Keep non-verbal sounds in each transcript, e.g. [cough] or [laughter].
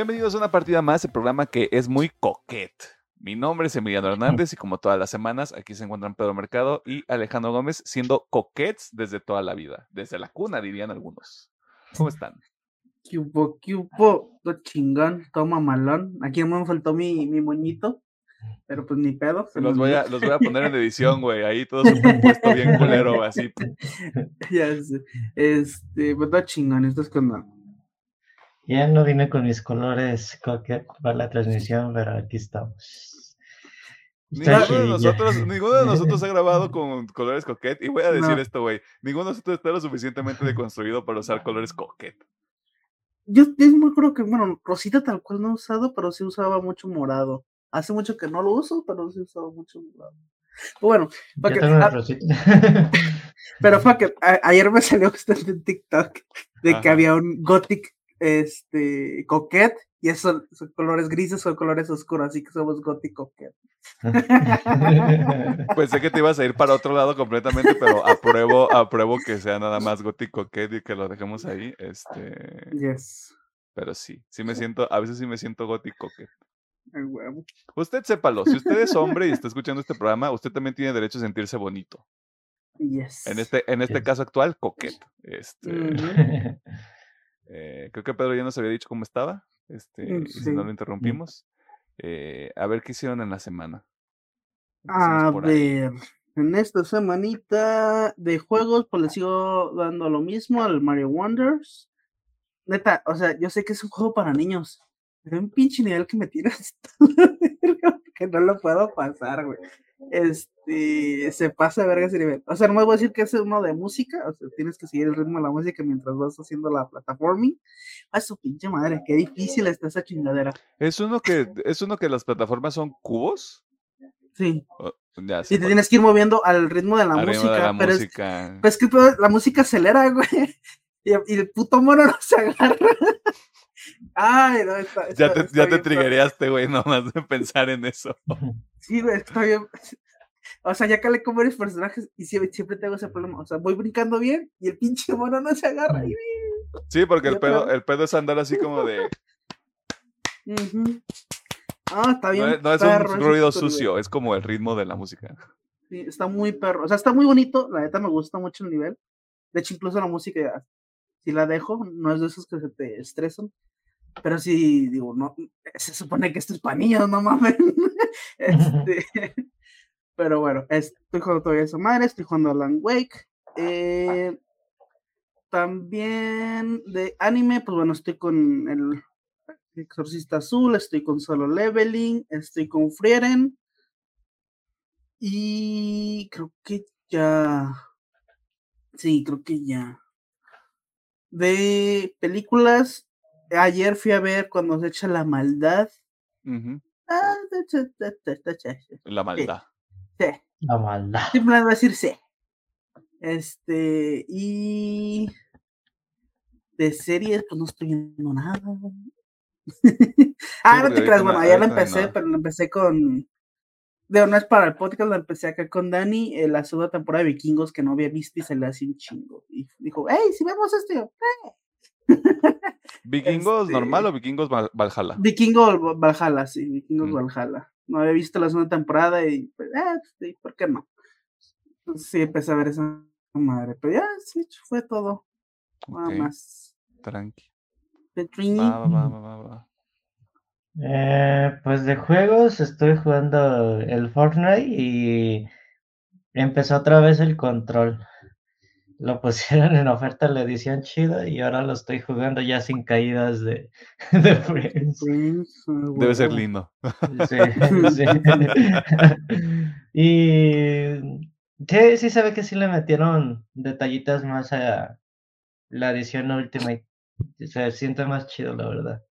Bienvenidos a una partida más, el programa que es muy coquet. Mi nombre es Emiliano Hernández y como todas las semanas, aquí se encuentran Pedro Mercado y Alejandro Gómez siendo coquets desde toda la vida, desde la cuna dirían algunos. ¿Cómo están? Cupo, cupo, todo chingón, todo mamalón. Aquí me faltó mi, mi moñito, pero pues ni pedo. se Los voy, a, olvidó. los voy a poner en edición, [laughs] güey, ahí todo superpuesto bien culero, así. [laughs] ya sé. Este, pues todo chingón, esto es cuando. Ya no vine con mis colores coquet para la transmisión, pero aquí estamos. Ninguno de nosotros, ninguno de nosotros ha grabado [laughs] con colores coquet. Y voy a decir No. esto, güey. Ninguno de nosotros está lo suficientemente [laughs] deconstruido para usar colores coquet. Yo, yo me acuerdo que, bueno, Rosita tal cual no he usado, pero sí usaba mucho morado. Hace mucho que no lo uso, pero sí usaba mucho morado. Bueno, fuck it, una ah, [laughs] pero fuck it, a- ayer me salió justamente en TikTok de que Ajá. había un gothic este coquet y esos son colores grises o colores oscuros, así que somos coquet. [laughs] Pensé que te ibas a ir para otro lado completamente, pero apruebo, apruebo que sea nada más gótico y que lo dejemos ahí. Este, Yes. pero sí, sí me siento, a veces sí me siento gótico huevo. Usted sépalo, si usted es hombre y [laughs] está escuchando este programa, usted también tiene derecho a sentirse bonito. Yes. En este, en este Yes. caso actual, coquet. Este. [laughs] eh, creo que Pedro ya nos había dicho cómo estaba. Este, Mm, y si no sí. lo interrumpimos. Eh, a ver qué hicieron en la semana. A ver, en esta semanita de juegos, pues le sigo dando lo mismo al Mario Wonders. Neta, o sea, yo sé que es un juego para niños, pero un pinche nivel que me tiras [laughs] que no lo puedo pasar, güey. Este, se pasa de verga ese nivel. O sea, no me voy a decir que es uno de música, o sea, tienes que seguir el ritmo de la música mientras vas haciendo la plataforming. A su pinche madre, qué difícil está esa chingadera. Es uno que, es uno que las plataformas son cubos. Sí, ya y te tienes que ir moviendo al ritmo de la Al música, de la pero es. Pues que la música acelera, güey. Y, y el puto mono [laughs] no se agarra. Ay, no, está, Ya te, está ya te trigueaste, güey, nomás de pensar en eso. [laughs] Sí, güey, está bien. O sea, ya calé con varios personajes y siempre, siempre tengo ese problema. O sea, voy brincando bien y el pinche mono no se agarra. Y... Sí, porque el pedo, el pedo es andar así como de. Ujú. Ah, está No bien. es, no es perro un ruido sucio, es como el ritmo de la música. Sí, está muy perro. O sea, está muy bonito. La neta me gusta mucho el nivel. De hecho, incluso la música, si la dejo, no es de esos que se te estresan. Pero sí, digo, no, se supone que esto es para niños, no mames. [laughs] Este, [laughs] pero bueno, estoy jugando todavía esa madre, estoy jugando Alan Wake. eh, también de anime, pues bueno, estoy con el Exorcista Azul, estoy con Solo Leveling, estoy con Frieren. Y creo que ya. Sí, creo que ya. De películas, ayer fui a ver cuando se echa la maldad. Ah, La maldad. sí, La maldad. Simplemente voy a decir sí. Este, y. De series, pues no estoy viendo nada. [laughs] ah, no te creas, bueno, no- ayer la empecé, pero la empecé con. De no es para el podcast, la empecé acá con Dani, en la segunda temporada de Vikingos que no había visto y se le hace un chingo. Y dijo, hey, si vemos esto. y yo, ¿Vikingos Este- normal o vikingos Val- Valhalla? Vikingo Valhalla, sí, Vikingos Mm. Valhalla. No había visto la segunda temporada y, pues, sí, ¿por qué no? Entonces, sí, empecé a ver esa madre. Pero ya, sí, fue todo. Nada más. tranqui. Va, va, va. Eh, pues de juegos estoy jugando el Fortnite y empezó otra vez el control. Lo pusieron [laughs] en oferta la edición chida y ahora lo estoy jugando ya sin caídas de, [laughs] de. Friends, ah, Debe ser lindo. Sí, [laughs] sí. Y sí, sí se ve que sí le metieron detallitas más a la edición Ultimate. Se siente más chido, la verdad.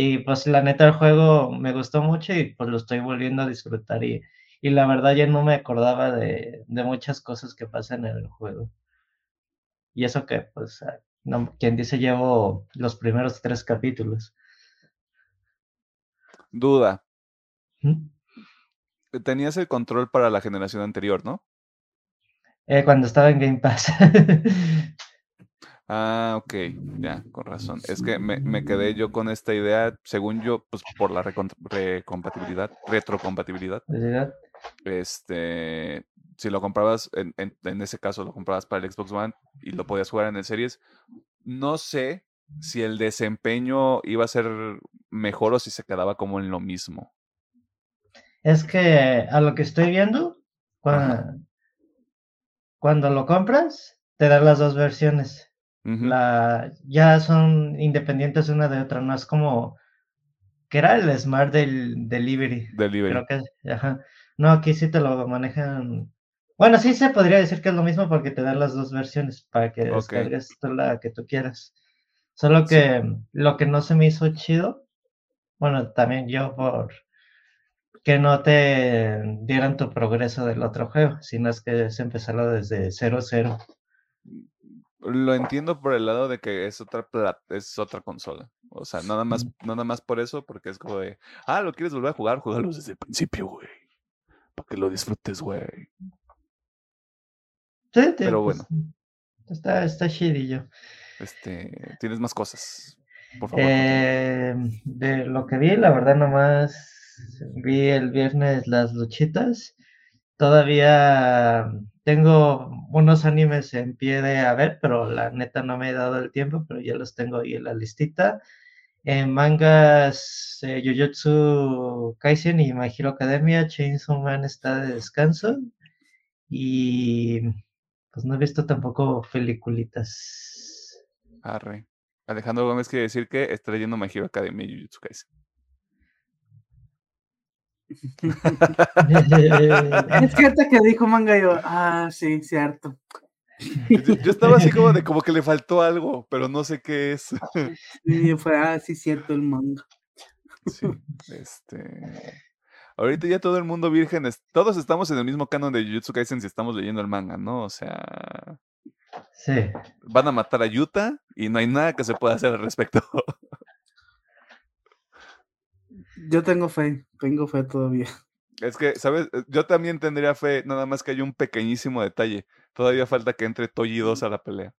Y pues la neta el juego me gustó mucho y pues lo estoy volviendo a disfrutar y, y la verdad ya no me acordaba de, de muchas cosas que pasan en el juego. Y eso que, pues, ah, no, quien dice llevo los primeros tres capítulos. Duda. ¿Mm? Tenías el control para la generación anterior, ¿no? Eh, cuando estaba en Game Pass. [laughs] Ah, ok, ya, con razón. Es que me, me quedé yo con esta idea, según yo, pues por la recompatibilidad, retrocompatibilidad. Este, si lo comprabas, en, en, en ese caso lo comprabas para el Xbox One y lo podías jugar en el Series, no sé si el desempeño iba a ser mejor o si se quedaba como en lo mismo. Es que a lo que estoy viendo, Ajá. cuando, cuando lo compras, te dan las dos versiones. La, ya son independientes una de otra, no es como que era el Smart del Delivery. Delivery. Creo que, ajá. No, aquí sí te lo manejan. Bueno, sí se podría decir que es lo mismo porque te dan las dos versiones para que descargues tú la que tú quieras. Solo Sí. que lo que no se me hizo chido, bueno, también yo por que no te dieran tu progreso del otro juego, sino es que es empezarlo desde 0-0. Lo entiendo por el lado de que es otra pla- es otra consola. O sea, nada más, nada más por eso, porque es como de, ah, ¿lo quieres volver a jugar? Júgalo desde el principio, güey. Para que lo disfrutes, güey. Sí, Pero pues, Está, está chidillo. Este, tienes más cosas. Por favor. Eh, de lo que vi, la verdad nomás vi el viernes las luchitas. Todavía tengo unos animes en pie de a ver, pero la neta no me he dado el tiempo, pero ya los tengo ahí en la listita. En mangas, eh, Jujutsu Kaisen y My Hero Academia, Chainsaw Man está de descanso. Y pues no he visto tampoco peliculitas. Alejandro Gómez quiere decir que está leyendo My Academia y Jujutsu Kaisen. Es [laughs] que ahorita que dijo manga yo, ah, sí, cierto. Yo, yo estaba así como de como que le faltó algo, pero no sé qué es. Y fue, ah, sí, cierto, el manga. Sí, este. Ahorita ya todo el mundo virgen, es- todos estamos en el mismo canon de Jujutsu Kaisen si estamos leyendo el manga, ¿no? O sea, Sí. van a matar a Yuta y no hay nada que se pueda hacer al respecto. Yo tengo fe, tengo fe todavía. Es que, ¿sabes? Eh, Yo también tendría fe, nada más que hay un pequeñísimo detalle. Todavía falta que entre Toji 2 a la pelea.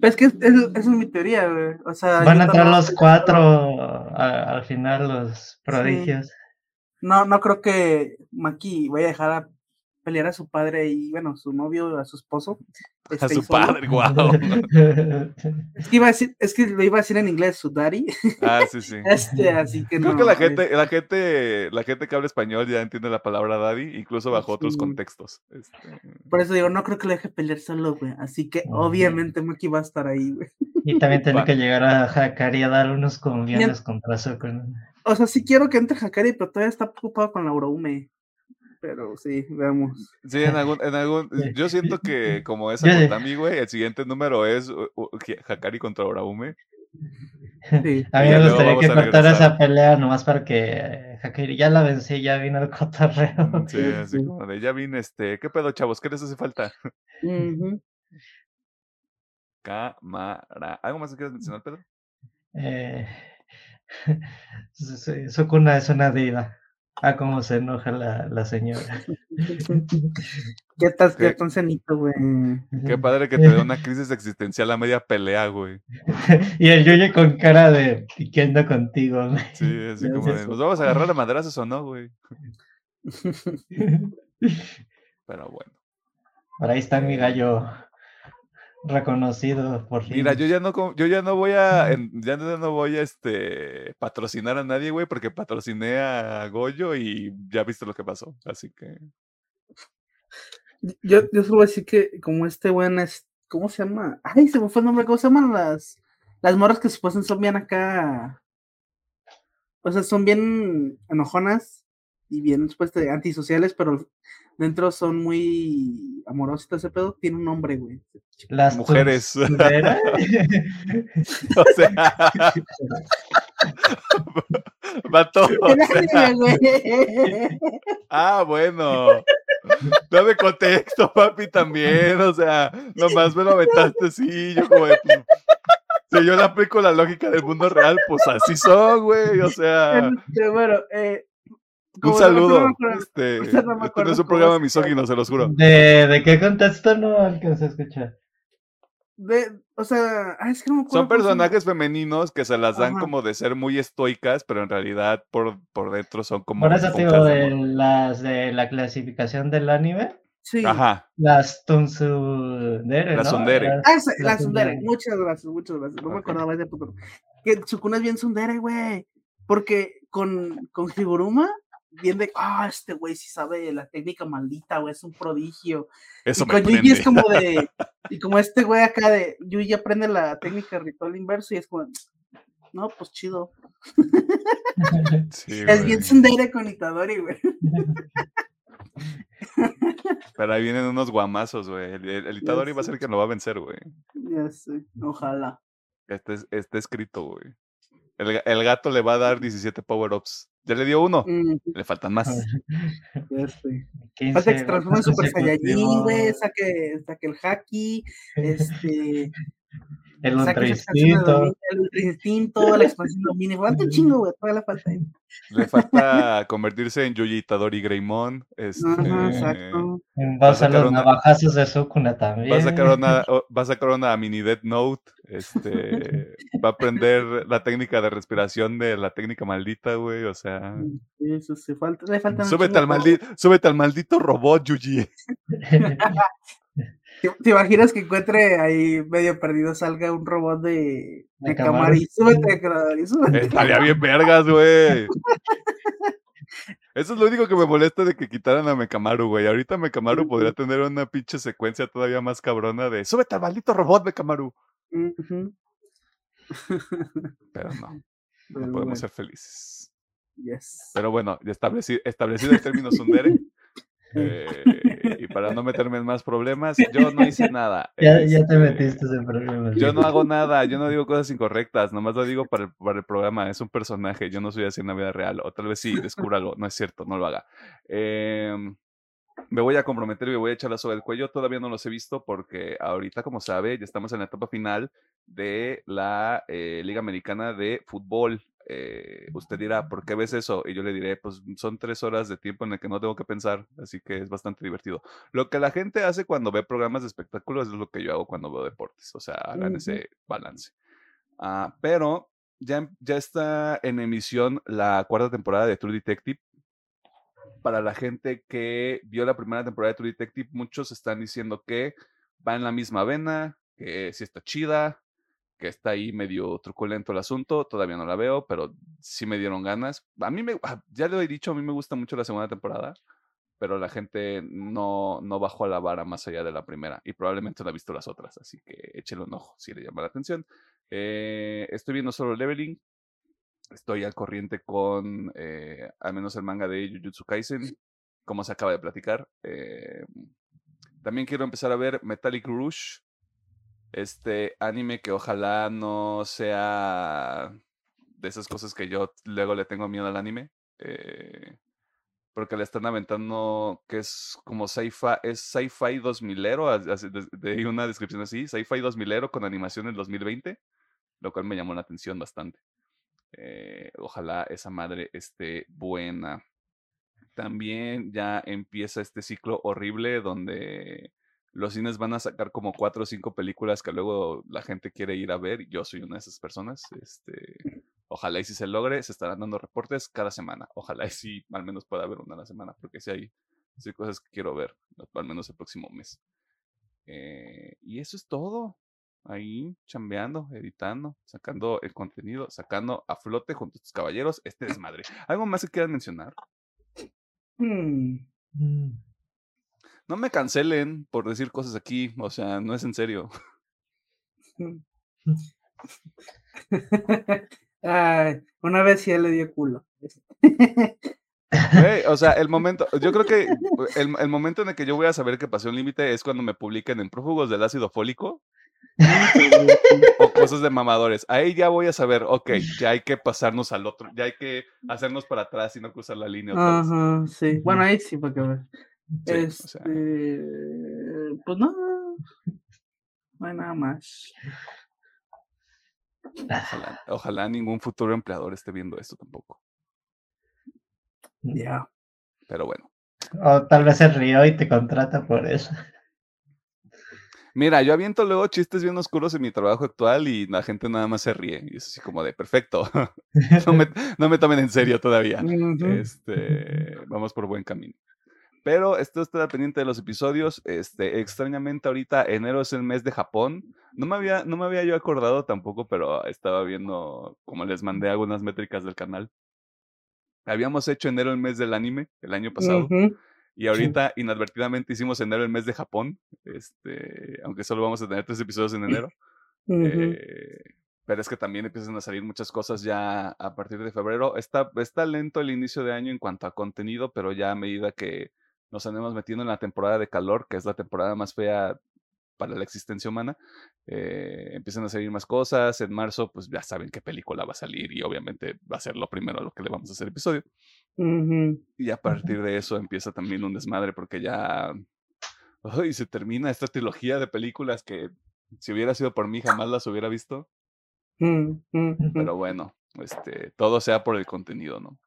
Pero es que es- es- esa es mi teoría, güey. O sea, Van a entrar también- los cuatro a- al final, los prodigios. No, no creo que Maki vaya a dejar a pelear a su padre y, bueno, su novio, a su esposo. A este, su solo. padre, guau. [laughs] Es que iba a decir, es que lo iba a decir en inglés, su daddy. Ah, sí, sí. [laughs] Este, así que Creo no. que la gente, la gente, la gente que habla español ya entiende la palabra daddy, incluso bajo otros contextos. Este, Por eso digo, no creo que lo deje pelear solo, güey. Así que obviamente Maki va a estar ahí, güey. Y también tiene Va. que llegar a Hakari a dar unos combiones contra Sukuna. O sea, sí quiero que entre Hakari, pero todavía está ocupado con la Uraume. Pero sí, veamos. Sí, en algún, en algún, [laughs] yo siento que como es [laughs] Akutami, güey, el siguiente número es uh, uh, Hakari contra Uraume. Sí. A mí me gustaría que cortara esa pelea nomás para que Hakari ya la vencí, ya vino el cotorreo. Sí, así Sí. como de, ya vine, este, ¿qué pedo, chavos? ¿Qué les hace falta? Ujú. Cámara. ¿Algo más que quieras mencionar, Pedro? Eh, [laughs] su- su- Sukuna es una diva. Ah, cómo se enoja la, la señora. [laughs] Ya estás, ya estás cenito, güey. Qué padre que te dé una crisis existencial a media pelea, güey. [laughs] Y el Yuji con cara de ¿qué ando contigo? güey?" Sí, así como de, ¿nos vamos a agarrar a madrazos o no, güey? [laughs] Pero bueno. Por ahí está mi gallo reconocido por fin. Mira, yo ya no, yo ya no voy a, ya no, no voy a, este, patrocinar a nadie, güey, porque patrociné a Goyo y ya viste lo que pasó. Así que, Yo, yo solo voy a decir que como este buen es, ¿cómo se llama? Ay, se me fue el nombre, ¿cómo se llaman las, las morras que supuestamente son bien acá? O sea, son bien enojonas y bien supuestamente antisociales, pero dentro son muy todo ese pedo. Tiene un nombre, güey. Las mujeres. [laughs] O sea, vato, o sea, ah, bueno. Dame contexto, papi, también, o sea, nomás me lo aventaste así, yo como de, pues, si yo le aplico la lógica del mundo real, pues así son, güey, o sea, Este, bueno, eh, un saludo, este, [laughs] este no es un programa misógino, se los juro. ¿De, ¿De qué contexto no alcancé a escuchar? de, O sea, ah, es que no me acuerdo. Son personajes femeninos que se las dan Ajá. como de ser muy estoicas, pero en realidad por, por dentro son como. Por eso te digo, de las de la clasificación del anime, Sí. Ajá. las Tunsundere, Las ¿no? tsundere. Las- Ah, las Sundere. tsundere. Muchas gracias, muchas gracias. No me acordaba de ese puto. Que Sukuna es bien Sundere, güey. Porque con, con Higuruma, bien de, ah, este güey sí sabe la técnica maldita, güey, es un prodigio. Eso y me con Yuji es como [laughs] de, y como este güey acá de, Yuji aprende la técnica ritual inverso y es como, no, pues chido. [laughs] Sí, Es bien Sundere con Itadori, güey. Pero ahí vienen unos guamazos, güey. El, el, [laughs] el Itadori va a ser quien lo va a vencer, güey. Ya sé, ojalá. Este es- está escrito, güey. El, el gato le va a dar 17 power-ups. Ya le dio uno. Mm, Le faltan más. [laughs] ya sé. 15 Falta que se transforme en Super Saiyajin, güey, saque, saque el haki, este, [laughs] El ultra instinto. el ultra instinto, la expansión de dominio, falta un chingo, güey, todavía le falta ahí. Le falta convertirse en Yuji Itadori Greymon. Este, Ajá, exacto. Va Va a sacar los una- navajazos de Sukuna también. Va a sacar una, va a sacar una mini Death Note. Este, va a aprender la técnica de respiración de la técnica maldita, güey. O sea, Sí, Eso sí, falta, le faltan un súbete al, maldito, súbete al maldito robot, Yuji. [laughs] ¿Te, imaginas que encuentre ahí medio perdido, salga un robot de, de De Camari? Camari. Súbete, Camari, súbete. Estaría bien vergas, güey. Eso es lo único que me molesta de que quitaran a Mekamaru, güey. Ahorita Mekamaru podría tener una pinche secuencia todavía más cabrona de súbete al maldito robot, Mekamaru. Ujú. Pero no, no Pero podemos bueno, ser felices. yes. Pero bueno, ya estableci- establecido el término Sundere. Eh, y para no meterme en más problemas, yo no hice [laughs] nada. Ya, ya te este, metiste en problemas. Yo no hago nada, yo no digo cosas incorrectas, nomás lo digo para el, para el programa, es un personaje, yo no soy así en la vida real, o tal vez sí, descúbralo, no es cierto, no lo haga. Em, me voy a comprometer y me voy a echar la soga del cuello, todavía no los he visto porque ahorita, como sabe, ya estamos en la etapa final de la eh, Liga Americana de Fútbol. Eh, usted dirá, ¿por qué ves eso? Y yo le diré, pues son tres horas de tiempo en el que no tengo que pensar, así que es bastante divertido. Lo que la gente hace cuando ve programas de espectáculos es lo que yo hago cuando veo deportes, o sea, hagan Ujú. ese balance. Ah, pero ya, em- ya está en emisión la cuarta temporada de True Detective. Para la gente que vio la primera temporada de True Detective, muchos están diciendo que va en la misma vena, que sí está chida, que está ahí medio truculento el asunto. Todavía no la veo, pero sí me dieron ganas. A mí me, ah, ya lo he dicho, a mí me gusta mucho la segunda temporada, pero la gente no, no bajó la vara más allá de la primera y probablemente no ha visto las otras, así que échele un ojo si le llama la atención. Eh, estoy viendo solo Leveling. Estoy al corriente con eh, al menos el manga de Jujutsu Kaisen, como se acaba de platicar. Eh, también quiero empezar a ver Metallic Rush, este anime que ojalá no sea de esas cosas que yo luego le tengo miedo al anime. eh, porque le están aventando que es como sci-fi, es sci-fi 2000ero, as- así de, una descripción así, sci-fi 2000ero con animación en 2020, lo cual me llamó la atención bastante. Eh, ojalá esa madre esté buena. También ya empieza este ciclo horrible donde los cines van a sacar como cuatro o cinco películas que luego la gente quiere ir a ver. Yo soy una de esas personas. Este, ojalá y si se logre, se estarán dando reportes cada semana. Ojalá y si al menos pueda haber una a la semana, porque si hay, hay cosas que quiero ver, al menos el próximo mes. Eh, y eso es todo. Ahí chambeando, editando, sacando el contenido, sacando a flote junto a estos caballeros este desmadre. ¿Algo más que quieran mencionar? Hmm. Mm. No me cancelen por decir cosas aquí, o sea, no es en serio. [laughs] Ay, una vez sí él le dio culo. O sea, el [laughs] momento, yo creo que el, el momento en el que yo voy a saber que pasé un límite es cuando me publiquen en prófugos del ácido fólico o cosas de mamadores. Ahí ya voy a saber, ok, ya hay que pasarnos al otro, ya hay que hacernos para atrás y no cruzar la línea otra vez. Ajá, sí. Bueno, ahí sí, porque o Este, sea. pues no, no hay nada más. Ojalá, ojalá ningún futuro empleador esté viendo esto tampoco. Ya. Pero bueno. O tal vez se rió y te contrata por eso. Mira, yo aviento luego chistes bien oscuros en mi trabajo actual y la gente nada más se ríe. Y es así como de perfecto. [laughs] no, me, no me tomen en serio todavía. Este, vamos por buen camino. Pero esto está pendiente de los episodios. Este, extrañamente ahorita enero es el mes de Japón. No me había, no me había yo acordado tampoco, pero estaba viendo, como les mandé algunas métricas del canal. Habíamos hecho enero el mes del anime el año pasado. Y ahorita inadvertidamente hicimos enero el mes de Japón. Este, aunque solo vamos a tener tres episodios en enero. Eh, pero es que también empiezan a salir muchas cosas ya a partir de febrero. Está, está lento el inicio de año en cuanto a contenido, pero ya a medida que nos andemos metiendo en la temporada de calor, que es la temporada más fea para la existencia humana, eh, empiezan a salir más cosas. En marzo, pues ya saben qué película va a salir y obviamente va a ser lo primero a lo que le vamos a hacer episodio. Y a partir de eso empieza también un desmadre porque ya ay, se termina esta trilogía de películas que si hubiera sido por mí jamás las hubiera visto. Mm, mm, mm. Pero bueno, este, todo sea por el contenido, ¿no?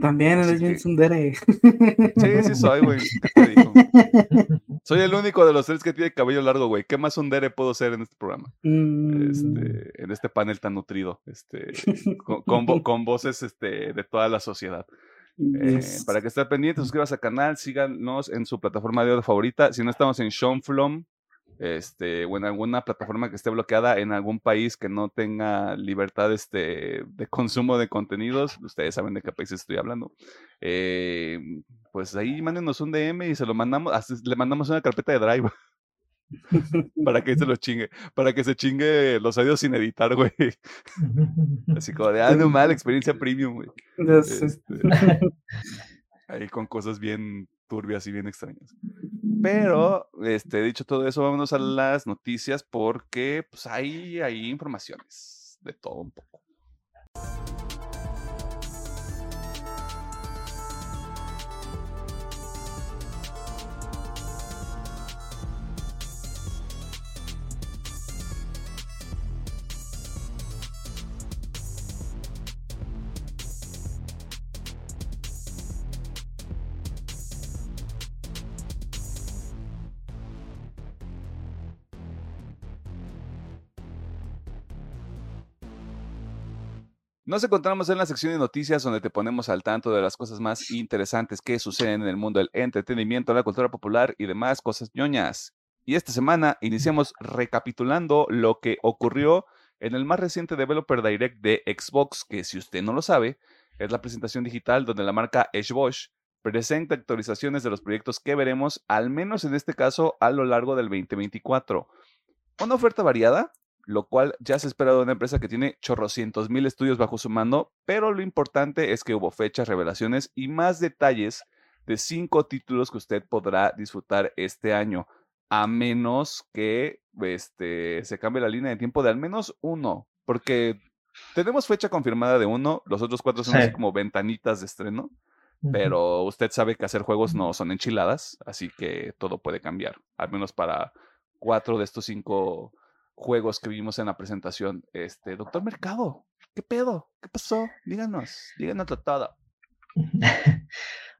También eres bien tsundere. Sí, sí soy, güey. [laughs] Soy el único de los tres que tiene cabello largo, güey. ¿Qué más undere puedo ser en este programa? Mm, Este, en este panel tan nutrido, este, [laughs] con, con vo- con voces este, de toda la sociedad. Eh, para que estén pendientes, suscríbanse al canal, síganos en su plataforma de audio favorita. Si no estamos en Shonflom, este, o en alguna plataforma que esté bloqueada en algún país que no tenga libertad este, de consumo de contenidos, ustedes saben de qué país estoy hablando. eh, pues ahí mándenos un DM y se lo mandamos, le mandamos una carpeta de Drive [laughs] para que se lo chingue, para que se chingue los audios sin editar, güey. Así como de, ah, no mal, experiencia [laughs] premium, güey. Este, ahí con cosas bien turbias y bien extrañas. Pero, este, dicho todo eso, vámonos a las noticias porque pues hay, hay informaciones de todo un poco. Nos encontramos en la sección de noticias donde te ponemos al tanto de las cosas más interesantes que suceden en el mundo del entretenimiento, la cultura popular y demás cosas ñoñas. Y esta semana iniciamos recapitulando lo que ocurrió en el más reciente Developer Direct de Xbox, que si usted no lo sabe, es la presentación digital donde la marca Bosch presenta actualizaciones de los proyectos que veremos, al menos en este caso, a lo largo del 2024. Una oferta variada, lo cual ya se espera de una empresa que tiene chorrocientos mil estudios bajo su mando, pero lo importante es que hubo fechas, revelaciones y más detalles de cinco títulos que usted podrá disfrutar este año, a menos que este, se cambie la línea de tiempo de al menos uno, porque tenemos fecha confirmada de uno, los otros cuatro son Sí. así como ventanitas de estreno, pero usted sabe que hacer juegos no son enchiladas, así que todo puede cambiar, al menos para cuatro de estos cinco juegos que vimos en la presentación. Este, doctor Mercado, ¿qué pedo? ¿Qué pasó? Díganos, díganos [laughs] todo.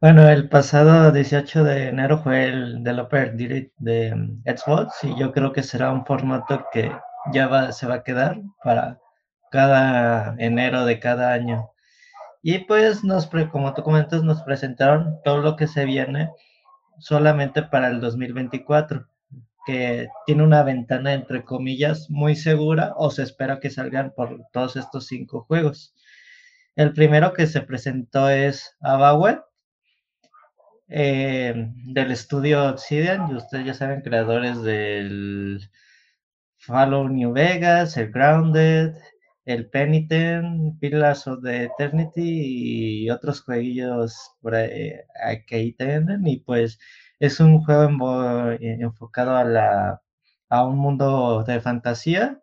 Bueno, el pasado 18 de enero fue el Developer Direct de mm, Xbox y yo creo que será un formato que ya se va a quedar para cada enero de cada año. Y pues nos, pre- como tú comentas, nos presentaron todo lo que se viene solamente para el 2024, que tiene una ventana entre comillas muy segura o se espera que salgan por todos estos cinco juegos. El primero que se presentó es Avowed, eh, del estudio Obsidian, y ustedes ya saben, creadores del Fallout New Vegas, el Grounded, el Penitent, Pillars of the Eternity y otros jueguillos por ahí, eh, que ahí tienen. Y pues es un juego eh, enfocado a, la, a un mundo de fantasía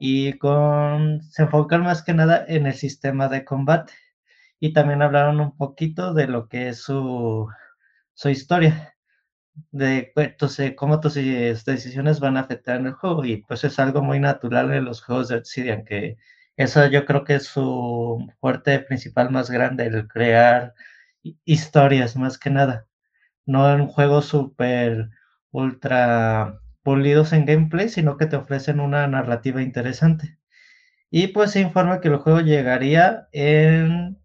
y con, se enfocan más que nada en el sistema de combate. Y también hablaron un poquito de lo que es su, su historia de entonces, cómo tus eh, decisiones van a afectar en el juego y pues es algo muy natural en los juegos de Obsidian que eso yo creo que es su fuerte principal más grande el crear hi- historias más que nada no en un juego súper ultra pulidos en gameplay, sino que te ofrecen una narrativa interesante. Y pues se informa que el juego llegaría en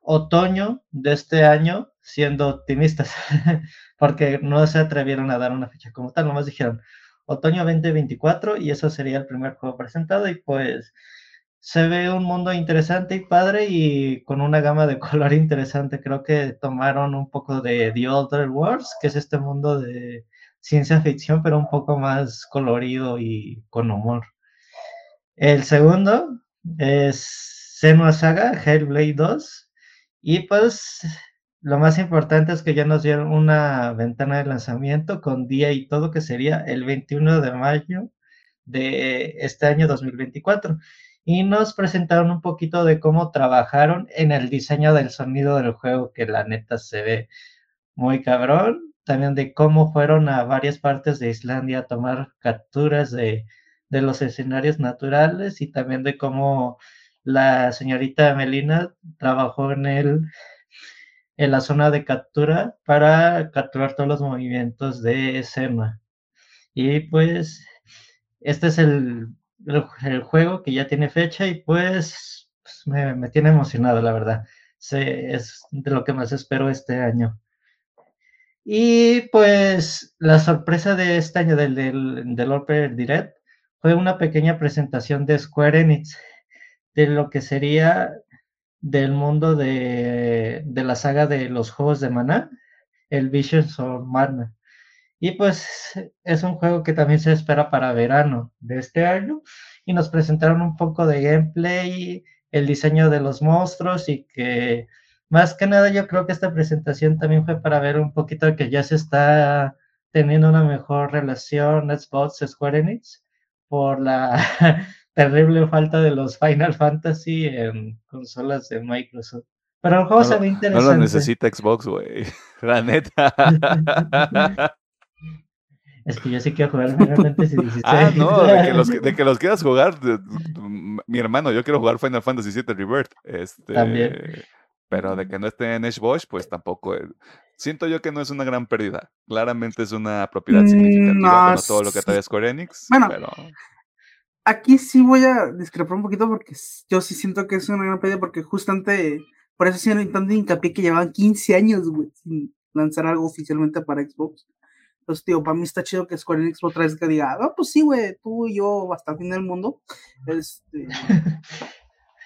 otoño de este año, siendo optimistas, [laughs] porque no se atrevieron a dar una fecha como tal, nomás dijeron otoño 2024 y eso sería el primer juego presentado y pues se ve un mundo interesante y padre y con una gama de [laughs] color interesante. Creo que tomaron un poco de The Other Worlds, que es este mundo de ciencia ficción, pero un poco más colorido y con humor. El segundo es Senua Saga, Hellblade 2. Y pues lo más importante es que ya nos dieron una ventana de lanzamiento con día y todo, que sería el 21 de mayo de este año 2024. Y nos presentaron un poquito de cómo trabajaron en el diseño del sonido del juego, que la neta se ve muy cabrón. También de cómo fueron a varias partes de Islandia a tomar capturas de de los escenarios naturales y también de cómo la señorita Melina trabajó en el en la zona de captura para capturar todos los movimientos de escena. Y pues este es el, el, juego que ya tiene fecha y pues, pues me, tiene emocionado, la verdad. es de lo que más espero este año. Y pues la sorpresa de este año del, del, del Direct fue una pequeña presentación de Square Enix de lo que sería del mundo de, de la saga de los juegos de Mana, el Visions of Mana. Y pues es un juego que también se espera para verano de este año. Y nos presentaron un poco de gameplay, el diseño de los monstruos y que más que nada yo creo que esta presentación también fue para ver un poquito que ya se está teniendo una mejor relación Xbox Square Enix por la [laughs] terrible falta de los Final Fantasy en consolas de Microsoft. Pero el juego se ve interesante. No lo necesita Xbox, güey. [laughs] La neta. [laughs] Es que yo sí quiero jugar Final Fantasy [laughs] XVI. Ah, no, de que los, de [laughs] que los quieras jugar. mi hermano, yo quiero jugar Final Fantasy VII Rebirth. Este, También. Pero de que no esté en Xbox, pues tampoco. Siento yo que no es una gran pérdida. Claramente es una propiedad Mm, significativa no, con todo lo que trae Square Enix. Bueno, pero Aquí sí voy a discrepar un poquito porque yo sí siento que es una gran pérdida porque justamente por eso hicieron tanto hincapié que llevaban 15 años, güey, sin lanzar algo oficialmente para Xbox. Entonces, tío, para mí está chido que Square Enix otra vez que diga, ah, pues sí, güey, tú y yo hasta el fin del mundo. Este, [laughs]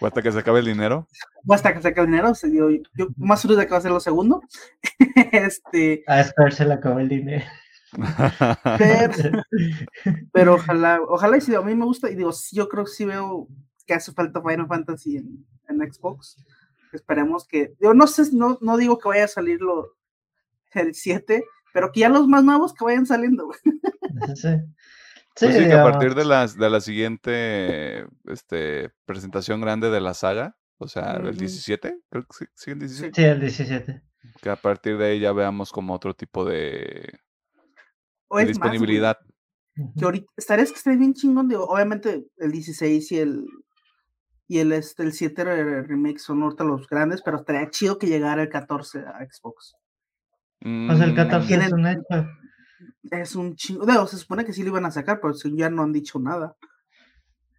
o hasta que se acabe el dinero. o hasta que saque el dinero. o sea, yo, yo más seguro de que va a ser lo segundo. [laughs] este, A Square se le acabó el dinero. [laughs] pero, pero ojalá, ojalá y si a mí me gusta, y digo, sí, yo creo que sí veo que hace falta Final Fantasy en, en Xbox. Esperemos que, yo no sé, no, no digo que vaya a salir lo, el 7, pero que ya los más nuevos que vayan saliendo. güey. Sí, Pues sí, que a digamos, partir de, las, de la siguiente este, presentación grande de la saga, o sea, el Ujú. 17, creo que sí, sí, el 17, Sí, el 17. que a partir de ahí ya veamos como otro tipo de, O de es más, disponibilidad. que ahorita, estaría es que estaría bien chingón, digo, obviamente el 16 y el y el, este, el 7 re- remake son ahorita los grandes, pero estaría chido que llegara el 14 a Xbox. Pues el Mm, 14 es un hecho. Es un chingo, digo, se supone que sí lo iban a sacar, pero ya no han dicho nada.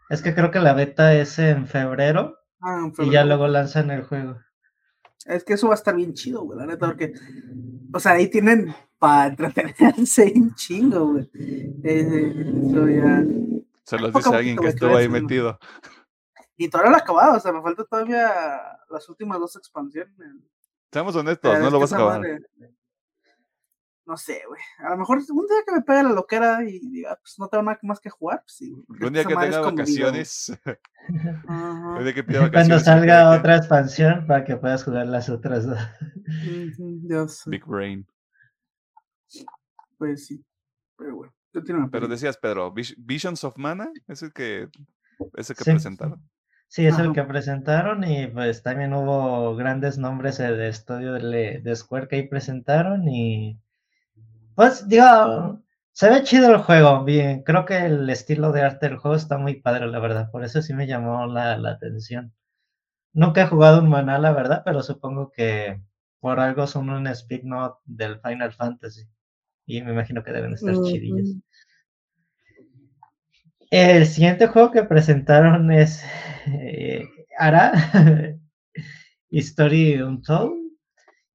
Es que creo que la beta es en febrero Ah, en y ya luego lanzan el juego. Es que eso va a estar bien chido, güey, la neta, porque, o sea, ahí tienen para entretenerse un chingo, güey. Eh, eso ya- Se los dice alguien que estuvo ahí metido. Y todavía lo he acabado, o sea, me falta todavía las últimas dos expansiones. Seamos honestos, no lo vas a acabar. madre- No sé, güey. A lo mejor un día que me pegue la loquera y diga, pues no tengo nada más que jugar, pues sí. Un día que tenga vacaciones, [laughs] un día que pida Cuando vacaciones. y salga otra expansión para que puedas jugar las otras dos. Quien- Big Brain. Pues sí. Pero bueno. Pero Pedro. decías, Pedro, Vis- Visions of Mana, es el que, es el que Sí. presentaron. Sí, es el que presentaron y pues también hubo grandes nombres eh, de estudio de, de Square que ahí presentaron y pues digo, se ve chido el juego, bien, creo que el estilo de arte del juego está muy padre, la verdad, por eso sí me llamó la, la atención. Nunca he jugado un maná, la verdad, pero supongo que por algo son un speed note del Final Fantasy y me imagino que deben estar chidillos. Ujú. el siguiente juego que presentaron es eh, Ara [laughs] History Untold.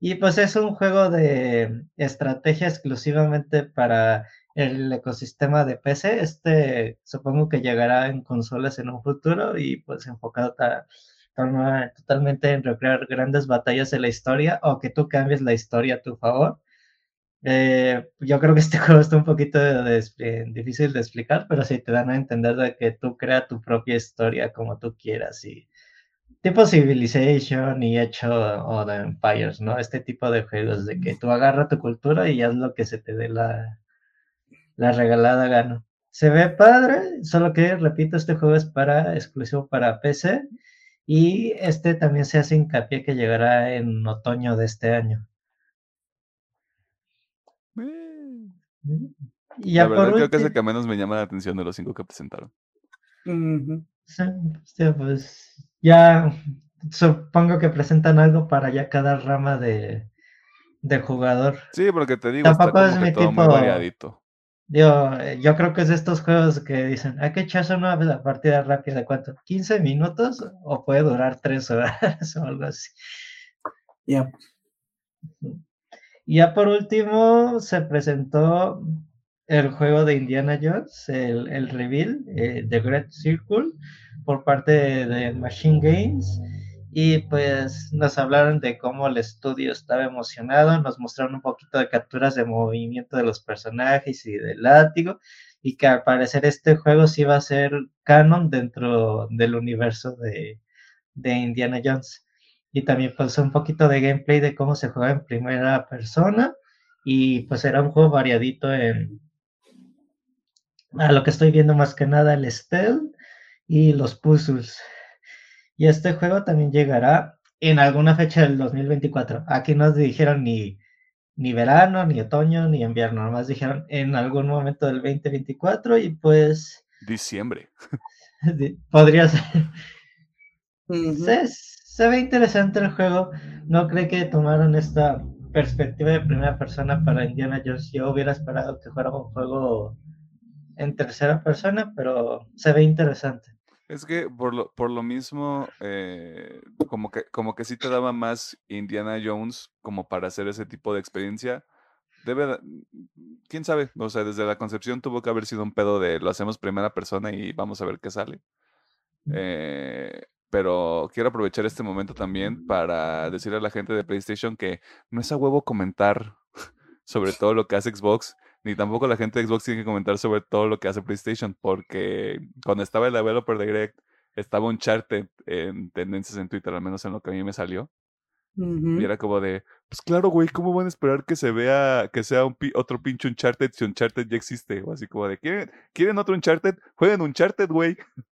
Y pues es un juego de estrategia exclusivamente para el ecosistema de PC. Este supongo que llegará en consolas en un futuro y pues enfocado totalmente en recrear grandes batallas de la historia o que tú cambies la historia a tu favor. Eh, yo creo que este [laughs] juego está un poquito difícil de explicar, pero sí te dan a entender de que tú creas tu propia historia como tú quieras y tipo Civilization y hecho o de Empires, ¿no? Este tipo de juegos de que tú agarras tu cultura y haz lo que se te dé la, la regalada gana. Se ve padre, solo que, repito, este juego es para exclusivo para PC y este también se hace hincapié que llegará en otoño de este año. Y ya la verdad creo que es el que menos me llama la atención de los cinco que presentaron. sí, pues ya supongo que presentan algo para ya cada rama de, de jugador. Sí, porque te digo, Tampoco está como es todo muy variadito. Yo, eh, yo creo que es de estos juegos que dicen, hay que echarse una partida rápida cuánto, 15 minutos o puede durar 3 horas [laughs] o algo así. Ya. Y ya por último se presentó el juego de Indiana Jones, el, el reveal, eh, The Great Circle, por parte de Machine Games y pues nos hablaron de cómo el estudio estaba emocionado, nos mostraron un poquito de capturas de movimiento de los personajes y del látigo y que al parecer este juego sí va a ser canon dentro del universo de, de Indiana Jones. Y también pues un poquito de gameplay de cómo se juega en primera persona y pues era un juego variadito en a lo que estoy viendo más que nada el stealth y los puzzles. Y este juego también llegará en alguna fecha del 2024. Aquí no dijeron ni, ni verano, ni otoño, ni invierno. Nomás dijeron en algún momento del 2024 y pues... Diciembre. [laughs] Podría ser. se, ve interesante el juego. No creo que tomaron esta perspectiva de primera persona para Indiana Jones. Yo hubiera esperado que fuera un juego en tercera persona, pero se ve interesante. Es que por lo, por lo mismo, eh, como que, como que sí te daba más Indiana Jones como para hacer ese tipo de experiencia. Debe, quién sabe, o sea, desde la concepción tuvo que haber sido un pedo de lo hacemos primera persona y vamos a ver qué sale. Eh, pero quiero aprovechar este momento también para decirle a la gente de PlayStation que no es a huevo comentar [laughs] sobre todo lo que hace Xbox, ni tampoco la gente de Xbox tiene que comentar sobre todo lo que hace PlayStation, porque cuando estaba el Developer Direct, estaba un chart en tendencias en Twitter, al menos en lo que a mí me salió. Y era como de, pues claro, güey, ¿cómo van a esperar que se vea, que sea un otro pinche Uncharted si Uncharted ya existe? O así como de, ¿quieren, ¿quieren otro Uncharted? Jueguen Uncharted, güey. [laughs]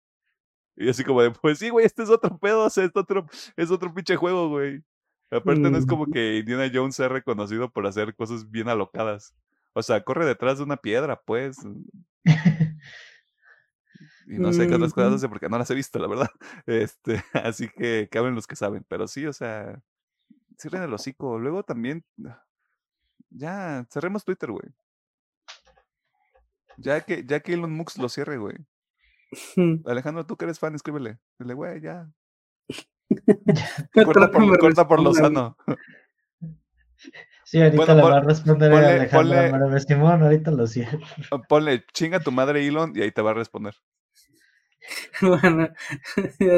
Y así como de, pues sí, güey, este es otro pedo, o sea, es otro, es otro pinche juego, güey. Aparte no es como que Indiana Jones sea reconocido por hacer cosas bien alocadas. O sea, corre detrás de una piedra, pues. y no sé qué otras cosas hace porque no las he visto, la verdad. [laughs] Este, así que caben los que saben. Pero sí, o sea, cierren el hocico. Luego también, ya, cerremos Twitter, güey. Ya que, ya que Elon Musk lo cierre, güey. Alejandro, tú que eres fan, escríbele. Dile, güey, ya. [laughs] corta, por, corta por lo sano. [laughs] Sí, ahorita le va a responder ponle, Alejandro ponle, Simón, ahorita lo cierro. Ponle, chinga tu madre Elon y ahí te va a responder. [laughs] Bueno,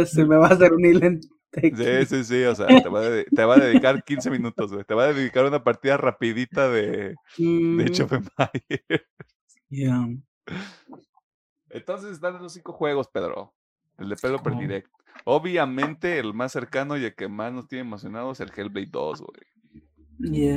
se me va a hacer un Elon. Sí, sí, sí, o sea, te va, a, te va a dedicar 15 minutos, güey. Te va a dedicar una partida rapidita de, de Age of Empires. Yeah. Entonces, dale los cinco juegos, Pedro. El de pelo per direct. Obviamente, el más cercano y el que más nos tiene emocionados es el Hellblade 2, güey.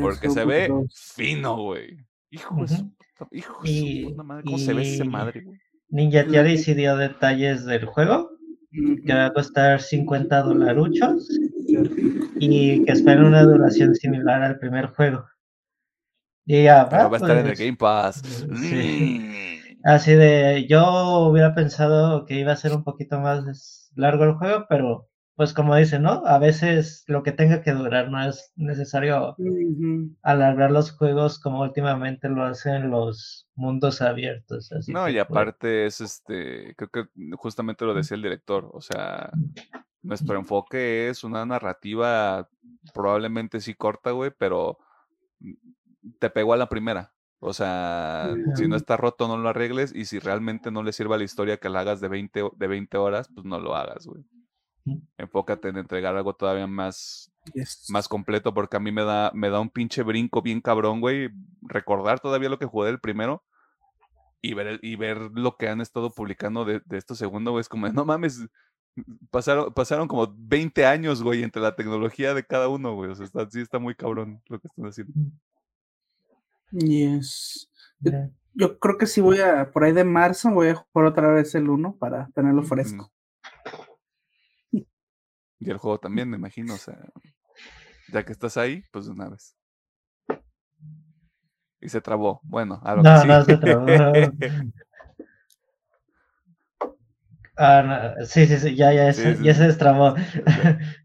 Porque se ve fino, güey. Hijo de hijo de madre, ¿cómo se ve ese madre, güey? Ninja ya decidió detalles del juego, que va a costar 50 dolaruchos y que espera una duración similar al primer juego. Y ya, va a estar en el pues, Game Pass. Mm. Así de, yo hubiera pensado que iba a ser un poquito más largo el juego, pero pues como dice, ¿no? A veces lo que tenga que durar no es necesario alargar los juegos como últimamente lo hacen los mundos abiertos. Así No, que, y pues, aparte es este, creo que justamente lo decía el director, o sea, nuestro enfoque es una narrativa probablemente sí corta, güey, pero te pegó a la primera. O sea, si no está roto, no lo arregles. Y si realmente no le sirve a la historia que la hagas de 20, ho- de 20 horas, pues no lo hagas, güey. Enfócate en entregar algo todavía más, Yes. más completo, porque a mí me da, me da un pinche brinco bien cabrón, güey. Recordar todavía lo que jugué del primero y ver, y ver lo que han estado publicando de, de esto segundo, güey. Es como, no mames, pasaron, pasaron como 20 años, güey, entre la tecnología de cada uno, güey. O sea, está, sí está muy cabrón lo que están haciendo. Yes. Yo, creo que sí voy a, por ahí de marzo, voy a jugar otra vez el 1 para tenerlo fresco. Y el juego también, me imagino, o sea, ya que estás ahí, pues de una vez. Y se trabó. Bueno, a lo que No, sí. no se trabó. Ah, no, sí, sí, sí, ya, ya, [laughs] Sí, se- sí, ya sí. se destrabó. [laughs]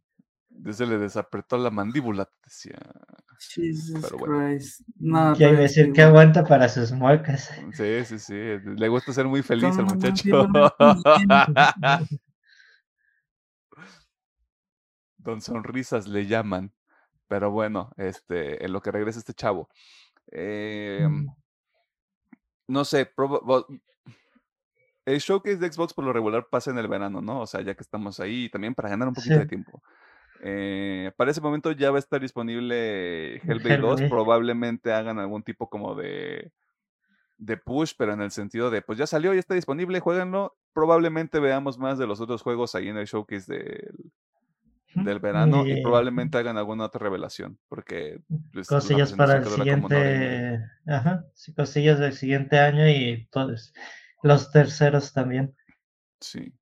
Ya se le desapretó la mandíbula, te decía. Jesus Pero bueno. Christ. No, todavía decir que aguanta para sus muecas. Sí, sí, sí. Le gusta ser muy feliz al muchacho. [laughs] mandíbula, Don Sonrisas le llaman. Pero bueno, este, en lo que regresa este chavo. Eh, no sé, el showcase de Xbox por lo regular pasa en el verano, ¿no? O sea, ya que estamos ahí, también para ganar un poquito Sí. de tiempo. Eh, para ese momento ya va a estar disponible Hellblade 2. Hellblade. Probablemente hagan algún tipo como de, de push, pero en el sentido de, pues ya salió, ya está disponible, jueguenlo. Probablemente veamos más de los otros juegos ahí en el showcase del, del verano y Y probablemente hagan alguna otra revelación, porque pues, cosillas para el siguiente, ajá, sí, cosillas del siguiente año y todos los terceros también. Sí.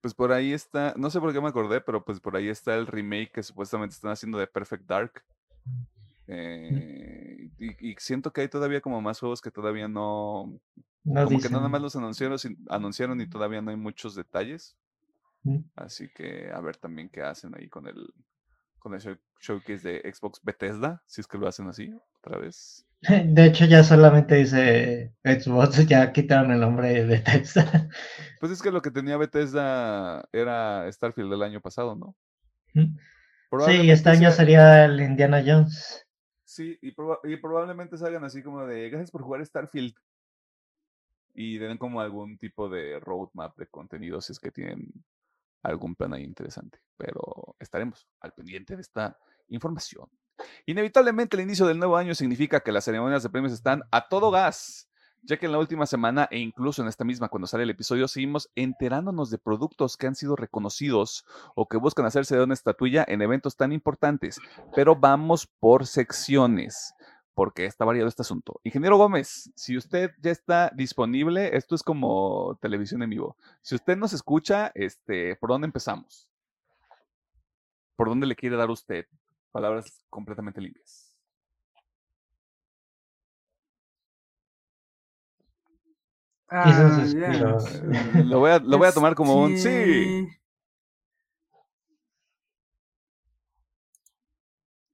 Pues por ahí está, no sé por qué me acordé, pero pues por ahí está el remake que supuestamente están haciendo de Perfect Dark. Eh, y, y siento que hay todavía como más juegos que todavía no, No como que nada más los anunciaron, anunciaron y todavía no hay muchos detalles. Así que a ver también qué hacen ahí con el, con el show- showcase de Xbox Bethesda, si es que lo hacen así, otra vez. [laughs] De hecho, ya solamente dice Xbox, [laughs] ya quitaron el nombre de Bethesda. Pues es que lo que tenía Bethesda era Starfield del año pasado, ¿no? Sí, este año sea- sería el Indiana Jones. Sí, y, proba- y probablemente salgan así como de gracias por jugar Starfield. Y den como algún tipo de roadmap de contenido si es que tienen algún plan ahí interesante. Pero estaremos al pendiente de esta información. Inevitablemente el inicio del nuevo año significa que las ceremonias de premios están a todo gas, ya que en la última semana e incluso en esta misma cuando sale el episodio seguimos enterándonos de productos que han sido reconocidos o que buscan hacerse de una estatuilla en eventos tan importantes. Pero vamos por secciones, porque está variado este asunto. Ingeniero Gómez, si usted ya está disponible, esto es como televisión en vivo. Si usted nos escucha, este, ¿por dónde empezamos? ¿Por dónde le quiere dar usted? Palabras completamente limpias. Ah, Lo voy a, lo voy a tomar como un sí.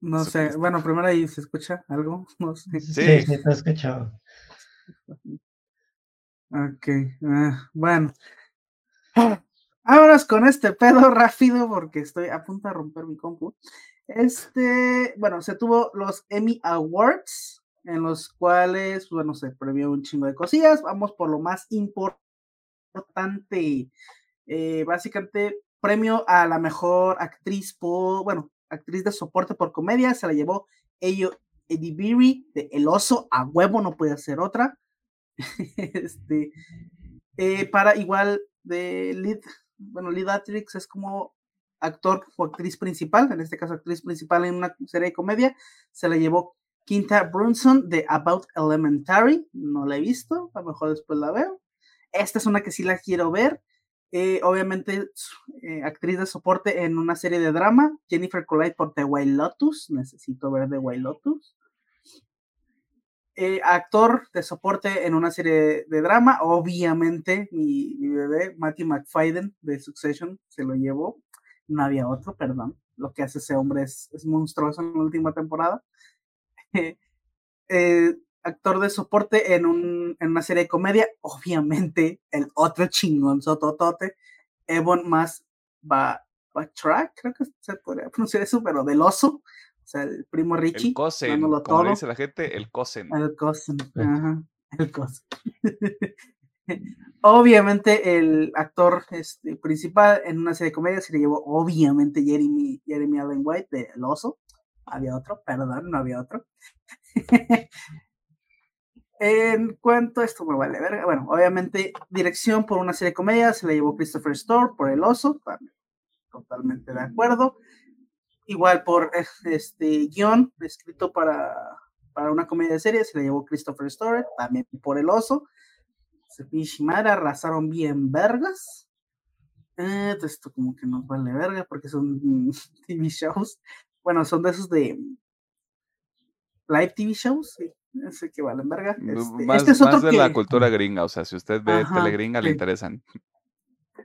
No sé, bueno, primero ahí se escucha algo, [laughs] no sé. Sí, Sí. sí, te escucho. Ok, ah, bueno. Vámonos con este pedo [laughs] rápido porque estoy a punto de romper mi compu. Este, bueno, se tuvo los Emmy Awards, en los cuales, bueno, se premió un chingo de cosillas. Vamos por lo más importante. Eh, básicamente, premio a la mejor actriz por, bueno, actriz de soporte por comedia, se la llevó Eyo Edibiri de El Oso, a huevo, no puede ser otra. [laughs] este, eh, para igual de lead, bueno, lead actress es como actor o actriz principal, en este caso actriz principal en una serie de comedia, se la llevó Quinta Brunson de About Elementary, no la he visto, a lo mejor después la veo. Esta es una que sí la quiero ver. Eh, obviamente, eh, actriz de soporte en una serie de drama, Jennifer Collide por The White Lotus, necesito ver The White Lotus. Eh, actor de soporte en una serie de drama, obviamente mi, mi bebé Matthew McFadden de Succession se lo llevó. no había otro, perdón. Lo que hace ese hombre es, monstruoso en la última temporada. [laughs] actor de soporte en, un, en una serie de comedia, obviamente el otro chingón sototote, Evon más va, track, creo que se podría pronunciar eso, pero del oso, o sea, el primo Richie. El Cosen, como todo. dice la gente, el Cosen. El Cosen, ajá, el Cosen. [laughs] obviamente el actor este, principal en una serie de comedia se le llevó obviamente Jeremy, Jeremy Allen White de El Oso. Había otro, perdón, no había otro. [laughs] en cuanto a esto me vale verga, bueno, obviamente dirección por una serie de comedia se le llevó Christopher Store por El Oso, totalmente de acuerdo. Igual por este guion escrito para, para una comedia de serie se le llevó Christopher Store, también por El Oso. Shimara arrasaron bien vergas. Eh, esto como que nos vale verga porque son [laughs] TV shows. Bueno, son de esos de live TV shows, sí, ese que valen verga. Este, más, este es otro de la cultura gringa, o sea, si usted ve telegringa le interesan.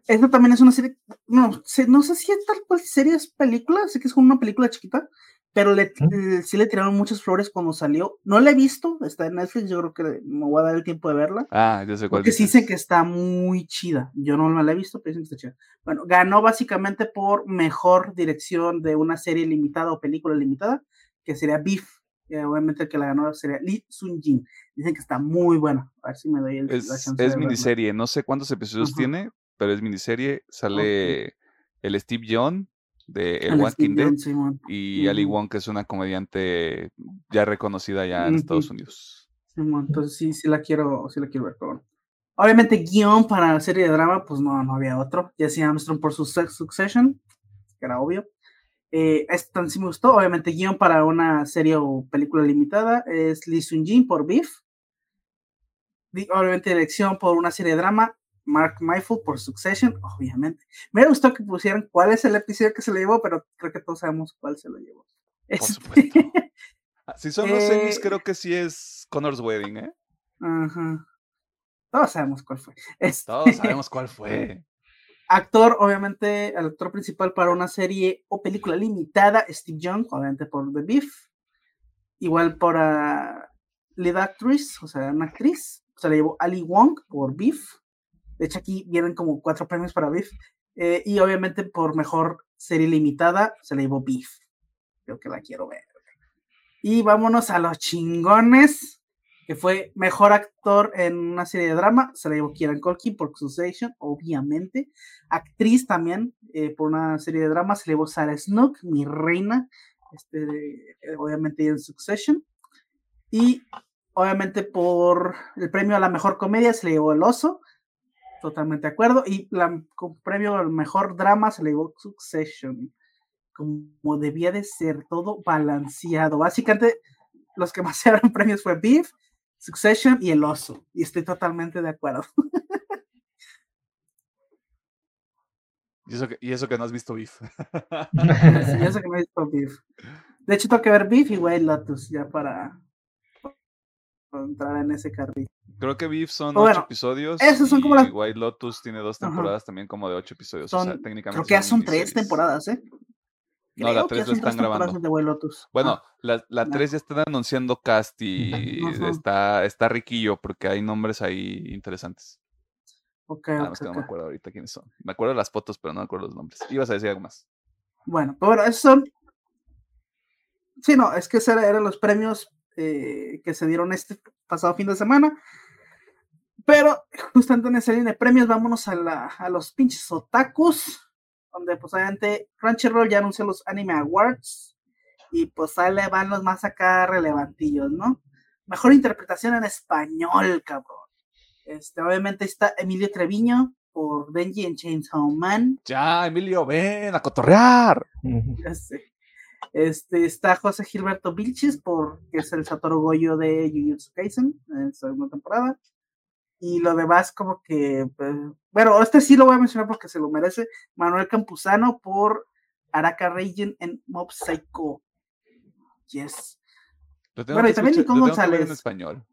Esto también es una serie, no, no sé si es tal cual serie es película, sé que es como una película chiquita, pero le, eh, sí le tiraron muchas flores cuando salió. No la he visto, está en Netflix, yo creo que me voy a dar el tiempo de verla. Ah, yo sé cuál. Porque sí dicen que está muy chida. Yo no la he visto, pero dicen que está chida. Bueno, ganó básicamente por mejor dirección de una serie limitada o película limitada, que sería Beef. Obviamente el que la ganó sería Lee Sun Jin. Dicen que está muy buena. A ver si me doy el, es, la chance Es miniserie, no sé cuántos episodios tiene, pero es miniserie. Sale el Steve John, de El Walking Dead y Ali Wong, que es una comediante ya reconocida ya en Estados Unidos. entonces sí, sí la quiero, sí la quiero ver. Pero... Obviamente guion para la serie de drama, pues no, no había otro. Jesse Armstrong por su Succession, que era obvio. Eh, esto sí me gustó. Obviamente guion para una serie o película limitada es Lee Sun Jin por Beef. Obviamente dirección por una serie de drama Mark Mayfield por Succession, obviamente. Me gustó que pusieran cuál es el episodio que se lo llevó, pero creo que todos sabemos cuál se lo llevó. Por supuesto. [laughs] Ah, si son los semis, creo que sí es Connor's Wedding, ¿eh? Ajá. Todos sabemos cuál fue. [laughs] Todos sabemos cuál fue. Actor, obviamente, el actor principal para una serie o película limitada, Steve Young, obviamente por The Beef. Igual por lead actress, o sea, una actriz, se le llevó Ali Wong por Beef. De hecho, aquí vienen como cuatro premios para Beef. Eh, y obviamente por mejor serie limitada se le llevó Beef. Creo que la quiero ver. Y vámonos a los chingones, que fue mejor actor en una serie de drama. Se le llevó Kieran Culkin por Succession, obviamente. Actriz también eh, por una serie de drama. Se le llevó Sarah Snook, mi reina. Este, eh, obviamente en Succession. Y obviamente por el premio a la mejor comedia se le llevó El Oso. Totalmente de acuerdo. Y la, con premio al mejor drama se le llevó Succession. Como debía de ser, todo balanceado. Básicamente, los que más [laughs] se premios fue Beef, Succession y El Oso. Y estoy totalmente de acuerdo. [laughs] Y eso, que, y eso que no has visto Beef. y eso que no has visto Beef. De hecho, tengo que ver Beef y White Lotus ya para, entrar en ese carril. Creo que Beef son ocho episodios. Esos son como las... White Lotus tiene dos temporadas también como de ocho episodios. o sea, técnicamente creo que ya son tres temporadas, ¿eh? No, la tres lo están grabando. Bueno, ah, la, la tres ya están anunciando cast y [laughs] está, está riquillo porque hay nombres ahí interesantes. Ok, Nada más que no me acuerdo ahorita quiénes son. Me acuerdo de las fotos, pero no me acuerdo los nombres. Ibas a decir algo más. Bueno, pero bueno, esos son. Sí, no, es que eran los premios eh, que se dieron este pasado fin de semana. Pero justamente en esa línea de premios, vámonos a, la, a los pinches otakus, donde pues obviamente Crunchyroll ya anunció los Anime Awards y pues ahí le van los más acá relevantillos, ¿no? Mejor interpretación en español, cabrón. Este, obviamente está Emilio Treviño por Benji en Chainsaw Man. Ya, Emilio, ven a cotorrear. Ya sé. Este, está José Gilberto Vilchis, por, que es el Satoru Goyo de Jujutsu Kaisen, en la segunda temporada. Y lo demás, como que, pues, bueno, este sí lo voy a mencionar porque se lo merece. Manuel Campuzano por Araka Region en Mob Psycho. Yes. Bueno, y también Nico González. En español.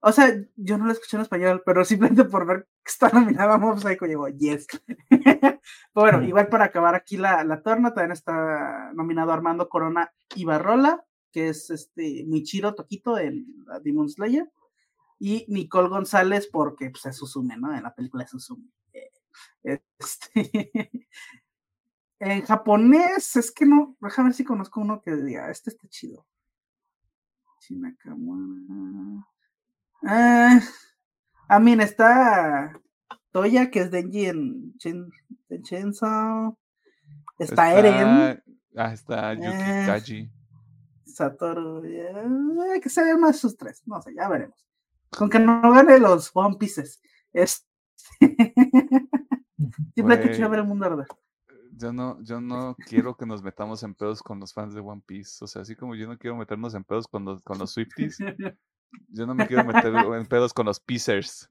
O sea, yo no la escuché en español, pero simplemente por ver que está nominada Mob Psycho llegó, yes. [laughs] bueno, igual para acabar aquí la, la torna, también está nominado Armando Corona Ibarrola, que es este Michiro Toquito en Demon Slayer, y Nicole González, porque pues, es Susume, ¿no? En la película es Susume. Eh, este, [laughs] en japonés, es que no, déjame ver si conozco uno que diga, este está chido. Chinakamura. Ah, a mí está Toya, que es Denji en, en Chainsaw. Está, Eren. Ah, está Yuki eh, Kaji. Satoru. Eh, que se vean más sus tres. No sé, ya veremos. Con que no gane los One Pieces. Es... Siempre hay que echar ver el mundo arder. Yo no, yo no quiero que nos metamos en pedos con los fans de One Piece. O sea, así como yo no quiero meternos en pedos con los, con los Swifties, [laughs] yo no me quiero meter en pedos con los Pizzers.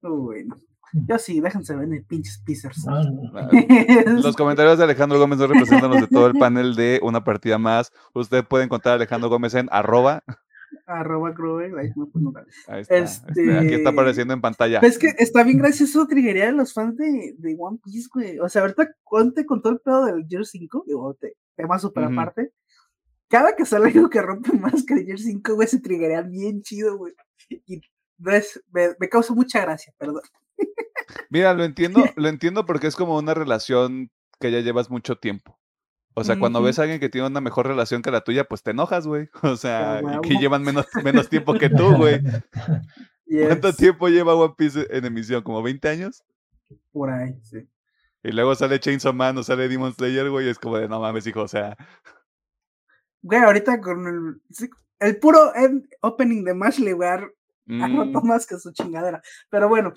Bueno. Yo sí, déjense ver pinches Pizzers. Ah, [laughs] los comentarios de Alejandro Gómez no representan los de todo el panel de una partida más. Usted puede encontrar a Alejandro Gómez en arroba arroba ahí, ahí está, este, aquí está apareciendo en pantalla. Es que está bien gracioso triguería de los fans de, de, One Piece, güey. O sea, ahorita cuente con todo el pedo del Year 5, digo, tema súper aparte. Cada que sale algo que rompe [laughs] más que el Year 5, güey, se triguería bien chido, güey. Y me, me causa mucha gracia, perdón. Mira, lo entiendo, [laughs] lo entiendo porque es como una relación que ya llevas mucho tiempo. O sea, cuando ves a alguien que tiene una mejor relación que la tuya, pues te enojas, güey. [laughs] O sea, que llevan menos, menos tiempo que tú, güey. [laughs] ¿Cuánto tiempo lleva One Piece en emisión? ¿Como 20 años? Por ahí, sí. Y luego sale Chainsaw Man o sale Demon Slayer, güey, es como de no mames, hijo, o sea. Güey, ahorita con el, el puro opening de Mashley, güey, ha roto más que su chingadera. Pero bueno,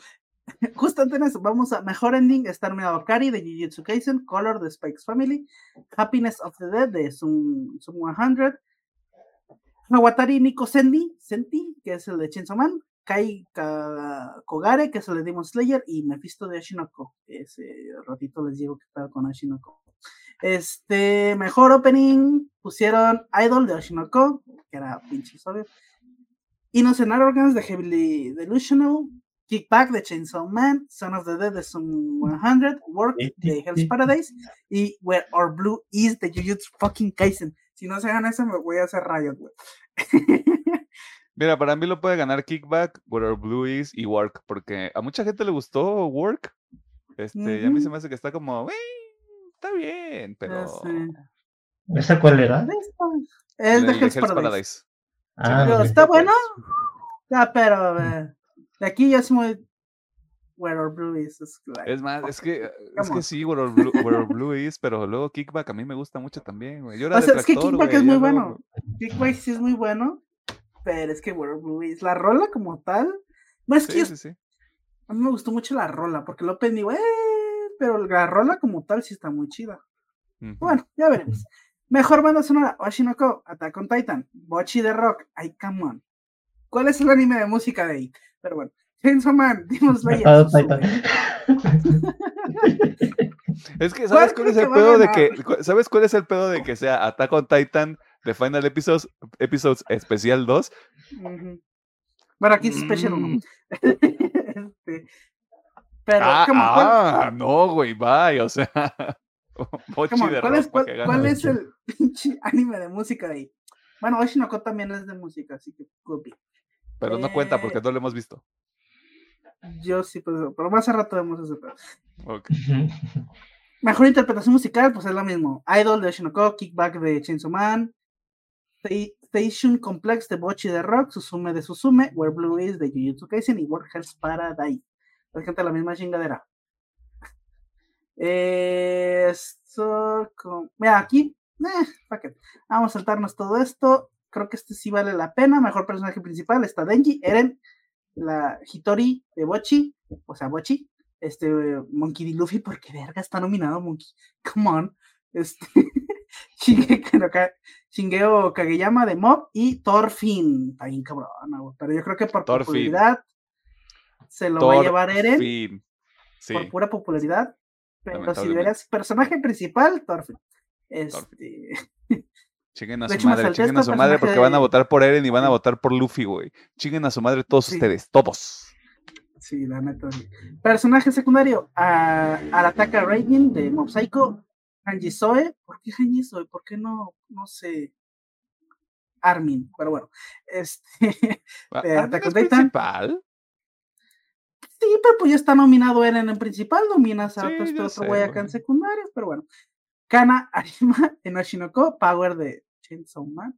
[laughs] Justo antes de eso, vamos a mejor ending. Está nominado Kari de Jujutsu Kaisen, Color de Spike's Family, Happiness of the Dead de Sum, 100, Nawatari Niko Sendi, Senti, que es el de Chainsaw Man, Kai Kogare, que es el de Demon Slayer, y Mephisto de Ashinoko, que ese ratito les digo que estaba con Ashinoko. Este, mejor opening pusieron Idol de Ashinoko, que era pinche obvio. Innocent Organs de Heavily Delusional, Kickback de Chainsaw Man, Son of the Dead de Sun 100, Work de Hell's Paradise y Where Our Blue Is de Jujutsu fucking Kaisen. Si no se gana eso, me voy a hacer Riot, güey. [laughs] Mira, para mí lo puede ganar Kickback, Where Our Blue Is y Work, porque a mucha gente le gustó Work. Este, y a mí se me hace que está como, está bien, pero. ¿Esa cuál era? Es de, Hell's, Paradise. Ah, está bueno. Ya, pero. Eh, de aquí ya es muy. Where our Blue is. es más, es que, es que sí, Where our, Blue, Where Blue is, pero luego Kickback a mí me gusta mucho también, güey. Yo era o sea, es que Kickback es muy bueno. Kickback sí es muy bueno, pero es que Where our Blue is. La rola como tal. No es que. Sí, sí. A mí me gustó mucho la rola, porque lo pedí, güey. Pero la rola como tal sí está muy chida. Bueno, ya veremos. Mejor banda sonora, Oshinoko, Attack on Titan, Bochi de Rock, ay, come on. ¿Cuál es el anime de música de ahí? Pero bueno, Chainsaw Man, [laughs] dimos Es que, ¿sabes cuál es el pedo de que, ¿sabes cuál es el pedo de que sea Attack on Titan The Final Episodes, episodes Especial 2? Bueno, aquí es Special 1. Mm. [laughs] este, pero, ah, ah no, güey, bye, o sea. [laughs] ¿Cuál, es, cuál, es el pinche anime de música de ahí? Bueno, Oshinoko también es de música, así que copy. Pero no cuenta porque eh, no lo hemos visto. Yo sí, pero, pero más a rato vemos ese pedo. Mejor interpretación musical, pues es lo mismo. Idol de Shinoko, Kickback de Chainsaw Man, Station Complex de Bochi de Rock, Susume de Susume, Where Blue Is de Jujutsu Kaisen y World Hearts Paradise. La gente la misma chingadera. [laughs] Esto, mira, aquí, eh, vamos a saltarnos todo esto creo que este sí vale la pena. Mejor personaje principal está Denji, Eren, la Hitori de Bochi, o sea, Bochi, este Monkey D. Luffy, porque verga está nominado Monkey. [laughs] Come on. Este, [laughs] Shingeo Kageyama de Mob y Thorfinn. Está bien cabrón, pero yo creo que por popularidad se lo va a llevar Eren. Por pura popularidad. Pero si verías personaje principal, Thorfinn. Este. [laughs] Chinguen a su hecho, madre, chinguen a este su madre porque van a votar por Eren y van a votar por Luffy, güey. Chinguen a su madre todos Sí. ustedes, todos. Sí, la neta. Personaje secundario, a Arataka Raiden de Mob Psycho, Hanji Soe. ¿Por qué Hanji Soe? ¿Por qué no, no sé? Armin, pero bueno. Este, [laughs] Ah, De ¿Armin Attack es on Titan. principal? sí, pero pues ya está nominado Eren en principal, nominas a Sí, otro, este otro güey acá en secundarios, pero bueno. Kana Arima [laughs] en Oshinoko, Power de Chainsaw Man.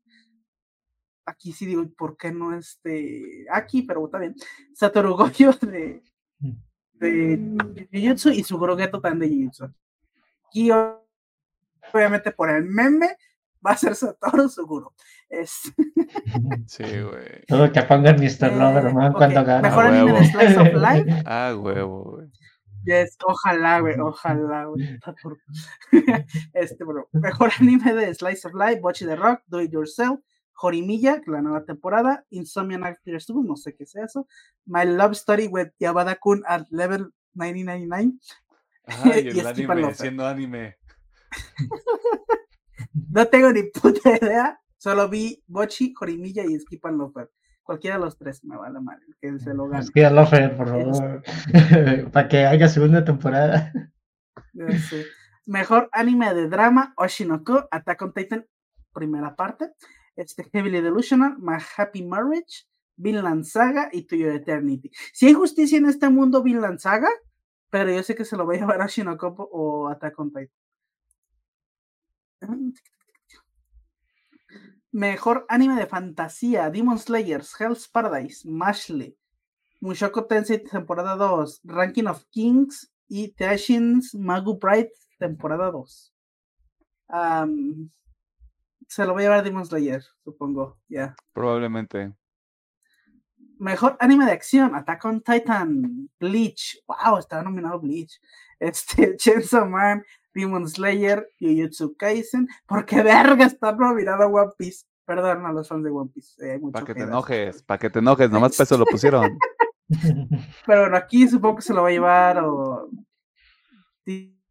Aquí sí digo, ¿por qué no este aquí? Pero está bien. Satoru Gojo [laughs] de, de Jujutsu y Suguro Geto también de Jujutsu. Y obviamente por el meme va a ser Satoru Suguro. Es, [laughs] Sí, güey. Todo que pongan Mr. Eh, Loverman ok, cuando gana. mejor anime de Slice of Life. Ah, huevo, güey. Yes, ojalá, güey, ojalá, güey. [laughs] Este, bro, mejor [laughs] anime de Slice of Life, Bocchi the Rock, Do It Yourself, Jorimilla, la nueva temporada, Insomniac Actors 2, no sé qué es eso, My Love Story with Yabada Kun at Level 999. Ay, [laughs] Y el Skip anime, siendo anime. No tengo ni puta idea, solo vi Bochi, Jorimilla y Skip and Lofer. Cualquiera de los tres me vale mal, que se lo gane. Lofer, por favor. [laughs] Para que haya segunda temporada. Mejor anime de drama, Oshinoko, Attack on Titan, primera parte. Este, Heavily Delusional, My Happy Marriage, Vinland Saga y To Your Eternity. Si hay justicia en este mundo, Vinland Saga, pero yo sé que se lo va a llevar a Oshinoko o Attack on Titan. Mejor anime de fantasía, Demon Slayers, Hell's Paradise, Mashle, Mushoku Tensei temporada 2, Ranking of Kings y Teashins Magu Pride temporada 2. Am, se lo voy a llevar Demon Slayer, supongo, ya. Probablemente. Mejor anime de acción, Attack on Titan, Bleach, wow, está nominado Bleach. Este, [laughs] Chainsaw Man, Demon Slayer, Jujutsu Kaisen, porque [laughs] verga está nominado One Piece. Perdón a los fans de One Piece. eh, Para que te enojes, para que te enojes, nomás peso lo pusieron. [laughs] [laughs] Pero bueno, aquí supongo que se lo va a llevar o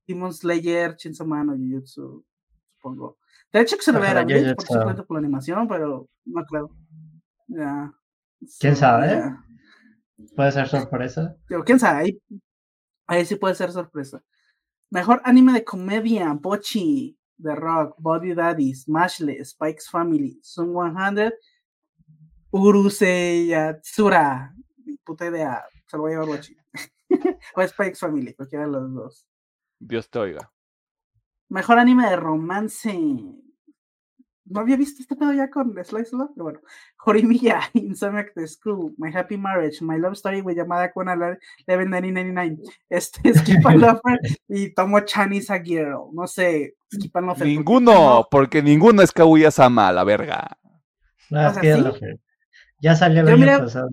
Demon Slayer, Chainsaw Man o Jujutsu, supongo. De hecho que se lo va a dar a por simplemente por la animación, pero no creo. Ya. ¿Quién sabe? ya. Puede ser sorpresa. Digo, quién sabe, ahí, ahí sí puede ser sorpresa. Mejor anime de comedia, Bochi, The Rock, Body Daddies, Mashle, Spike's Family, Sun 100, Urusei Yatsura. Puta idea, se lo voy a llevar Bochi. [laughs] o Spike's Family, cualquiera de los dos. Dios te oiga. Mejor anime de romance. No había visto este pedo ya con Slice of Life, pero bueno. Horimiya, [laughs] Insomniac The School, My Happy Marriage, My Love Story with llamada con 11999. Este, [laughs] Skip and Lover y Tomo Chan is a Girl. No sé, Skip and Lover. ¿por qué Ninguno, no? porque ninguno es Kaguya Sama, la verga. No, O es sea, que ya sí. Ya salió el Yo año pasado.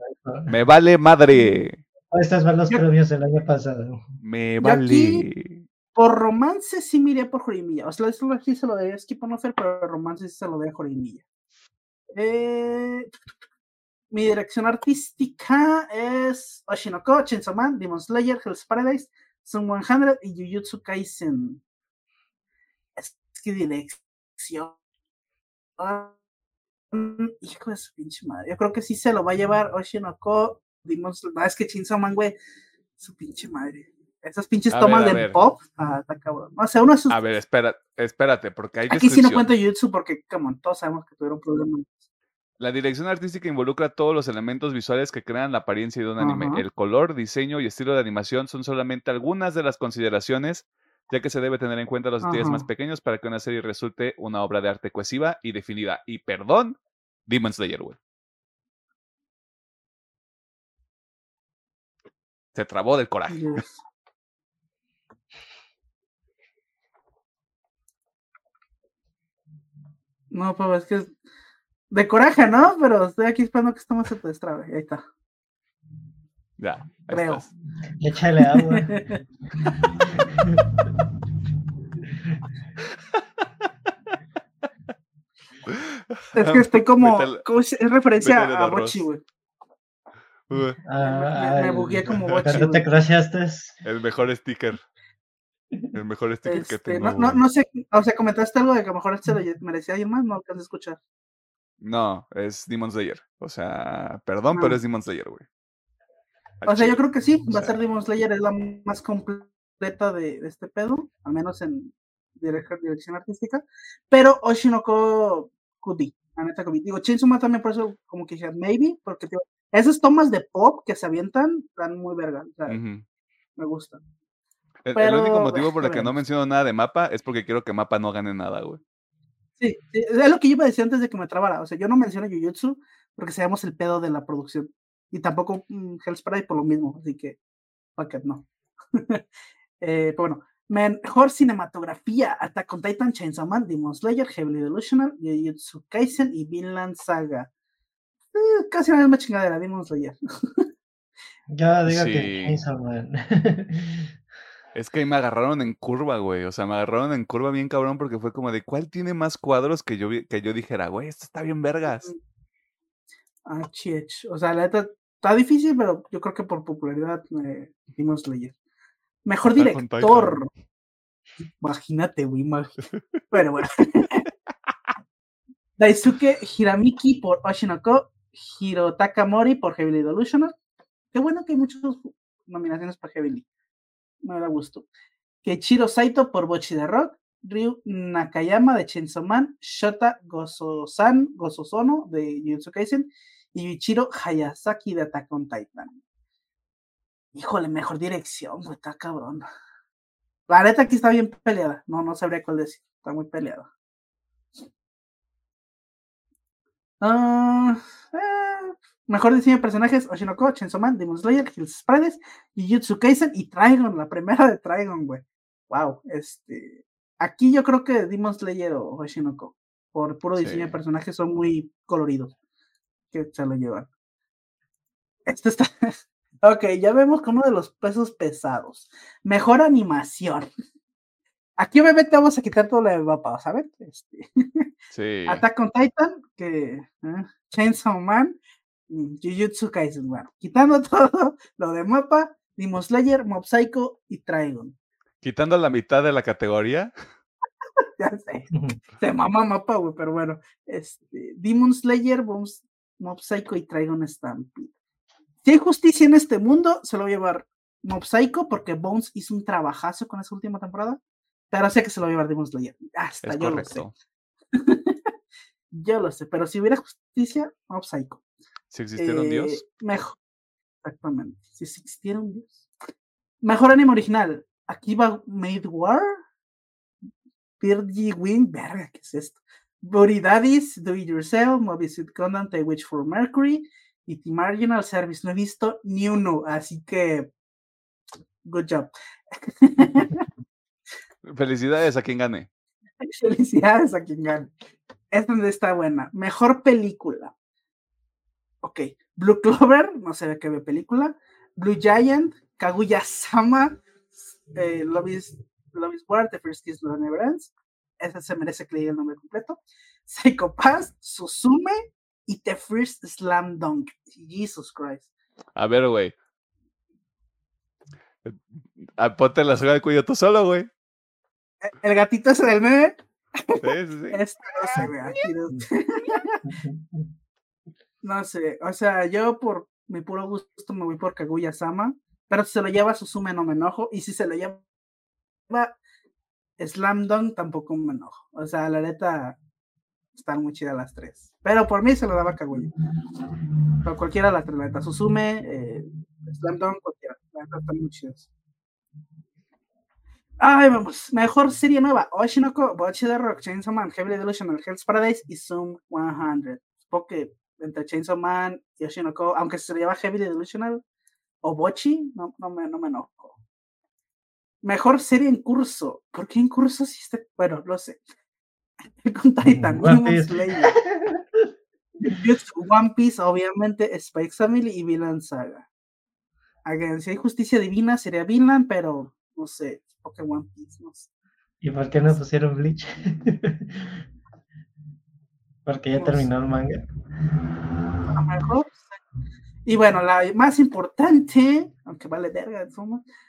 Me vale madre. Estos van los Yo- premios del año pasado. Me vale. aquí- Por romance sí miré por Horimiya. O sea, Life sí se lo de Skip and Lover, pero romance sí se lo de Horimiya. Eh, mi dirección artística es Oshinoko, Chainsaw Man, Demon Slayer, Hell's Paradise, Sun 100 y Jujutsu Kaisen. Es que dirección. Hijo de su pinche madre. Yo creo que sí se lo va a llevar Oshinoko, Demon Slayer. Es que Chainsaw Man, güey, su pinche madre. Esas pinches A tomas ver, ver. pop, ah, está cabrón. O sea, uno de sus. A ver, espera, espérate, porque hay Aquí sí no cuento Jujutsu porque, como todos sabemos que tuvieron problemas. La dirección artística involucra todos los elementos visuales que crean la apariencia de un anime. El color, diseño y estilo de animación son solamente algunas de las consideraciones, ya que se debe tener en cuenta los detalles más pequeños para que una serie resulte una obra de arte cohesiva y definida. Y perdón, Demon Slayer, güey. Se trabó del coraje. No, pues es que es de coraje, ¿no? Pero estoy aquí esperando que estamos se te destrabe. Ahí está. Ya, ahí Creo. estás. Échale agua. Es que estoy como. Métele- ¿cómo se- es referencia a arroz. Bochi, güey. Uh, Ah, me ay, bugueé como bochi, ¿Cuándo te el mejor sticker. El mejor sticker que Este, tengo. no, no, no sé, o sea, comentaste algo de que a lo mejor este lo merecía alguien más, no alcancé a escuchar. No, es Demon Slayer. O sea, perdón, Ah. pero es Demon Slayer, güey. O sea, yo creo que sí, O va a ser Demon Slayer, es la más completa de, de este pedo, al menos en direc- dirección artística. Pero Oshinoko Kudi, la neta, digo, Chainsaw Man también por eso como que dije, maybe, porque tío, esas tomas de pop que se avientan están muy verga, o sea, me gustan. El, único motivo por ya el que no menciono nada de mapa es porque quiero que mapa no gane nada, güey. Sí, sí, es lo que yo iba a decir antes de que me trabara. O sea, yo no menciono Jujutsu porque sabemos el pedo de la producción. Y tampoco mm, Hellspray por lo mismo. Así que, fuck it, no. [laughs] eh, pero bueno, mejor cinematografía: Attack on Titan, Chainsaw Man, Demon Slayer, Heavily Delusional, Jujutsu Kaisen y Vinland Saga. Eh, casi la misma chingadera, Demon Slayer. [laughs] Yo digo que. Chainsaw Man. [laughs] Es que ahí me agarraron en curva, güey. O sea, me agarraron en curva bien cabrón porque fue como de ¿cuál tiene más cuadros que yo, que yo dijera, güey, esto está bien vergas? Ah, chich. O sea, la neta está difícil, pero yo creo que por popularidad, eh, Demon Slayer. Mejor director. Imagínate, güey. imag- [laughs] Pero bueno. [laughs] Daisuke Hiramiki por Oshinoko. Hirotaka Mori por Heavily Delusional. Qué bueno que hay muchas nominaciones para Heavily. Me da gusto. Keiichiro Saito por Bochi de Rock. Ryu Nakayama de Chainsaw Man. Shota Gozo-san, Gozo-sono de Jujutsu Kaisen. Y Yuichiro Hayasaki de Attack on Titan. Híjole, mejor dirección, güey, está cabrón. La neta aquí está bien peleada. No, no sabría cuál decir. Está muy peleada. Ah, eh, mejor diseño de personajes: Oshinoko, Chainsaw Man, Demon Slayer, Hills Spiders, Jujutsu Kaisen y Trigon, la primera de Trigon, güey. Wow, este. Aquí yo creo que Demon Slayer o Oshinoko, por puro diseño de personajes, son muy coloridos. Que se lo llevan. Este está. [laughs] Ok, ya vemos como uno de los pesos pesados. Mejor animación. Aquí obviamente vamos a quitar todo lo de mapa, ¿saben? Este, Sí. [laughs] Attack on Titan, que eh, Chainsaw Man, Jujutsu Kaisen, bueno, quitando [laughs] todo lo de mapa, Demon Slayer, Mob Psycho y Trigon. Quitando la mitad de la categoría. [laughs] Ya sé, se mama mapa, güey, pero bueno, este, Demon Slayer, Bones- Mob Psycho y Trigon Stampede. Si hay justicia en este mundo, se lo va a llevar Mob Psycho porque Bones hizo un trabajazo con esa última temporada, pero sé que se lo va a llevar Demon Slayer. Hasta Es yo lo sé. [laughs] Yo lo sé, pero si hubiera justicia, Mob Psycho. Si existiera un dios. Eh, Mejor. Exactamente. Si existiera un dios. Mejor anime original. Aquí va Made War. Birdie Wing. Verga, ¿qué es esto? Body Daddies, Do It Yourself, Movie Suit Gundam, The Witch for Mercury y The Marginal Service. No he visto ni uno, así que. Good job. [laughs] Felicidades a quien gane. [laughs] Felicidades a quien gane. Esta está buena. Mejor película. Ok. Blue Clover, no sé de qué ve película. Blue Giant, Kaguya Sama, eh, Love, is, Love is War, The First Kiss Love Never Ends. Esa se merece que le diga el nombre completo. Psycho Pass, Suzume y The First Slam Dunk. Jesus Christ. A ver, güey. Ah, Ponte la soga de cuello tú solo, güey. Eh, El gatito ese del meme. Sí, sí, sí. [laughs] Este no sé, güey, aquí [laughs] [laughs] no- sé, o sea, yo por mi puro gusto me voy por Kaguya Sama, pero si se lo lleva Suzume no me enojo, y si se lo lleva Slam Dunk tampoco me enojo. O sea, la neta están muy chidas las tres. Pero por mí se lo daba Kaguya. Pero cualquiera de las tres, la neta, Suzume, eh, Slam Dunk, cualquiera. La neta están muy chidas. Ay, vamos. Mejor serie nueva. Oshinoko, Bocchi de Rock, Chainsaw Man, Heavily Delusional, Hell's Paradise y Zoom 100. Supongo que entre Chainsaw Man y Oshinoko, aunque se lleva Heavily Delusional o Bochi, no, no, me, no me enojo. Mejor serie en curso. ¿Por qué en curso si está? Bueno, lo sé. [laughs] Con Titan, One Demon. Slayer. [laughs] One Piece, obviamente, Spike Family y Vinland Saga. Again, si hay justicia divina sería Vinland, pero no sé, porque One Piece, no sé. ¿Y por qué no pusieron Bleach? [laughs] Porque ya sé. terminó el manga. A lo mejor. Y bueno, la más importante, aunque vale verga.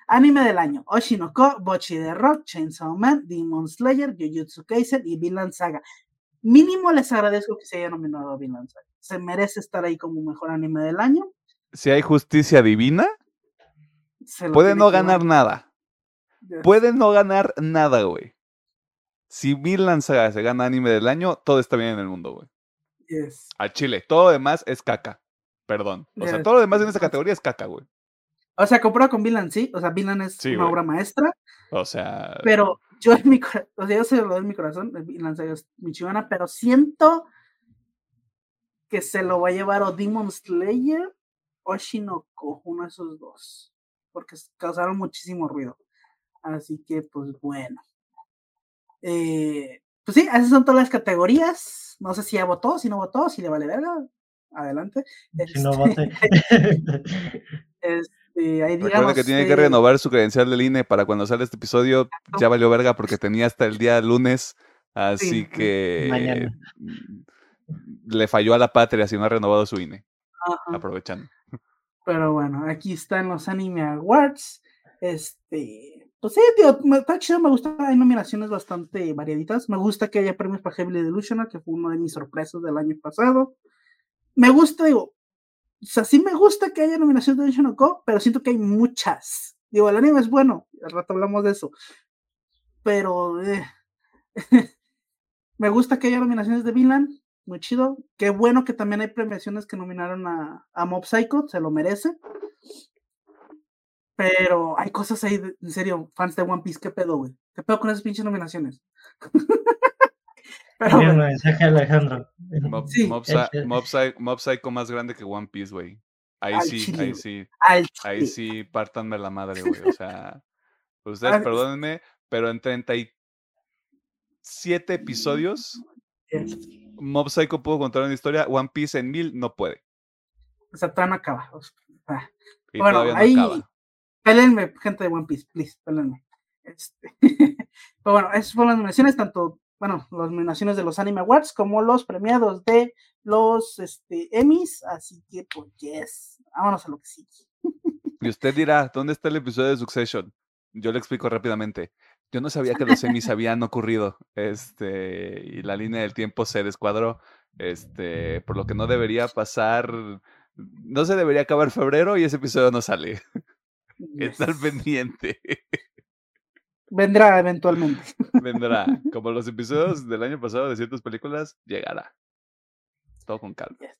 Anime del año: Oshinoko, Bochi de Rock, Chainsaw Man, Demon Slayer, Jujutsu Kaisen y Vinland Saga. Mínimo les agradezco que se haya nominado a Vinland Saga. Se merece estar ahí como mejor anime del año. Si hay justicia divina, puede no ganar nada. Yes. Puede no ganar nada, güey. Si Vinland Saga se gana anime del año, todo está bien en el mundo, güey. Yes. A Chile, todo lo demás es caca. Perdón. O sea, todo lo demás en esa categoría es caca, güey. O sea, comparado con Vinland, sí. O sea, Vinland es Sí, una güey. obra maestra. O sea, Pero yo en mi corazón, o sea, yo se lo doy en mi corazón, Vinland Saga es mi chingona, pero siento que se lo va a llevar o Demon Slayer o Shinoko, uno de esos dos, porque causaron muchísimo ruido. Así que, pues bueno. Eh, pues sí, esas son todas las categorías. No sé si ya votó, si no votó, si le vale verga. Adelante. Si no Este, vote. [laughs] este, ahí recuerda díganos, que tiene que renovar su credencial del INE para cuando sale este episodio. Ya valió verga porque tenía hasta el día lunes. Así Sí, que mañana. mm, le falló a la patria si no ha renovado su INE. ajá. Aprovechando. Pero bueno, aquí están los Anime Awards. Este, pues sí, tío, está chido, me gusta. Hay nominaciones bastante variaditas. Me gusta que haya premios para Heavily Delusional, que fue una de mis sorpresas del año pasado. Me gusta, digo, o sea, sí me gusta que haya nominaciones de Delusional Co, pero siento que hay muchas. Digo, el anime es bueno, al rato hablamos de eso. Pero eh, [laughs] me gusta que haya nominaciones de Vinland, muy chido. Qué bueno que también hay premiaciones que nominaron a, a Mob Psycho, se lo merece. Pero hay cosas ahí, de- en serio, fans de One Piece, ¿qué pedo, güey? ¿Qué pedo con esas pinches nominaciones? [laughs] Pero un mensaje a Alejandro. Mob, Sí, Psycho más grande que One Piece, güey. Ahí Al sí, chile, ahí sí, al ahí sí, pártanme la madre, güey. O [laughs] sea, ustedes Ah, perdónenme, pero en 37 episodios, Yes. Mob Psycho pudo contar una historia, One Piece en mil no puede. O sea, todavía no acaba. o sea, ah. Y Bueno, todavía no ahí- acaba. Pélenme, gente de One Piece, please, pélenme. Este, [laughs] Pero bueno, esas fueron las nominaciones, tanto, bueno, las nominaciones de los Anime Awards como los premiados de los este, Emmys. Así que, pues, yes, vámonos a lo que sigue. Y usted dirá, ¿dónde está el episodio de Succession? Yo le explico rápidamente. Yo no sabía que los semis [laughs] habían ocurrido. Este, y la línea del tiempo se descuadró. Este, por lo que no debería pasar. No se debería acabar febrero y ese episodio no sale. [laughs] Está al Yes. pendiente. Vendrá eventualmente. Vendrá. [laughs] Como los episodios del año pasado de ciertas películas, llegará. Todo con calma. Yes.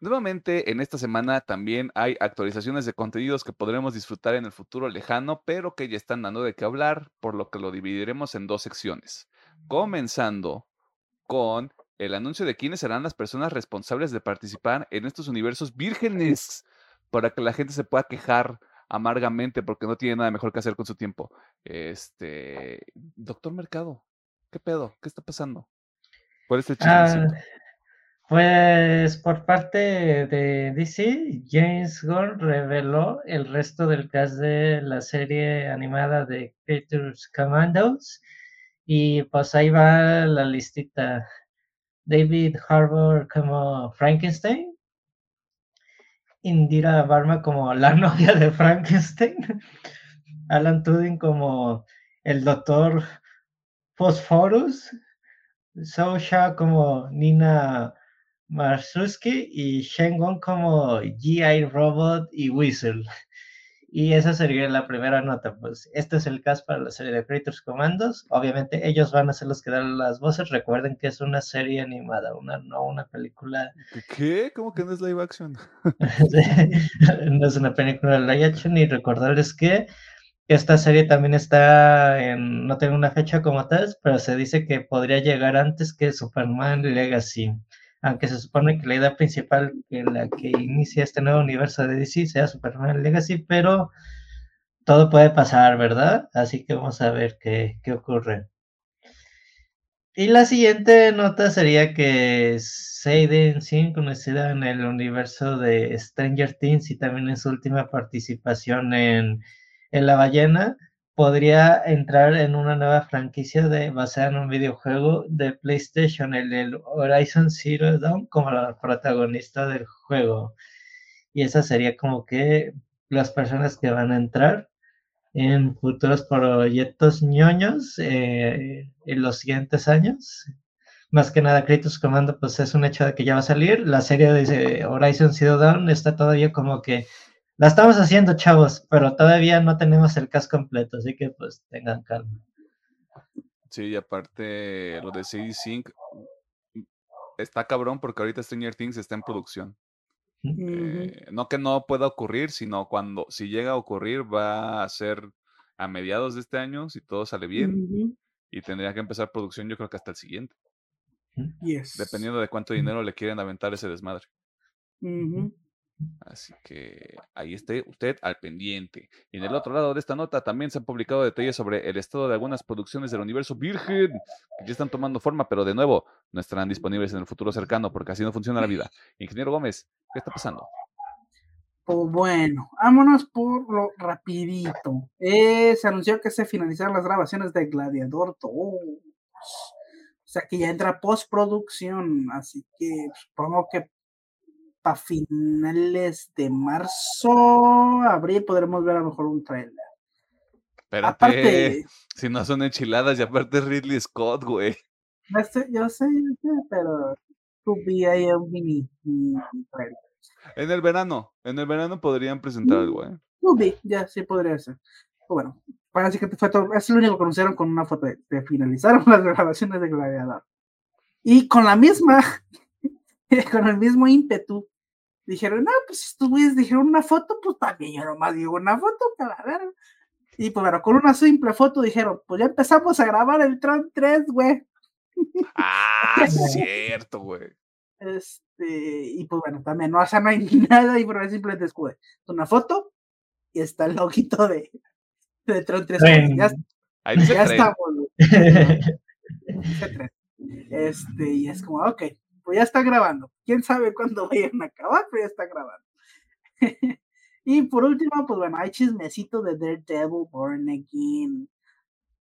Nuevamente, en esta semana también hay actualizaciones de contenidos que podremos disfrutar en el futuro lejano, pero que ya están dando de qué hablar, por lo que lo dividiremos en dos secciones. Comenzando con el anuncio de quiénes serán las personas responsables de participar en estos universos vírgenes, para que la gente se pueda quejar amargamente porque no tiene nada mejor que hacer con su tiempo. Este, doctor Mercado, ¿qué pedo? ¿Qué está pasando? ¿Cuál es el Ah? Pues por parte de DC, James Gunn reveló el resto del cast de la serie animada de Creatures Commandos y pues ahí va la listita. David Harbour como Frankenstein, Indira Varma como la [laughs] novia de Frankenstein, Alan Tudyk como el doctor Phosphorus, Sosha como Nina Marsuski y Shengon como GI Robot y Whistle. Y esa sería la primera nota, pues este es el cast para la serie de Creators Commandos. Obviamente ellos van a ser los que dan las voces. Recuerden que es una serie animada, una, no una película. ¿Qué? ¿Cómo que no es live action? [laughs] no es una película live action. Y recordarles que esta serie también está en, no tiene una fecha como tal, pero se dice que podría llegar antes que Superman Legacy aunque se supone que la idea principal en la que inicia este nuevo universo de DC sea Superman Legacy, pero todo puede pasar, ¿verdad? Así que vamos a ver qué, qué ocurre. Y la siguiente nota sería que Seiden Sin, conocida en el universo de Stranger Things y también en su última participación en, en La Ballena, podría entrar en una nueva franquicia de, basada en un videojuego de PlayStation, el, el Horizon Zero Dawn, como la protagonista del juego. y esa sería como que las personas que van a entrar en futuros proyectos ñoños eh, en los siguientes años. Más que nada, Kratos Commando, pues es un hecho de que ya va a salir. La serie de Horizon Zero Dawn está todavía como que la estamos haciendo, chavos, pero todavía no tenemos el cast completo, así que pues tengan calma. Sí, y aparte lo de CD Sync está cabrón porque ahorita Stranger Things está en producción. Eh, no que no pueda ocurrir, sino cuando, si llega a ocurrir, va a ser a mediados de este año, si todo sale bien, y tendría que empezar producción yo creo que hasta el siguiente. Dependiendo de cuánto dinero le quieren aventar ese desmadre. Así que ahí esté usted al pendiente. Y en el otro lado de esta nota también se han publicado detalles sobre el estado de algunas producciones del universo Virgen, que ya están tomando forma, pero de nuevo no estarán disponibles en el futuro cercano, porque así no funciona la vida. Ingeniero Gómez, ¿qué está pasando? Pues bueno, vámonos por lo rapidito. Eh, se anunció que se finalizaron las grabaciones de Gladiador 2. O sea que ya entra postproducción, así que supongo que para finales de marzo, abril, podremos ver a lo mejor un trailer. Espérate, aparte, [laughs] si no son enchiladas, y aparte Ridley Scott, güey. Yo sé, yo sé, pero tú vi ahí un mini, trailer. En el verano, en el verano podrían presentar algo, ¿eh? vi, ya sí podría ser. Bueno, parece que fue todo, es lo único que conocieron con una foto de, de finalizaron [laughs] las grabaciones de Gladiador. Y con la misma, [laughs] con el mismo ímpetu dijeron, no, pues estos güeyes dijeron una foto, pues también yo nomás digo una foto, calavera. Y pues bueno, con una simple foto dijeron, pues ya empezamos a grabar el Tron 3, güey. Ah, [laughs] cierto, güey. Este, y pues bueno, también no, o no hay [laughs] nada y por simplemente es una foto y está el loguito de, de Tron 3. Ya, Ahí dice ya estamos, Este, y es como, ok, pues ya está grabando. Quién sabe cuándo vayan a acabar, pero ya está grabando. [laughs] y por último, pues bueno, hay chismecito de Daredevil Born Again.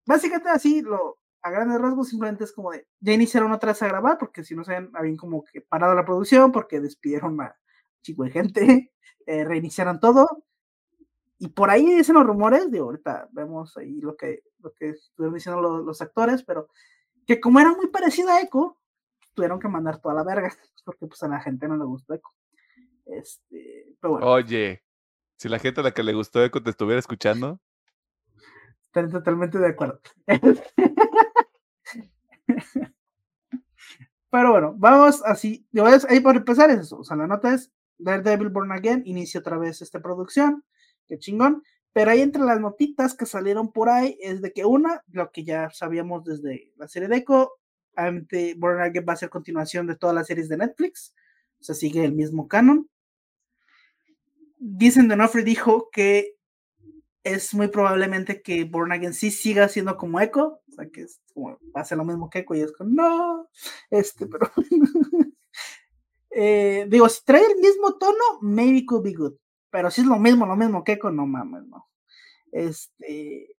Básicamente así, lo, a grandes rasgos, simplemente es como de, ya iniciaron otra vez a grabar, porque si no se habían como que parado la producción, porque despidieron a chico de gente, [laughs] eh, reiniciaron todo. Y por ahí dicen los rumores, de ahorita vemos ahí lo que, lo que estuvieron diciendo los, los actores, pero que como era muy parecida a Echo, tuvieron que mandar toda la verga, [laughs] porque pues a la gente no le gustó Echo. Este, pero bueno. Oye, si la gente a la que le gustó Echo te estuviera escuchando. Estoy totalmente de acuerdo. [laughs] pero bueno, vamos así. Ahí por empezar es eso. O sea, la nota es Daredevil Born Again inicia otra vez esta producción. Qué chingón. Pero ahí entre las notitas que salieron por ahí es de que una, lo que ya sabíamos desde la serie de Echo, Born Again va a ser continuación de todas las series de Netflix. O sea, sigue el mismo canon. Dicen Donofrio dijo que es muy probablemente que Born Again sí siga siendo como Echo. O sea, que es como, va a ser lo mismo que Echo y es como, no, este, pero. [laughs] eh, digo, si trae el mismo tono, maybe could be good. Pero si es lo mismo, lo mismo que Echo, no mames, no. Este,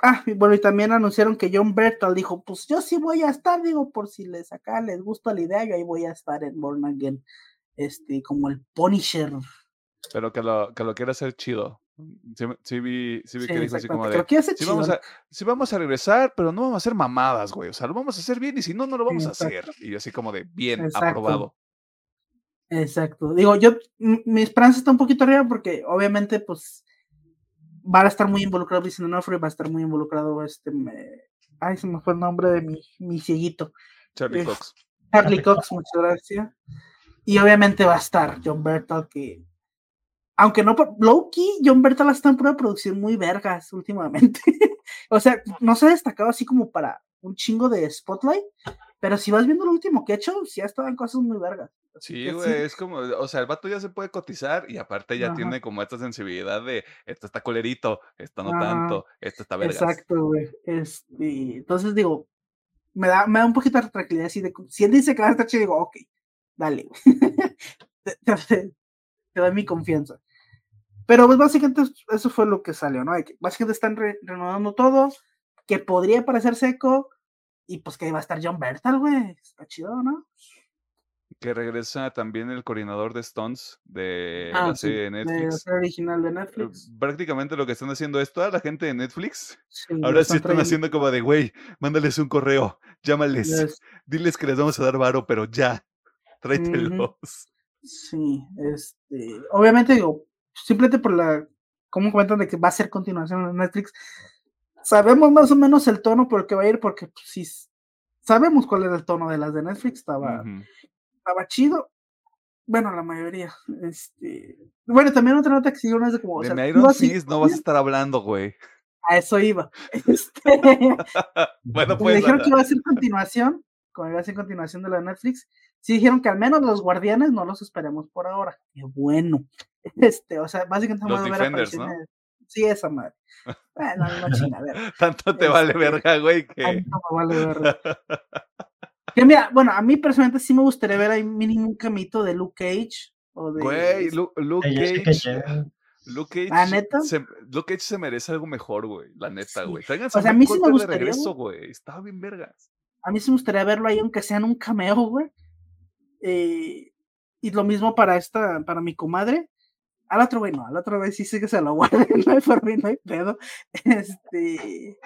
Ah, y bueno, y también anunciaron que John Bertal dijo, pues yo sí voy a estar, digo, por si les acá les gusta la idea, yo ahí voy a estar en Born Again, este, como el Punisher. Pero que lo, que lo quiera hacer chido. Sí, vi, sí vi que dijo así como de, sí vamos, a, sí vamos a regresar, pero no vamos a hacer mamadas, güey, o sea, lo vamos a hacer bien y si no, no lo vamos a hacer. Y así como de, bien, aprobado. Exacto. Digo, yo, mi esperanza está un poquito arriba porque obviamente, pues, va a estar muy involucrado Vincent Onofre, va a estar muy involucrado este, me... ay, se me fue el nombre de mi, mi cieguito. Charlie Cox. Charlie Cox, muchas gracias. Y obviamente va a estar John Bertal, que aunque no, Loki, John Bertal está en prueba de producción muy vergas últimamente. [laughs] o sea, no se ha destacado así como para un chingo de spotlight, pero si vas viendo lo último que ha hecho, sí ha estado en cosas muy vergas. Sí, güey, es como, o sea, el vato ya se puede cotizar y aparte ya tiene como esta sensibilidad de esto está colerito, esto no tanto, esto está vergas. Exacto, güey. Este, entonces digo, me da, me da un poquito de tranquilidad así de si él dice que va a estar chido, digo, ok, dale, [laughs] te, te, doy mi confianza. Pero pues básicamente eso fue lo que salió, ¿no? Básicamente están renovando todo, que podría parecer seco, y pues que va a estar John Bertal, güey. Está chido, ¿no? que regresa también el coordinador de Stones de Ah, la sí, serie de de la Netflix. original de Netflix. Prácticamente lo que están haciendo es toda la gente de Netflix. Sí, Ahora sí están trayendo. haciendo como de, güey, mándales un correo, llámales, Yes. diles que les vamos a dar varo, pero ya, tráetelos. Sí, este, obviamente digo, simplemente por la, como comentan de que va a ser continuación en Netflix, sabemos más o menos el tono por el que va a ir, porque pues, sí, s- sabemos cuál era el tono de las de Netflix, estaba, estaba chido, bueno, la mayoría, este, bueno, también otra nota que siguió es de como, o De sea, mi iba Iron Fist no vas a estar hablando, güey. a eso iba, [laughs] este, [laughs] Bueno, me pues. dijeron que iba a ser continuación, como iba a ser continuación de la de Netflix, sí dijeron que al menos los guardianes no los esperemos por ahora. Qué bueno. Este, o sea, básicamente Los a ver Defenders, ¿no? Sí, esa madre. Bueno, no chingadera. [laughs] Tanto te vale Este, verga, güey, que. Tanto me [laughs] vale verga. Que mira, bueno, a mí personalmente sí me gustaría ver ahí mínimo un camito de Luke Cage o de Güey, Lu- Luke Cage. Luke ¿Ah, Cage, neta? se, Luke Cage se merece algo mejor, güey. La neta, Sí. güey. Tráiganse O sea, a mí sí me Coulter de gustaría, regreso, güey. Estaba bien vergas. a mí sí me gustaría verlo ahí, aunque sea en un cameo, güey. Eh, y lo mismo para esta, para mi comadre. Al otro güey no, al otro güey sí sé que se lo [laughs] guarden, no hay por mí, no hay pedo. Este,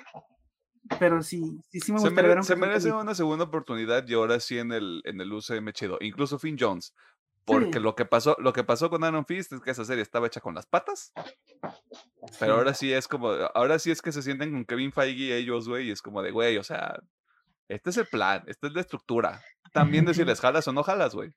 pero sí, sí, sí me Se, gustaría mere- ver se un merece cameo. una segunda oportunidad y ahora sí en el, en el UCM chido. Incluso Finn Jones. Porque Sí. lo que pasó, lo que pasó con Iron Fist es que esa serie estaba hecha con las patas. Pero Sí. ahora sí es como, ahora sí es que se sienten con Kevin Feige ellos, güey, y es como de, güey, o sea, este es el plan, esta es la estructura. También decirles, [laughs] jalas o no jalas, güey.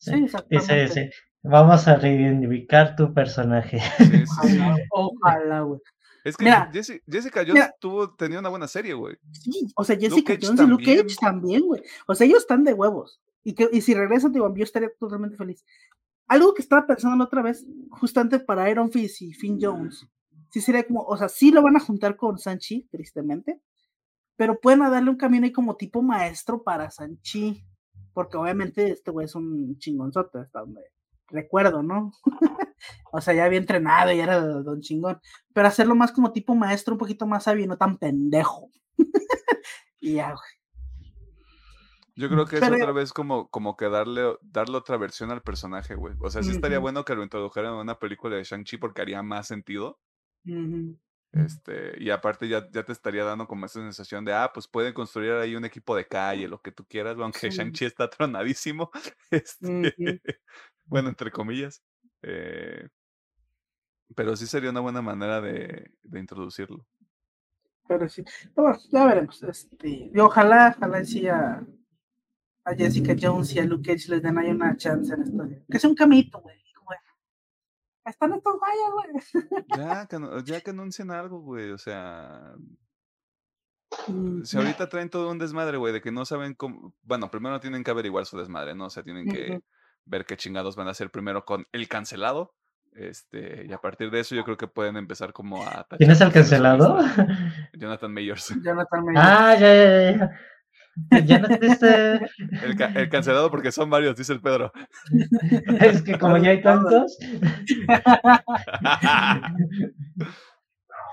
Sí, exactamente. Vamos a reivindicar tu personaje. Sí, sí, [laughs] sí. Ojalá, güey. Es que Mira, Jessica Jones mira. tuvo, tenía una buena serie, güey. Sí, o sea, Jessica Jones y Luke. Cage también, güey. O sea, ellos están de huevos. Y, que, y si regresan, digo, yo estaría totalmente feliz. Algo que estaba pensando la otra vez, justamente para Iron Fist y Finn Jones, sí sería como, o sea, sí lo van a juntar con Sanchi, tristemente, pero pueden darle un camino ahí como tipo maestro para Sanchi, porque obviamente este güey es un chingonzote, hasta donde recuerdo, ¿no? [laughs] o sea, ya había entrenado y era don chingón, pero hacerlo más como tipo maestro, un poquito más sabio y no tan pendejo. [laughs] y ya, güey. Yo creo que es Pero- otra vez como, como que darle, darle otra versión al personaje, güey. O sea, sí estaría bueno que lo introdujeran en una película de Shang-Chi porque haría más sentido. Ujú. Este, y aparte ya, ya te estaría dando como esa sensación de, ah, pues pueden construir ahí un equipo de calle, lo que tú quieras, aunque [laughs] Sí. Shang-Chi está tronadísimo. [laughs] Este, bueno, entre comillas. eh, pero sí sería una buena manera de, de introducirlo. Pero sí, bueno, ya veremos. Este, y ojalá, ojalá sí a, a Jessica Jones y a Luke Cage les den ahí una chance en esto. Que sea un camito, güey. Están estos gallos, güey. [laughs] Ya que, ya que anuncien algo, güey. O sea, Mm, si ahorita traen todo un desmadre, güey, de que no saben cómo. Bueno, primero tienen que averiguar su desmadre, ¿no? O sea, tienen que ver qué chingados van a hacer primero con el cancelado. Este, y a partir de eso yo creo que pueden empezar como a... ¿Quién es el cancelado? [laughs] Jonathan Mayers. Jonathan [laughs] Majors. Ah, ya, ya, ya. Ya no existe. El, ca- el cancelado porque son varios, dice el Pedro. [laughs] Es que como ya hay tantos.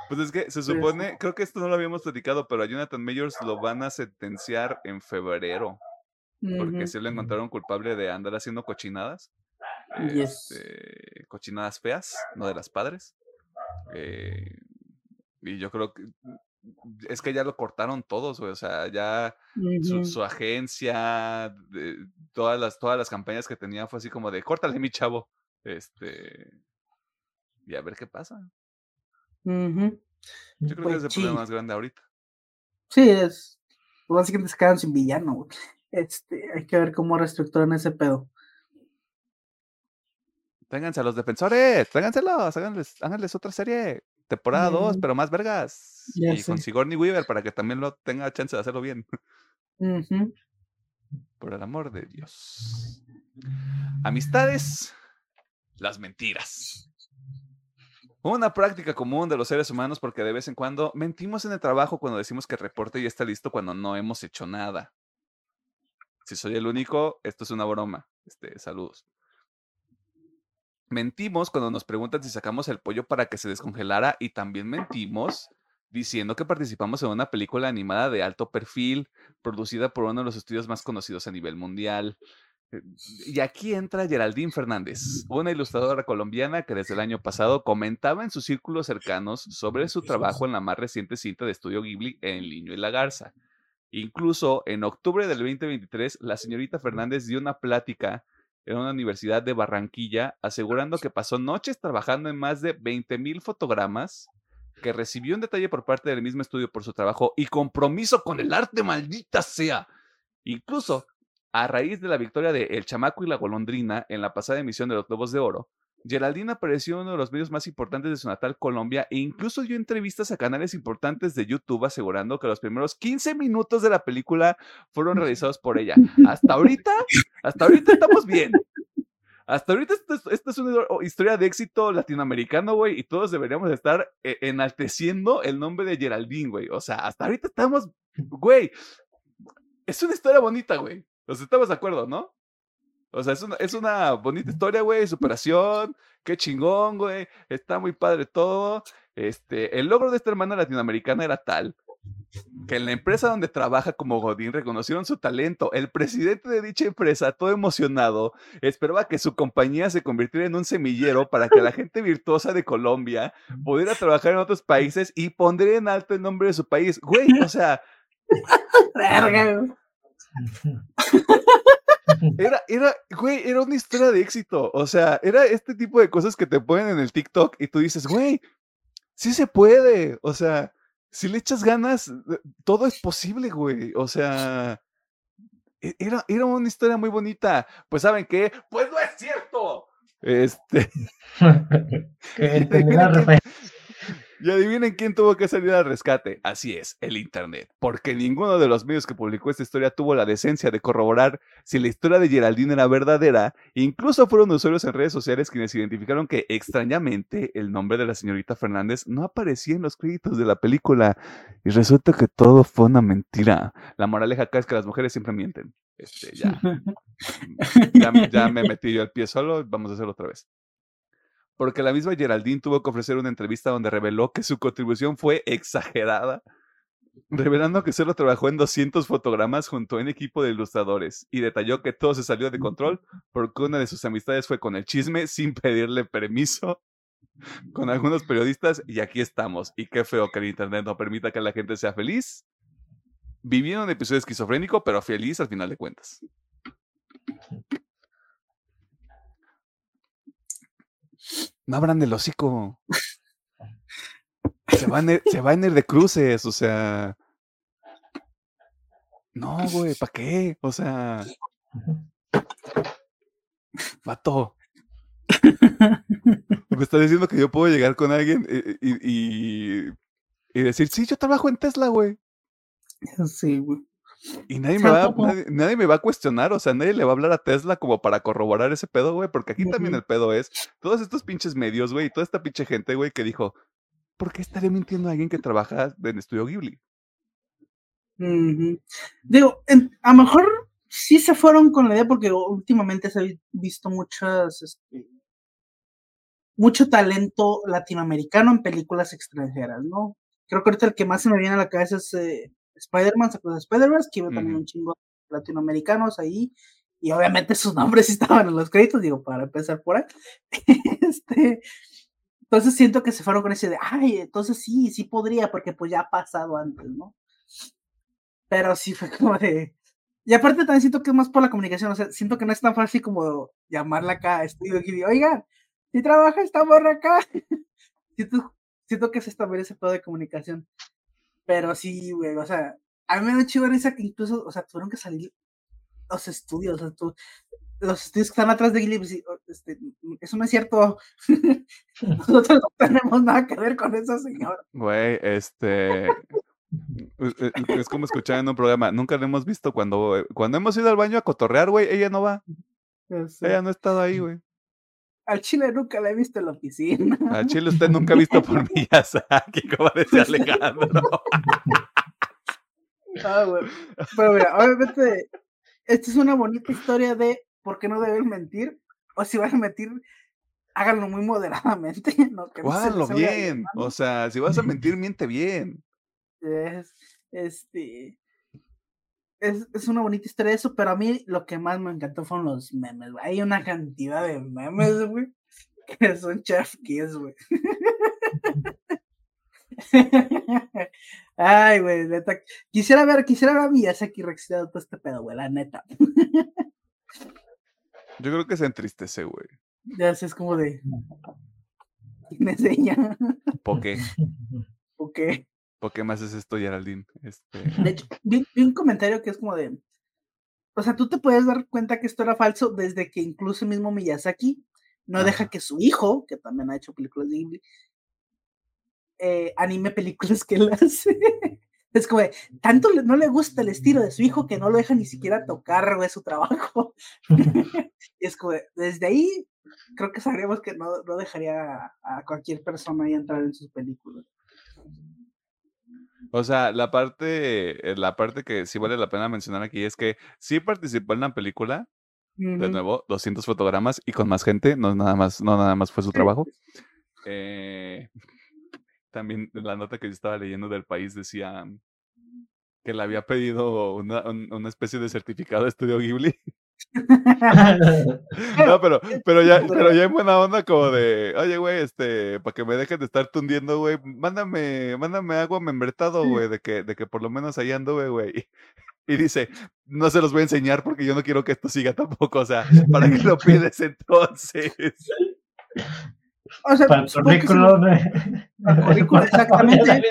Pues es que se supone, creo que esto no lo habíamos platicado, pero a Jonathan Mayors lo van a sentenciar en febrero. Porque Ujú. sí lo encontraron culpable de andar haciendo cochinadas. Yes. este, cochinadas feas, no de las padres. Eh, y yo creo que es que ya lo cortaron todos, güey. O sea, ya su, agencia, de- todas las, todas las campañas que tenía fue así como de córtale, mi chavo. Este. Y a ver qué pasa. Yo creo que Pues es el sí. problema más grande ahorita. Sí, es. Pues básicamente se quedan sin villano, güey. Este, hay que ver cómo reestructuran ese pedo. Tráiganse a los defensores, tráiganselos, háganles, háganles otra serie. Temporada 2, Mm. pero más vergas. Ya y con. Sigourney Weaver para que también lo tenga chance de hacerlo bien. Por el amor de Dios. Amistades, las mentiras. Una práctica común de los seres humanos porque de vez en cuando mentimos en el trabajo cuando decimos que el reporte ya está listo cuando no hemos hecho nada. Si soy el único, esto es una broma. Este, saludos. Mentimos cuando nos preguntan si sacamos el pollo para que se descongelara y también mentimos diciendo que participamos en una película animada de alto perfil producida por uno de los estudios más conocidos a nivel mundial. Eh, y aquí entra Geraldine Fernández, una ilustradora colombiana que desde el año pasado comentaba en sus círculos cercanos sobre su trabajo en la más reciente cinta de estudio Ghibli, El Niño y la Garza. Incluso en octubre del 2023, la señorita Fernández dio una plática en una universidad de Barranquilla, asegurando que pasó noches trabajando en más de 20.000 fotogramas, que recibió un detalle por parte del mismo estudio por su trabajo y compromiso con el arte, maldita sea. Incluso a raíz de la victoria de El Chamaco y la Golondrina en la pasada emisión de los Globos de Oro, Geraldine apareció en uno de los medios más importantes de su natal Colombia e incluso dio entrevistas a canales importantes de YouTube asegurando que los primeros 15 minutos de la película fueron realizados por ella. Hasta ahorita, hasta ahorita estamos bien. Hasta ahorita esta es, una historia de éxito latinoamericano, güey, y todos deberíamos estar eh, enalteciendo el nombre de Geraldine, güey. O sea, hasta ahorita estamos, güey, es una historia bonita, güey. Sea, estamos de acuerdo, ¿no? O sea, es una, es una bonita historia, güey, [laughs] superación, qué chingón, güey, está muy padre todo. Este, el logro de esta hermana latinoamericana era tal que en la empresa donde trabaja como Godín reconocieron su talento. El presidente de dicha empresa, todo emocionado, esperaba que su compañía se convirtiera en un semillero para que la gente virtuosa de Colombia pudiera trabajar en otros países y pondría en alto el nombre de su país. Güey, o sea... [laughs] [laughs] Era, era, güey, era una historia de éxito. O sea, era este tipo de cosas que te ponen en el TikTok y tú dices, güey, sí se puede. O sea, si le echas ganas, eh, todo es posible, güey. O sea, e, era, era una historia muy bonita. Pues, ¿saben qué? Pues no es cierto. Este. [laughs] [laughs] Y adivinen quién tuvo que salir al rescate. Así es, el Internet. Porque ninguno de los medios que publicó esta historia tuvo la decencia de corroborar si la historia de Geraldine era verdadera. Incluso fueron usuarios en redes sociales quienes identificaron que extrañamente el nombre de la señorita Fernández no aparecía en los créditos de la película. Y resulta que todo fue una mentira. La moraleja acá es que las mujeres siempre mienten. Este, ya, [laughs] ya, ya me metí yo al pie solo, vamos a hacerlo otra vez porque la misma Geraldine tuvo que ofrecer una entrevista donde reveló que su contribución fue exagerada, revelando que solo trabajó en 200 fotogramas junto a un equipo de ilustradores y detalló que todo se salió de control porque una de sus amistades fue con el chisme sin pedirle permiso con algunos periodistas y aquí estamos. Y qué feo que el Internet no permita que la gente sea feliz. Viviendo un episodio esquizofrénico, pero feliz al final de cuentas. No abran el hocico. Se van, a, se van a ir de cruces, o sea. No, güey, ¿para qué? O sea. Vato. Me está diciendo que yo puedo llegar con alguien y, y decir, sí, yo trabajo en Tesla, güey. Sí, güey. Y nadie me, va, nadie, me va a cuestionar, o sea, nadie le va a hablar a Tesla como para corroborar ese pedo, güey, porque aquí también el pedo es todos estos pinches medios, güey, y toda esta pinche gente, güey, que dijo, ¿por qué estaría mintiendo a alguien que trabaja en Estudio Ghibli? Digo, a lo mejor sí se fueron con la idea porque últimamente se ha visto muchas, este, mucho talento latinoamericano en películas extranjeras, ¿no? Creo que ahorita el que más se me viene a la cabeza es eh, Spider-Man, se de Spider-Verse, que iba también un chingo latinoamericanos ahí, y obviamente [laughs] sus nombres estaban en los créditos, digo, para empezar por ahí. [laughs] este, entonces siento que se fueron con ese de, ay, entonces sí, sí podría, porque pues ya ha pasado antes, ¿no? Pero sí fue como de... Y aparte también siento que es más por la comunicación, o sea, siento que no es tan fácil como llamarla acá a estudio y oigan, si trabaja esta morra acá. [laughs] siento, siento que es también ese pedo de comunicación. Pero sí, güey, o sea, a mí me da chido esa que incluso, o sea, tuvieron que salir los estudios, o sea, los estudios que están atrás de Ghibli, pues, este, eso no es cierto. [laughs] Nosotros no tenemos nada que ver con esa señora. Güey, este. Es como escuchar en un programa. Nunca la hemos visto cuando, cuando hemos ido al baño a cotorrear, güey. Ella no va. Ella no ha estado ahí, güey. Al chile nunca la he visto en la oficina. Al chile usted nunca ha visto por [laughs] Miyazaki, como decía Alejandro. ah, bueno. Pero mira, obviamente, esta es una bonita historia de por qué no deben mentir. O si van a mentir, háganlo muy moderadamente. [laughs] ¿no? bien. O sea, si vas a mentir, miente bien. [laughs] Es, este. Es, es una bonita historia eso, pero a mí lo que más me encantó fueron los memes, güey. Hay una cantidad de memes, güey, que son chef kiss, güey. [laughs] Ay, güey, neta. Quisiera ver, quisiera ver a Miyazaki reaccionando todo este pedo, güey, la neta. Yo creo que se entristece, güey. Ya sé, es como de. Me enseña. ¿Por qué? ¿O qué? ¿Por qué me haces esto, Geraldine? Este... De hecho, vi, vi un comentario que es como de. O sea, tú te puedes dar cuenta que esto era falso desde que incluso mismo Miyazaki no deja que su hijo, que también ha hecho películas de Ghibli, eh, anime películas que él [laughs] hace. Es como de, tanto le- no le gusta el estilo de su hijo que no lo deja ni siquiera tocar, güey, su trabajo. [laughs] Es como, de, desde ahí, creo que sabríamos que no, no dejaría a, a cualquier persona ahí entrar en sus películas. O sea, la parte, eh, la parte que sí vale la pena mencionar aquí es que sí participó en la película, de nuevo, 200 fotogramas y con más gente, no nada más, no nada más fue su [laughs] trabajo. Eh, también la nota que yo estaba leyendo del país decía que le había pedido una, un- una especie de certificado de estudio Ghibli. [laughs] No, pero, pero ya, pero ya en buena onda como de, oye, güey, este, para que me dejen de estar tundiendo, güey, mándame, mándame agua membretado, güey, de que, de que por lo menos ahí anduve, güey. Y dice, no se los voy a enseñar porque yo no quiero que esto siga tampoco, o sea, ¿para qué lo [laughs] pides entonces? O sea, Para el currículum. para el currículum, [laughs] exactamente.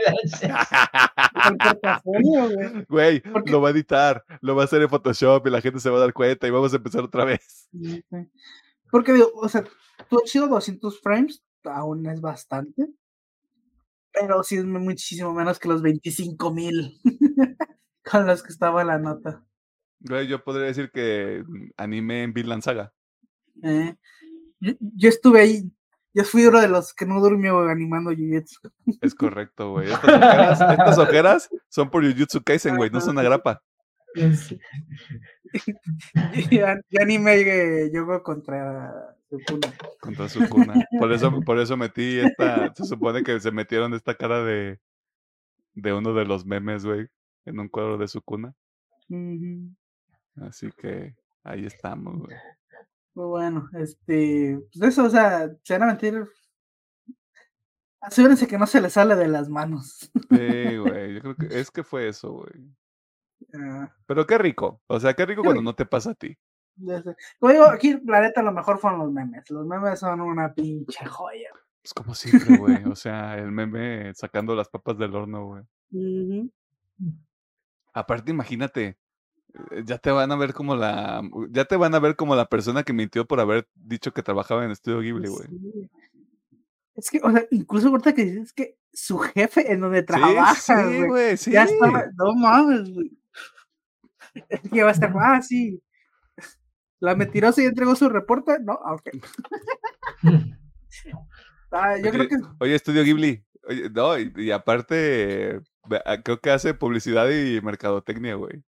Güey. Lo va a editar, lo va a hacer en Photoshop y la gente se va a dar cuenta y vamos a empezar otra vez. Porque digo, o sea, tú has sido 200 frames, aún es bastante. Pero sí es muchísimo menos que los 25 mil [laughs] con los que estaba la nota. Güey, yo podría decir que mm, animé en Vinland Saga. Eh, yo, yo estuve ahí, yo fui uno de los que no durmió animando Jujutsu. Es correcto, güey. Estas ojeras, estas ojeras son por Jujutsu Kaisen, güey, no son agrapa. [laughs] Ya, ya animé eh, Yogo contra Sukuna. Contra su cuna. Por eso, por eso metí esta. Se supone que se metieron esta cara de. De uno de los memes, güey. En un cuadro de su cuna. Así que ahí estamos, güey. Muy bueno, este, pues eso, o sea, se van a mentir. Asegúrense que no se les sale de las manos. Sí, güey. Yo creo [laughs] que es que fue eso, güey. Ah, Pero qué rico. O sea, qué rico Qué cuando rico. no te pasa a ti. Como digo, aquí la neta lo mejor fueron los memes. Los memes son una pinche joya. Pues como siempre, güey. O [laughs] sea, el meme sacando las papas del horno, güey. Aparte, imagínate, ya te van a ver como la, ya te van a ver como la persona que mintió por haber dicho que trabajaba en Estudio Ghibli, güey. Sí. Es que, o sea, incluso ahorita que dices que su jefe en donde trabaja, sí, güey, güey, sí. ya estaba, no mames, güey. [laughs] Es que va a estar, ah, sí. La mentirosa ya entregó su reporte, no, Ah, ok. [laughs] Ah, yo creo Oye, que Oye, Estudio Ghibli. Oye, no, y, y aparte, ah, creo que hace publicidad y mercadotecnia, güey.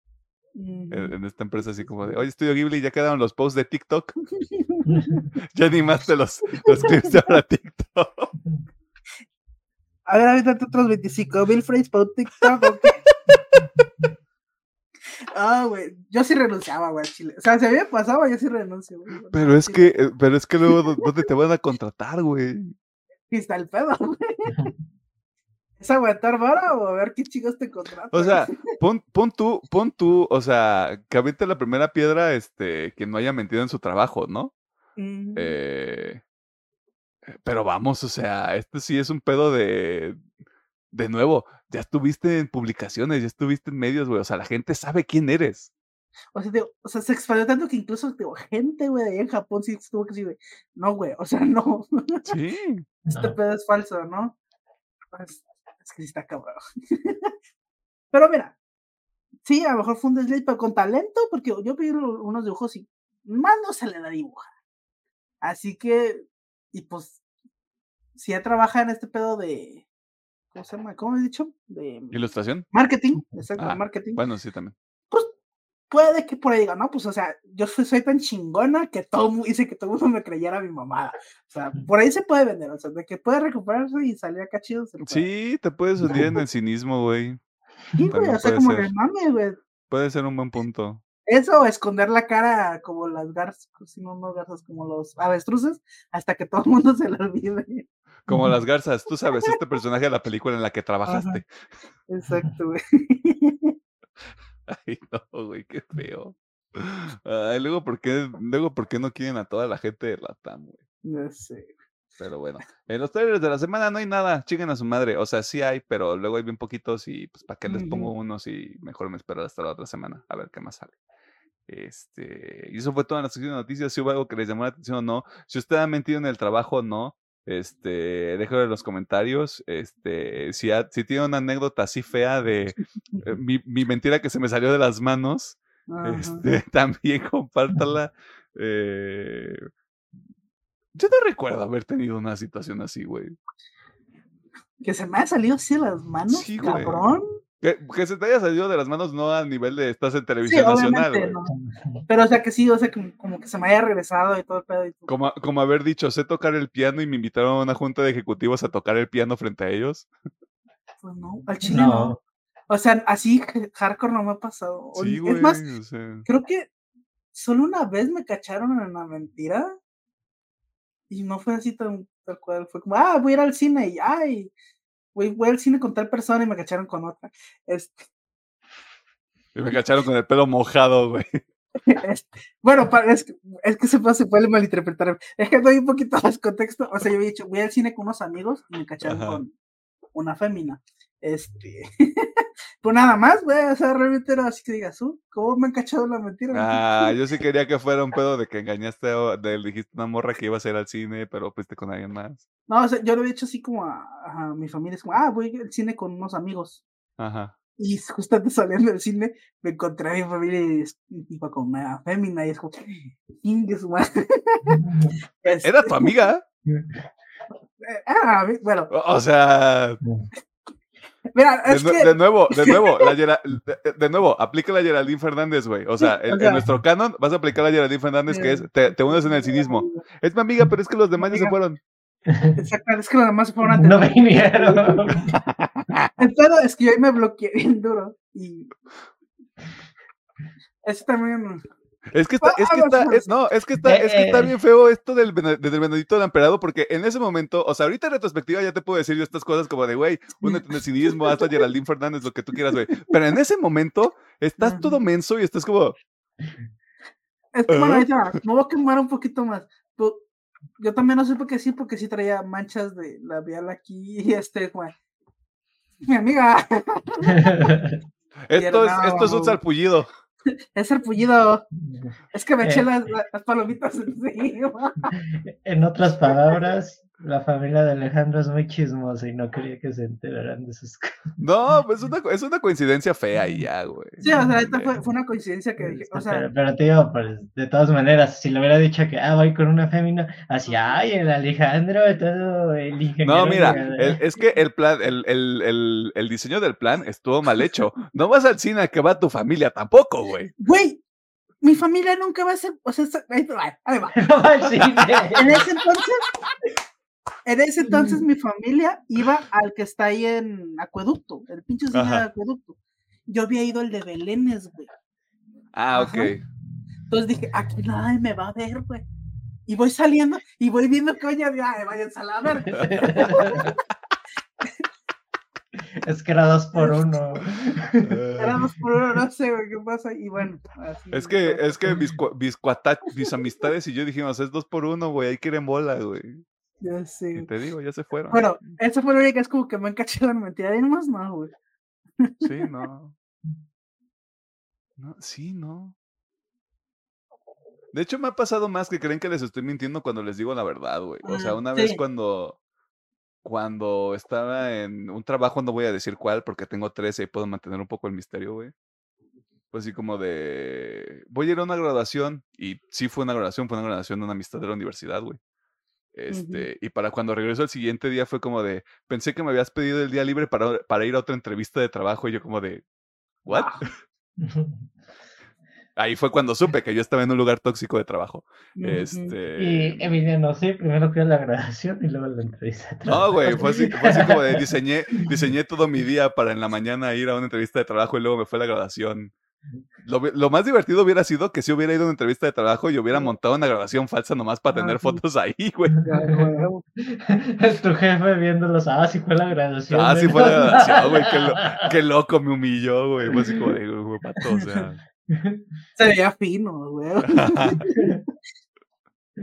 En, esta empresa así como de, oye, Estudio Ghibli, ya quedaron los posts de TikTok. [laughs] Ya animaste los, los clips de ahora TikTok. A ver, ahorita otros 25 mil frames para un TikTok. Ah, güey. Yo sí renunciaba, güey, chile. O sea, si a mí me pasaba, yo sí renuncio, güey. Pero es que, eh, pero es que luego, ¿dó- ¿dónde te van a contratar, güey? [laughs] Está el pedo, güey. [laughs] ¿Es aguantar vara o a ver qué chicos te contratan? O sea, [laughs] pon, pon tú, pon tú, o sea, que aviente la primera piedra, este, que no haya mentido en su trabajo, ¿no? Eh, pero vamos, o sea, este sí es un pedo de, de nuevo, ya estuviste en publicaciones, ya estuviste en medios, güey, o sea, la gente sabe quién eres. O sea, digo, o sea, se expandió tanto que incluso digo, gente, güey, allá en Japón sí estuvo que sí, güey. No, güey, o sea, no. Sí. [laughs] Este No. pedo es falso, ¿no? Es, es que sí está cabrón. [laughs] pero mira, sí, a lo mejor fue un desliz, pero con talento, porque yo vi lo- unos dibujos y más no se le da dibujar. Así que, y pues, si ya trabaja en este pedo de, ¿cómo se llama? ¿Cómo he dicho? De ¿Ilustración? marketing, [laughs] exacto, Ah, marketing. Bueno, sí, también. Puede que por ahí diga, no, pues o sea, yo soy, soy tan chingona que todo hice que todo el mundo me creyera mi mamada. O sea, por ahí se puede vender, o sea, de que puede recuperarse y salir acá chido. Se lo puede. Sí, te puedes hundir en el cinismo, güey. Sí, güey, o sea, como ser. el mame, güey. puede ser un buen punto. Eso esconder la cara como las garzas, si no, no garzas, como los avestruces, hasta que todo el mundo se lo olvide. Como las garzas, tú sabes, este personaje de la película en la que trabajaste. Exacto, güey. [laughs] [laughs] Ay, no, güey, qué feo. [laughs] Ay, luego, ¿por qué, luego, ¿por qué no quieren a toda la gente de Latam, güey? No sé. Pero bueno, en los trailers de la semana no hay nada, chinguen a su madre. O sea, sí hay, pero luego hay bien poquitos y pues para qué les pongo unos y mejor me espero hasta la otra semana a ver qué más sale. Este, y eso fue toda la sección de noticias. Si hubo algo que les llamó la atención o no, si usted ha mentido en el trabajo o no, este, déjalo en los comentarios. Este, si, ha- si tiene una anécdota así fea de eh, [laughs] mi, mi mentira que se me salió de las manos, Ajá. este, [laughs] también compártala. Eh, yo no recuerdo haber tenido una situación así, güey. Que se me ha salido así de las manos, Sí, güey. Que, que se te haya salido de las manos no a nivel de estás en Sí, televisión nacional, no. Pero o sea que sí, o sea, como, como que se me haya regresado y todo el pedo y todo. Como, como haber dicho, sé tocar el piano y me invitaron a una junta de ejecutivos a tocar el piano frente a ellos. Pues no, al chile no. No, O sea, así hardcore no me ha pasado. Sí, es güey. más, o sea, creo que solo una vez me cacharon en la mentira. Y no fue así tan tal cual. Fue como, ah, voy a ir al cine y ay, voy, voy al cine con tal persona y me cacharon con otra. Este, y me cacharon con el pelo mojado, güey. [laughs] este, bueno, es que, es que se puede, se puede malinterpretar. Es que doy un poquito más contexto. O sea, yo había dicho, voy al cine con unos amigos y me cacharon Ajá. con una fémina. Este, pues nada más, güey. O sea, realmente era así que digas, "Uh, ¿cómo me han cachado la mentira? Ah, [laughs] yo sí quería que fuera un pedo de que engañaste o de, dijiste una morra que ibas a ir al cine, pero fuiste con alguien más. No, o sea, yo lo había hecho así como a, a mi familia, es como, ah, voy al cine con unos amigos. Ajá. Y justo antes saliendo del cine, me encontré a mi familia y iba con una fémina y es como, "Chingue su madre". [laughs] [laughs] Este, ¿Era tu amiga? eh, ah, bueno, o sea, mira, de, es nue- que, de nuevo, de [laughs] nuevo, la Gera- de, de nuevo, aplica la Geraldine Fernández, güey. O sea, Sí, en, o en sea- nuestro canon vas a aplicar la Geraldine Fernández, que es, te, te unes en el cinismo. Es mi amiga, pero es que los demás ya se fueron. Exacto, es que los demás se fueron a [laughs] no vinieron. [laughs] El pedo es que yo ahí me bloqueé bien duro y eso también Es que está, es que está, es- no, es que está, es que está Eh. bien feo esto del, del Benedicto del Emperador, porque en ese momento, o sea, ahorita en retrospectiva ya te puedo decir yo estas cosas como de, güey, únete [laughs] en el cinismo, hasta Geraldine Fernández, lo que tú quieras, güey. Pero en ese momento estás todo menso y estás como, Es que, bueno, va, me voy a quemar un poquito más. Yo también no sé por qué sí, porque sí traía manchas de labial aquí y [laughs] este, güey. Mi amiga, [laughs] esto es, esto es un salpullido. [laughs] es sarpullido. Es que me eché Eh. las, las palomitas encima. [laughs] En otras palabras, la familia de Alejandro es muy chismosa y no quería que se enteraran de sus cosas. No, pues es una, es una coincidencia fea y ya, güey. Sí, o sea, esta fue, fue una coincidencia que dije, o sea, pero, pero te digo, pues, de todas maneras, si le hubiera dicho que ah, voy con una fémina, así, ay, el Alejandro, todo el ingeniero. No, mira, el- es que el plan, el, el, el, el diseño del plan estuvo mal hecho. No vas al cine a que va tu familia tampoco, güey. güey, mi familia nunca va a ser, o sea, ahí va, ahí va. [laughs] No va al cine. En ese entonces, en ese entonces mi familia iba al que está ahí en Acueducto, el pinche cine de. Acueducto. Yo había ido al de Belénes, güey. Ah, ok. Ajá. Entonces dije, aquí nadie me va a ver, güey. Y voy saliendo y voy viendo que oye, ay, váyanse a la verga. [laughs] Es que era dos por uno. Éramos por uno, no sé, güey, qué pasa. Y bueno, así Es que, es que mis, mis, mis amistades y yo dijimos, es dos por uno, güey, ahí quieren bola, güey. Ya Y sé. te digo, ya se fueron. Bueno, esa fue la única es como que me han cachado en mentira. Y más no, güey. Sí, [laughs] no. No, sí, no. De hecho, me ha pasado más que creen que les estoy mintiendo cuando les digo la verdad, güey. O sea, Ah, una vez cuando, cuando estaba en un trabajo, no voy a decir cuál, porque tengo 13 y puedo mantener un poco el misterio, güey. Pues así como de, voy a ir a una graduación, y sí fue una graduación, fue una graduación de una amistad de la universidad, güey. Este, y para cuando regreso el siguiente día fue como de, pensé que me habías pedido el día libre para, para ir a otra entrevista de trabajo, y yo como de, ¿what? [laughs] Ahí fue cuando supe que yo estaba en un lugar tóxico de trabajo. Este. Y Emiliano, sí, primero fui a la grabación y luego la entrevista. de No, trabajo. güey, fue así, fue así como de diseñé, [laughs] diseñé todo mi día para en la mañana ir a una entrevista de trabajo y luego me fue a la graduación Lo, lo más divertido hubiera sido que si hubiera ido a una entrevista de trabajo y hubiera montado una grabación falsa nomás para Ah, tener sí. fotos ahí, [laughs] güey. Huevo. tu jefe viéndolos. Ah, sí fue la graduación. Ah, sí fue la grabación, güey. Qué, lo- [laughs] qué loco me humilló, güey. Así como de, güey, pato, o sea. Se veía fino, güey. [laughs]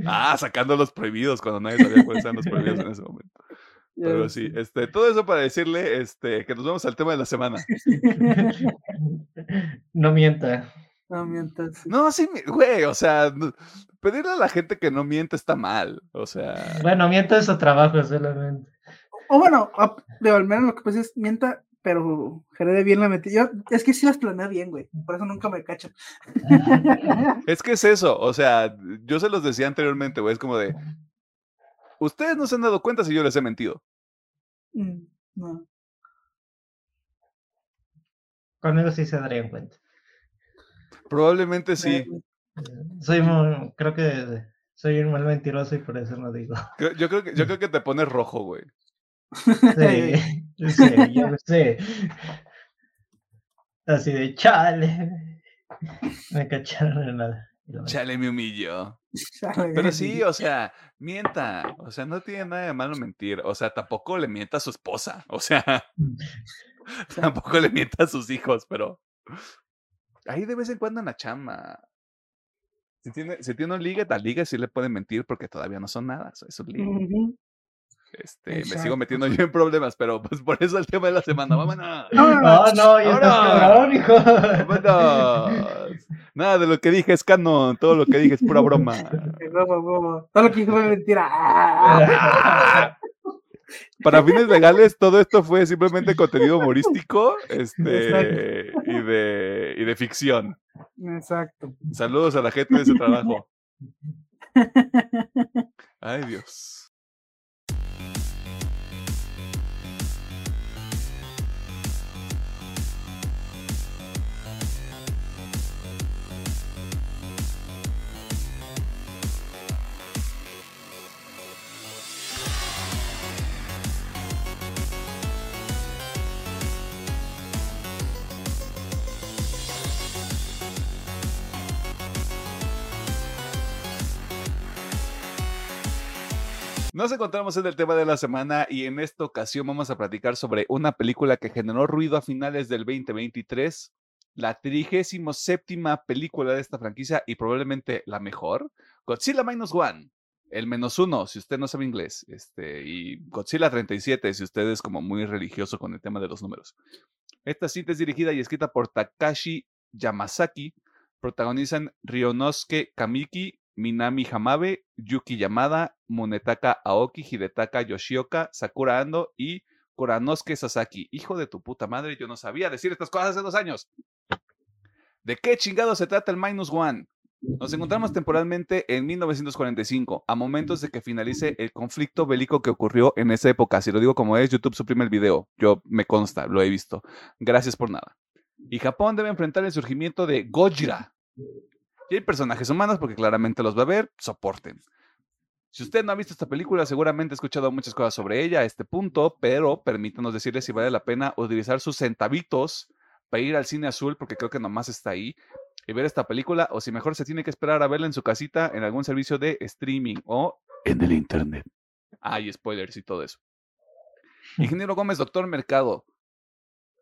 ah, sacando los prohibidos cuando nadie sabía cuáles eran los prohibidos en ese momento. Pero sí, este, todo eso para decirle este, que nos vamos al tema de la semana. [laughs] no mienta. No mientas. sí. No, sí, güey, o sea, pedirle a la gente que no miente está mal. O sea, Bueno, mienta es su trabajo solamente. O bueno, a- digo, al menos lo que pasa es mienta, pero genere bien la mentira. Yo, es que sí las planeo bien, güey. Por eso nunca me cacho. [laughs] es que es eso. O sea, yo se los decía anteriormente, güey, es como de. Ustedes no se han dado cuenta si yo les he mentido. Mm, no. Conmigo sí se darían cuenta. Probablemente sí. Soy muy, creo que soy un mal mentiroso y por eso no digo. Yo creo que, yo creo que te pones rojo, güey. Sí, [laughs] sí, yo lo sé. Así de chale. [laughs] Me cacharon en nada. Chale, me humilló. [laughs] Pero sí, o sea, mienta. O sea, no tiene nada de malo mentir. O sea, tampoco le mienta a su esposa. O sea, [laughs] tampoco le mienta a sus hijos, pero ahí de vez en cuando en la chamba. Si tiene, si tiene un ligue, tal liga sí le pueden mentir porque todavía no son nada. Es un ligue. Ujú. Este, me sigo Exacto. metiendo yo en problemas, pero pues por eso el tema de la semana. [laughs] ¡Vámonos! No, No, no, ya cabrón, hijo. ¡Vámonos! Nada de lo que dije es canon. Todo lo que dije es pura broma. [laughs] Todo lo que dijo fue mentira. [laughs] Para fines legales, todo esto fue simplemente contenido humorístico este, y, de, y de ficción. Exacto. Saludos a la gente de ese trabajo. Ay, Dios. Nos encontramos en el tema de la semana y en esta ocasión vamos a platicar sobre una película que generó ruido a finales del 2023, la 37 película de esta franquicia y probablemente la mejor, Godzilla Minus One, el menos uno si usted no sabe inglés, este, y Godzilla 37 si usted es como muy religioso con el tema de los números. Esta cinta es dirigida y escrita por Takashi Yamazaki, protagonizan Ryonosuke Kamiki, Minami Hamabe, Yuki Yamada, Munetaka Aoki, Hidetaka Yoshioka, Sakura Ando y Kuranosuke Sasaki. Hijo de tu puta madre, yo no sabía decir estas cosas hace dos años. ¿De qué chingado se trata el Minus One? Nos encontramos temporalmente en 1945, a momentos de que finalice el conflicto bélico que ocurrió en esa época. Si lo digo como es, YouTube suprime el video. Yo me consta, lo he visto. Gracias por nada. Y Japón debe enfrentar el surgimiento de Gojira, y hay personajes humanos porque claramente los va a ver, soporten. Si usted no ha visto esta película, seguramente ha escuchado muchas cosas sobre ella a este punto, pero permítanos decirle si vale la pena utilizar sus centavitos para ir al cine azul, porque creo que nomás está ahí, y ver esta película, o si mejor se tiene que esperar a verla en su casita en algún servicio de streaming o en el internet. Hay spoilers y todo eso. Ingeniero Gómez, doctor Mercado,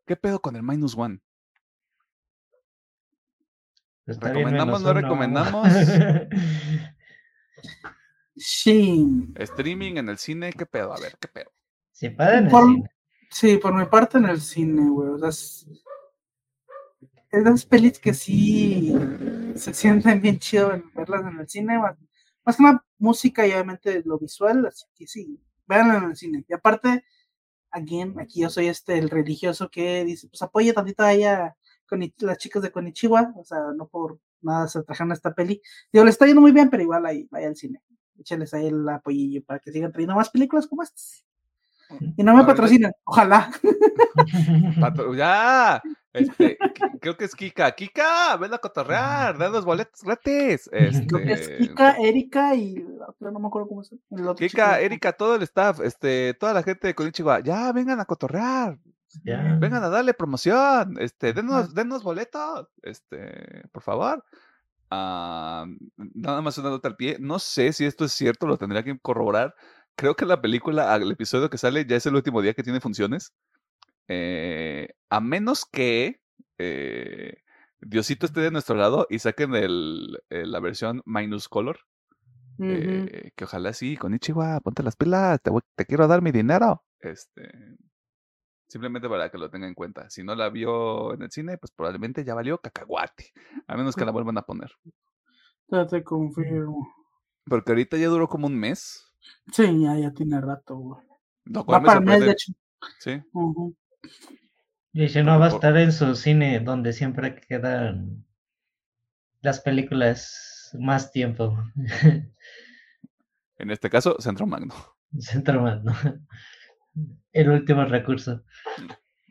¿qué pedo con el Minus One? Está ¿Recomendamos, menos no recomendamos? [laughs] Sí. Streaming en el cine, ¿qué pedo? A ver, ¿qué pedo? Si pueden, Por- sí. Sí, por mi parte en el cine, güey. O sea, es, esas pelis que sí se sienten bien chido en verlas en el cine. Más, más que nada música y obviamente lo visual, así que sí, véanlo en el cine. Y aparte, again, aquí yo soy este el religioso que dice, pues apoya tantito a ella con las chicas de Konichiwa, o sea, no por nada se trajeron a esta peli. Digo, le está yendo muy bien, pero igual ahí vaya al cine. Échales ahí el apoyillo para que sigan trayendo más películas como estas. Y no me patrocinan, ojalá. [laughs] Patro- ya, [laughs] este, creo que es Kika. Kika, ven a cotorrear, da los boletos gratis. Creo que es Este, Kika, Erika y no me acuerdo cómo otro Kika, chico. Erika, todo el staff, este, toda la gente de Konichiwa, ya vengan a cotorrear. Ya. Vengan a darle promoción, este, denos, denos boletos, este, por favor. Ah, nada más una nota al pie. No sé si esto es cierto, lo tendría que corroborar. Creo que la película, el episodio que sale, ya es el último día que tiene funciones. Eh, a menos que eh, Diosito esté de nuestro lado y saquen el, eh, la versión minus color. Ujú. eh, que ojalá sí, con Ichiwa, ponte las pilas, te, voy- te quiero dar mi dinero. Este, simplemente para que lo tenga en cuenta. Si no la vio en el cine, pues probablemente ya valió cacahuate. A menos que la vuelvan a poner. Ya te confirmo. Porque ahorita ya duró como un mes. Sí, ya, ya tiene rato, güey. Va para el mes, de hecho. Sí. Y si no, va a estar en su cine donde siempre quedan las películas más tiempo. [laughs] En este caso, Centro Magno. Centro Magno. El último recurso.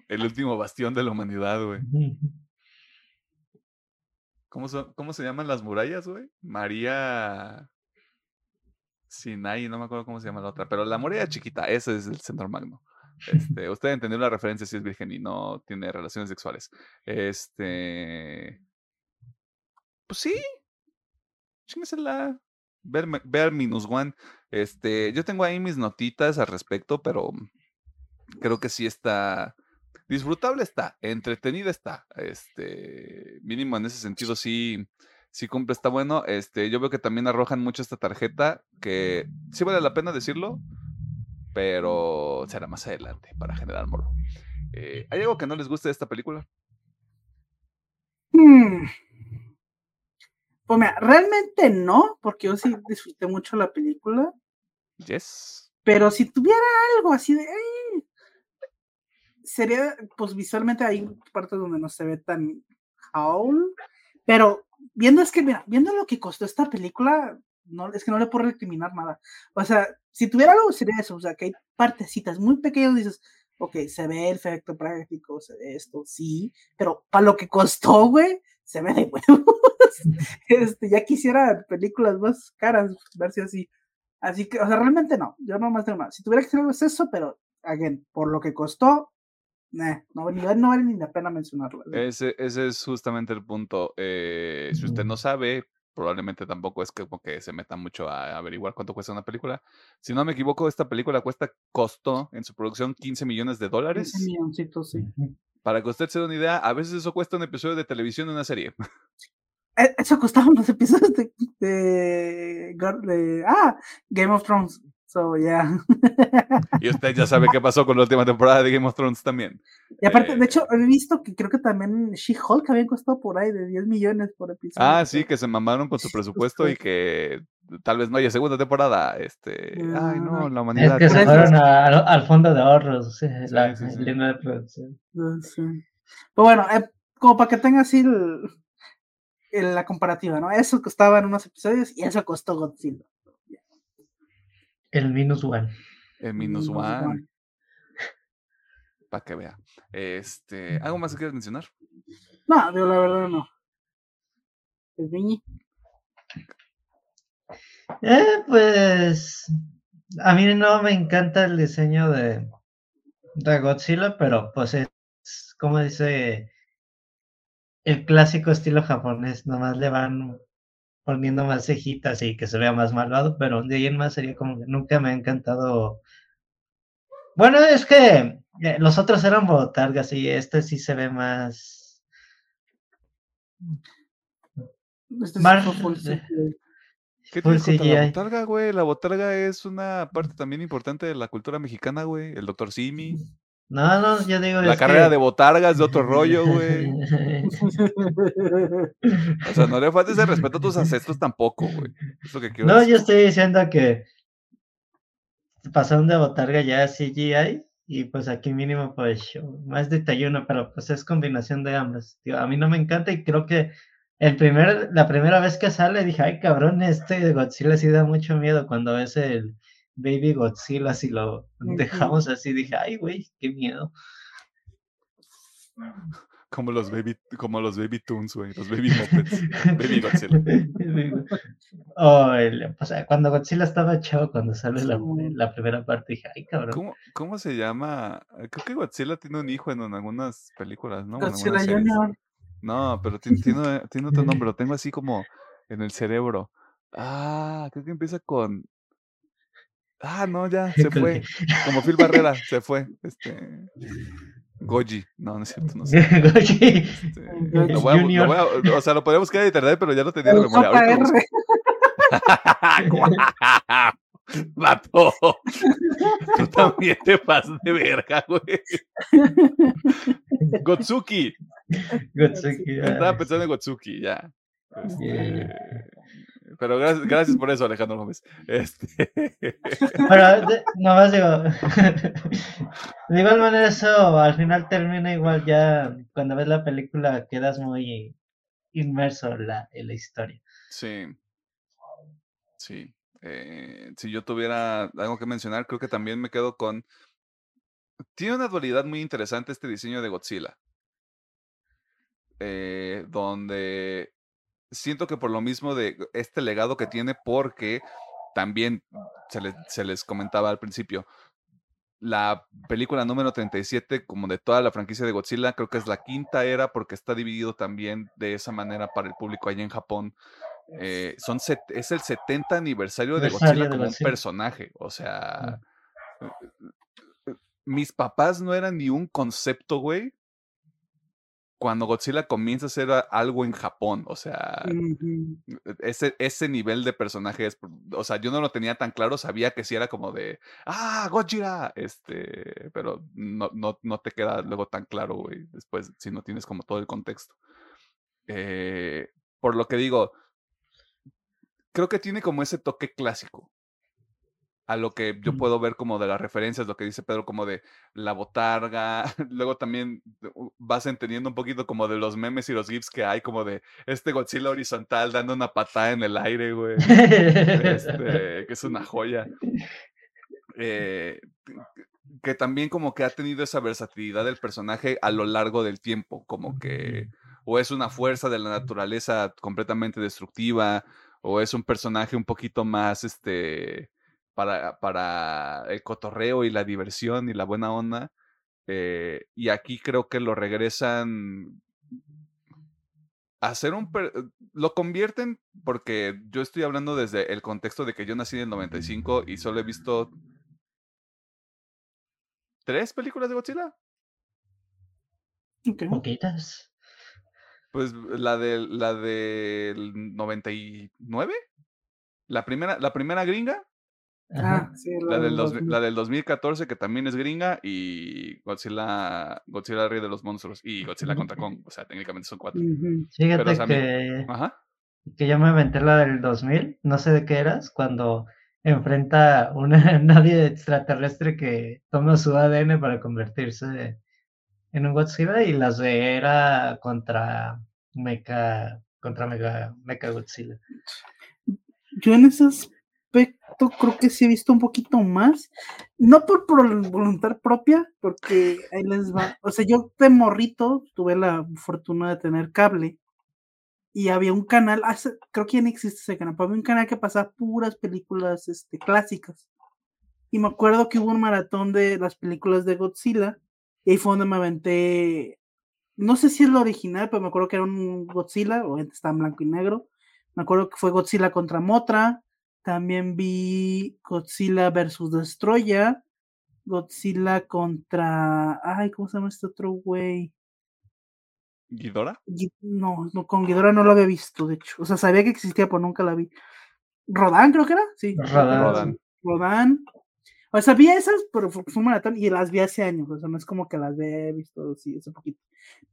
El último bastión de la humanidad, güey. ¿Cómo, son- ¿Cómo se llaman las murallas, güey? María Sinai, no me acuerdo cómo se llama la otra, pero la muralla chiquita, ese es el centro magno. Este, [laughs] usted entendió la referencia si es virgen y no tiene relaciones sexuales. Este. Pues sí. Chingasela. Ver, ver minus one. Este, yo tengo ahí mis notitas al respecto, pero creo que sí está. Disfrutable está, entretenida está. Este, mínimo en ese sentido sí, sí cumple, está bueno. Este, yo veo que también arrojan mucho esta tarjeta, que sí vale la pena decirlo, pero será más adelante para generar morbo. Eh, ¿Hay algo que no les guste de esta película? Hmm. Pues mira, realmente no, porque yo sí disfruté mucho la película. Yes. Pero si tuviera algo así de. Sería, pues visualmente hay partes donde no se ve tan Howl. Pero viendo es que, mira, viendo lo que costó esta película, no, es que no le puedo recriminar nada. O sea, si tuviera algo sería eso, o sea, que hay partecitas muy pequeñas, dices, ok, se ve el efecto práctico, se ve esto, sí, pero para lo que costó, güey, se ve de huevos. [laughs] este, ya quisiera películas más caras, verse así. Así que, o sea, realmente no, yo no más tengo nada. Si tuviera que hacer algo es eso, pero, again, por lo que costó, nah, no, vale- no vale ni la pena mencionarlo. Ese, ese es justamente el punto. Eh, si usted no sabe, probablemente tampoco es que, como que se meta mucho a averiguar cuánto cuesta una película. Si no me equivoco, esta película cuesta, costó en su producción 15 millones de dólares. 15 milloncitos, sí. Para que usted se dé una idea, a veces eso cuesta un episodio de televisión de una serie. Eh, Eso costaban [laughs] los episodios de, de, ah, Game of Thrones. So, yeah. [laughs] Y usted ya sabe qué pasó con la última temporada de Game of Thrones también. y aparte, Eh, de hecho, he visto que creo que también She-Hulk habían costado por ahí de 10 millones por episodio. Ah, sí, que se mamaron con su presupuesto y que tal vez no haya segunda temporada. Este, ay, no, la Es humanidad. que se fueron a- al, fondo de ahorros, sí, la sí, sí. línea de producción. Ah, sí. Pero bueno, eh, como para que tenga así el, el- la comparativa, ¿no? Eso costaba en unos episodios y eso costó Godzilla. El minus one. El minus Minus one. one. Para que vea. Este, ¿algo más que quieras mencionar? No, digo, la verdad no. Es Viñi. Eh, pues a mí no me encanta el diseño de, de Godzilla, pero pues es como dice el clásico estilo japonés, nomás le van poniendo más cejitas y que se vea más malvado, pero de ahí en más sería como que nunca me ha encantado. Bueno, es que eh, los otros eran botargas y este sí se ve más. Este sí Mar- full. ¿Qué full la botarga, güey? La botarga es una parte también importante de la cultura mexicana, güey. El doctor Simi. No, no, yo digo. La carrera que- de botargas de otro rollo, [laughs] güey. O sea, no le faltes el respeto a tus ancestros tampoco, güey. Es lo que quiero No, decir. yo estoy diciendo que pasaron de botarga ya a CGI y pues aquí mínimo pues más detallado, pero pues es combinación de ambas. Tío, a mí no me encanta y creo que el primer, la primera vez que sale dije, ay cabrón, este de Godzilla sí da mucho miedo cuando ves el Baby Godzilla, si lo dejamos así, dije, ay güey, qué miedo. Como los baby, como los baby toons, güey, los baby mopeds. Baby Godzilla. [laughs] Oh, el- o sea, cuando Godzilla estaba chavo, cuando sale la, Sí. la primera parte, dije, ay, cabrón. ¿Cómo, ¿Cómo se llama? Creo que Godzilla tiene un hijo en, en algunas películas, ¿no? Godzilla. Junior. No, pero tiene, tiene, tiene otro [laughs] nombre, lo tengo así como en el cerebro. Ah, creo que empieza con. Ah, no, ya, se fue. Como Phil Barrera, se fue. Este. Goji. No, no es cierto, no sé. [laughs] Goji. Este, Goji lo voy a- lo Junior. voy a- o sea, lo podría buscar en internet, pero ya lo tenía en El memoria. Ahorita. [laughs] Vato. Tú también te pasas de verga, güey. [laughs] Gotsuki. Gotsuki, Estaba ah, pensando en Gotsuki, ya. Este, Yeah. Pero gracias, gracias por eso, Alejandro Gómez. Este, [laughs] Pero de- nomás digo, [laughs] de igual manera eso al final termina igual ya, cuando ves la película quedas muy inmerso en la, en la historia. sí. Sí. Eh, si yo tuviera algo que mencionar, creo que también me quedo con. Tiene una dualidad muy interesante este diseño de Godzilla. eh, donde siento que por lo mismo de este legado que tiene, porque también se, le- se les comentaba al principio, la película número 37, como de toda la franquicia de Godzilla, creo que es la quinta era porque está dividido también de esa manera para el público allá en Japón. Eh, son set- es el 70 aniversario de Godzilla como un personaje. O sea, mis papás no eran ni un concepto, güey, cuando Godzilla comienza a hacer algo en Japón. O sea, Ujú. ese, ese nivel de personaje es, o sea, yo no lo tenía tan claro, sabía que sí era como de, ah, Godzilla, este, pero no, no, no te queda luego tan claro, güey, después, si no tienes como todo el contexto. Eh, por lo que digo, creo que tiene como ese toque clásico. A lo que yo puedo ver como de las referencias, lo que dice Pedro, como de la botarga. [laughs] Luego también vas entendiendo un poquito como de los memes y los gifs que hay, como de este Godzilla horizontal dando una patada en el aire, güey. Este, que es una joya. Eh, que también como que ha tenido esa versatilidad del personaje a lo largo del tiempo, como que o es una fuerza de la naturaleza completamente destructiva, o es un personaje un poquito más, este, para, para el cotorreo y la diversión y la buena onda. eh, y aquí creo que lo regresan a hacer un... per- lo convierten, porque yo estoy hablando desde el contexto de que yo nací en el 95 y solo he visto tres películas de Godzilla. Ok. Poquitas. Pues la del la del 99, la primera, la primera gringa, Ah, sí, la del, dos- 2000. la del 2014 que también es gringa y Godzilla, Godzilla Rey de los Monstruos y Godzilla contra [laughs] Kong, o sea, técnicamente son cuatro. Fíjate Pero, o sea, mi- que, Ajá. que yo me aventé la del 2000, no sé de qué eras, cuando enfrenta una [laughs] nadie extraterrestre que toma su ADN para convertirse en un Godzilla y las de era contra Mecha, contra Mega, Mecha Godzilla. Yo en ese aspecto creo que sí he visto un poquito más. No por, por voluntad propia, porque ahí les va. O sea, yo de morrito tuve la fortuna de tener cable. Y había un canal, hace- creo que ya no existe ese canal, pero había un canal que pasaba puras películas este, clásicas. Y me acuerdo que hubo un maratón de las películas de Godzilla. Y ahí fue donde me aventé. No sé si es la original, pero me acuerdo que era un Godzilla, obviamente está en blanco y negro. Me acuerdo que fue Godzilla contra Motra. También vi Godzilla versus Destroya. Godzilla contra. Ay, ¿cómo se llama este otro güey? ¿Ghidorah? Gui- No, no, con Ghidorah no lo había visto, de hecho. O sea, sabía que existía, pero nunca la vi. Rodán, creo que era. Sí. Rodán. Rodán. Rodán. O sea, vi esas, pero fue, fue un maratón y las vi hace años. O sea, no es como que las he visto sí, hace poquito.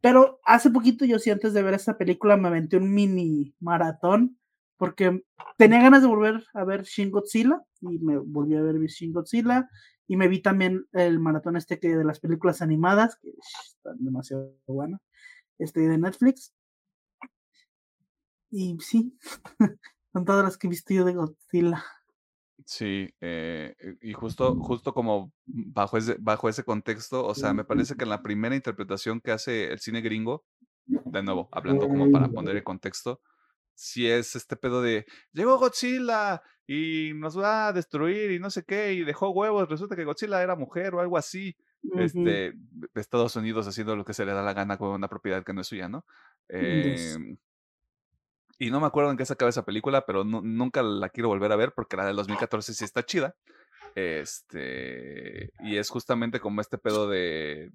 Pero hace poquito, yo sí, antes de ver esta película, me aventé un mini maratón porque tenía ganas de volver a ver Shin Godzilla y me volví a ver Shin Godzilla y me vi también el maratón este que de las películas animadas que están demasiado buenas este de Netflix. Y sí [laughs] son todas las que he visto yo de Godzilla. Sí, eh, y justo, justo como bajo ese, bajo ese contexto, o sea, me parece que en la primera interpretación que hace el cine gringo, de nuevo, hablando como para poner el contexto, si es este pedo de llegó Godzilla y nos va a destruir y no sé qué, y dejó huevos, resulta que Godzilla era mujer o algo así. Este, Estados Unidos haciendo lo que se le da la gana con una propiedad que no es suya, ¿no? Em, y no me acuerdo en qué se acaba esa película, pero nunca la quiero volver a ver porque la del 2014 sí está chida. Este, y es justamente como este pedo de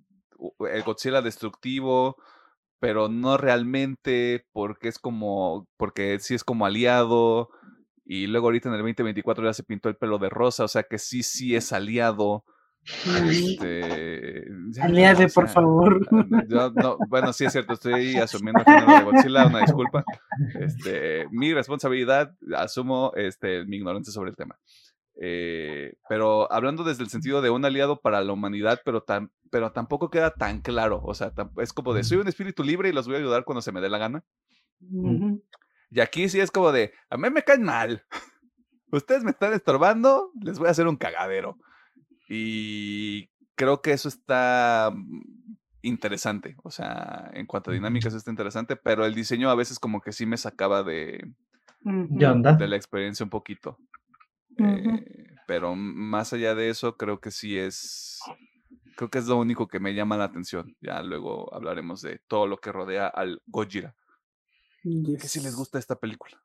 el Godzilla destructivo, pero no realmente porque es como, porque sí es como aliado. Y luego ahorita en el 2024 ya se pintó el pelo de rosa, o sea que sí, sí es aliado. Este, Aliade, por favor. bueno, sí es cierto, estoy [laughs] asumiendo el género de Godzilla, una disculpa. Este, mi responsabilidad, asumo este, mi ignorancia sobre el tema. Eh, pero hablando desde el sentido de un aliado para la humanidad, pero, tan, pero tampoco queda tan claro. O sea, es como de soy un espíritu libre y los voy a ayudar cuando se me dé la gana. Y aquí sí es como de a mí me caen mal. [laughs] Ustedes me están estorbando, les voy a hacer un cagadero. Y creo que eso está mm, interesante. O sea, en cuanto a dinámicas está interesante, pero el diseño a veces como que sí me sacaba de, de la experiencia un poquito. Eh, pero más allá de eso, creo que sí es. Creo que es lo único que me llama la atención. Ya luego hablaremos de todo lo que rodea al Gojira. ¿Qué si les gusta esta película?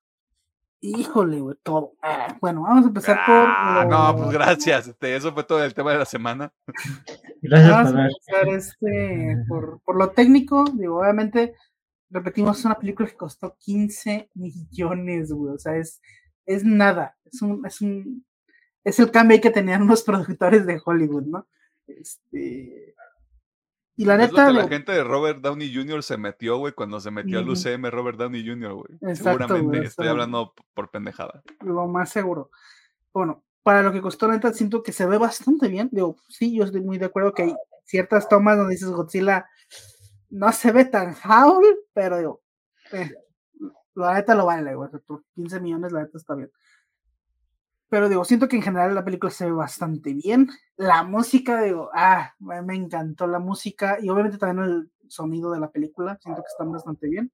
Híjole, güey, todo. Ah, bueno, vamos a empezar por. Ah, no, pues gracias. Este, eso fue todo el tema de la semana. [laughs] Gracias vamos a empezar este, por, por lo técnico. Digo, obviamente, repetimos, es una película que costó 15 millones, güey. O sea, es, es nada. Es un, es un. Es el cambio que tenían [laughs] los productores de Hollywood, ¿no? Este. Y la neta. la gente de Robert Downey Jr. se metió, güey, cuando se metió al UCM Robert Downey Jr., güey. Seguramente estoy hablando por pendejada. Lo más seguro. Bueno, para lo que costó, la neta, siento que se ve bastante bien. Digo, sí, yo estoy muy de acuerdo que hay ciertas tomas donde dices Godzilla no se ve tan howl, pero digo, eh, la neta lo vale, güey. 15 millones, la neta está bien. Pero digo, siento que en general la película se ve bastante bien. La música, digo, ah, me encantó la música y obviamente también el sonido de la película, siento que están bastante bien.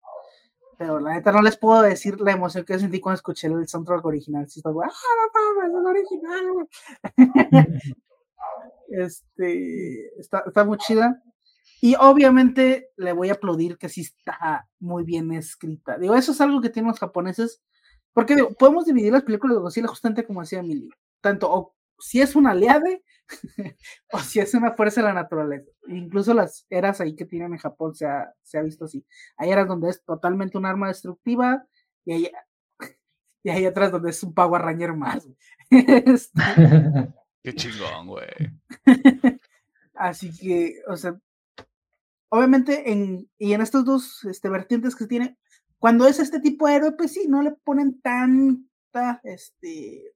Pero la neta no les puedo decir la emoción que sentí cuando escuché el soundtrack original. Estaba, ah, no es el original. [laughs] este, está, está muy chida. Y obviamente le voy a aplaudir que sí está muy bien escrita. Digo, eso es algo que tienen los japoneses porque digo, podemos dividir las películas de Godzilla justamente como decía Emily. Tanto o si es un aliade [laughs] o si es una fuerza de la naturaleza. Incluso las eras ahí que tienen en Japón se ha, se ha visto así. Hay eras donde es totalmente un arma destructiva y hay, y hay otras donde es un Power Ranger más. [laughs] Este Qué chingón, güey. [laughs] así que, o sea, obviamente en, y en estos dos este, vertientes que tiene, cuando es este tipo de héroe, pues sí, no le ponen tanta, este,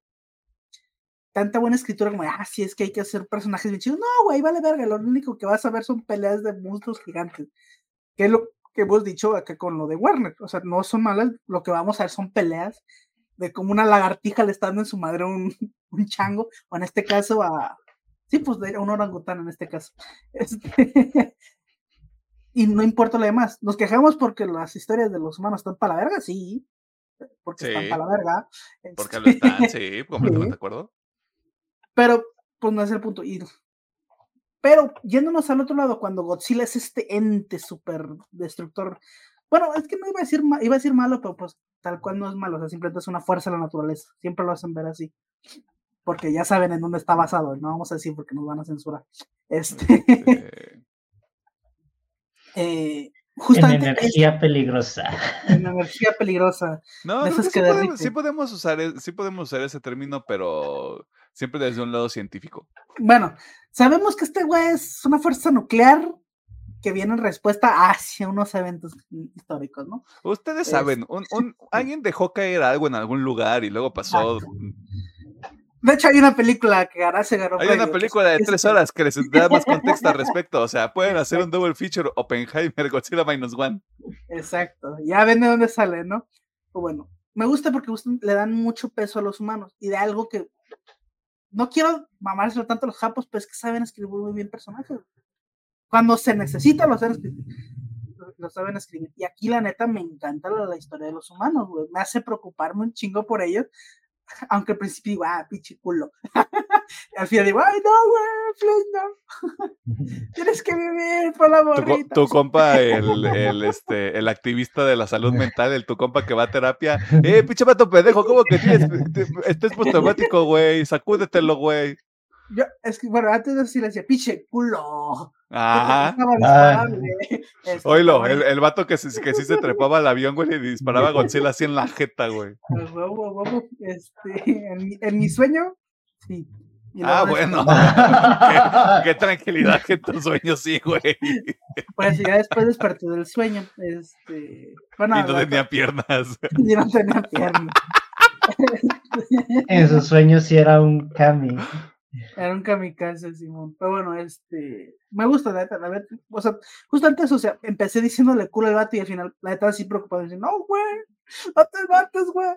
tanta buena escritura como, ah, sí, es que hay que hacer personajes bien chidos. No, güey, vale verga, lo único que vas a ver son peleas de monstruos gigantes. Que es lo que hemos dicho acá con lo de Warner. O sea, no son malas, lo que vamos a ver son peleas de como una lagartija le está dando en su madre un, [laughs] un chango, o en este caso a, sí, pues de un orangután en este caso. [laughs] Este, y no importa lo demás. Nos quejamos porque las historias de los humanos están para la verga, sí, porque están para la verga. Porque lo están, [laughs] sí, completamente de acuerdo. Pero, pues no es el punto. Y, pero yéndonos al otro lado, cuando Godzilla es este ente súper destructor. Bueno, es que no iba a decir iba a decir malo, pero pues tal cual no es malo, o sea, simplemente es una fuerza de la naturaleza. Siempre lo hacen ver así. Porque ya saben en dónde está basado, no vamos a decir porque nos van a censurar. Este. Este eh, justamente en energía peligrosa. En energía peligrosa. No, no sí, podemos, sí, podemos, usar, e, sí podemos usar ese término, pero siempre desde un lado científico. Bueno, sabemos que este güey es una fuerza nuclear que viene en respuesta hacia unos eventos históricos, ¿no? Ustedes saben, un, un, alguien dejó caer algo en algún lugar y luego pasó de hecho, hay una película que ahora se ganó. Hay una película de tres horas que les da más contexto al [laughs] respecto. O sea, pueden hacer un double feature Oppenheimer Godzilla Minus One. Exacto. Ya ven de dónde sale, ¿no? Pues bueno, me gusta porque le dan mucho peso a los humanos y de algo que no quiero mamárselo tanto a los japos, pero es que saben escribir muy bien personajes. Cuando se necesita, lo saben escribir. Lo saben escribir. Y aquí, la neta, me encanta la, la historia de los humanos, güey. Me hace preocuparme un chingo por ellos. Aunque al principio digo, ah, pinche culo. [laughs] al final digo, ay, no, güey, please, no. [laughs] Tienes que vivir por la Tu, morrita. tu compa, el, [laughs] el, este, el activista de la salud mental, el tu compa que va a terapia. Eh, pinche vato pendejo, ¿cómo que tienes? te- Este es postraumático, güey. Sacúdetelo, güey. Yo, es que, bueno, antes de eso sí le decía, pinche culo. Ajá. Oílo, estaba- el, el vato que, se- que sí se trepaba al avión, güey, y disparaba a [laughs] Godzilla así en la jeta, güey. Huevo, este, en, mi, en mi sueño, sí. Ah, bueno. Ah, [laughs] [laughs] Qué tranquilidad que en tus sueños sí, güey. Pues ya después desperté del sueño. Este, bueno, Y no tenía piernas. y no tenía pierna. En sus sueños sí era un Kami. Era un kamikaze, Simón. Pero bueno, este. Me gusta, la neta, la neta. O sea, justo antes, o sea, empecé diciéndole culo al vato y al final, la neta, así preocupado. Dice, no, güey, no te mates, güey.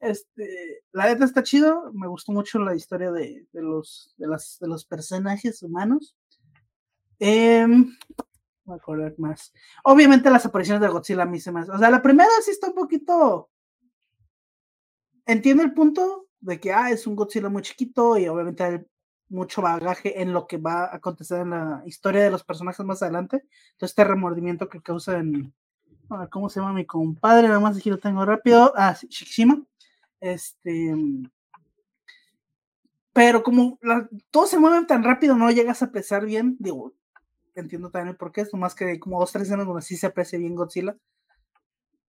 Este, la neta está chido. Me gustó mucho la historia de, de los, de, las, de los personajes humanos. Em, voy a acordar más. Obviamente, las apariciones de Godzilla a mí se me hace- O sea, la primera sí está un poquito. Entiendo el punto de que ah, es un Godzilla muy chiquito y obviamente hay mucho bagaje en lo que va a acontecer en la historia de los personajes más adelante. Entonces, este remordimiento que causa en. ah, ¿Cómo se llama mi compadre? Nada más aquí lo tengo rápido. Ah, Shikishima. Este. Pero como la- todos se mueven tan rápido, no llegas a apreciar bien. Digo, entiendo también el porqué. Es más que hay como dos, tres escenas donde sí se aprecia bien Godzilla.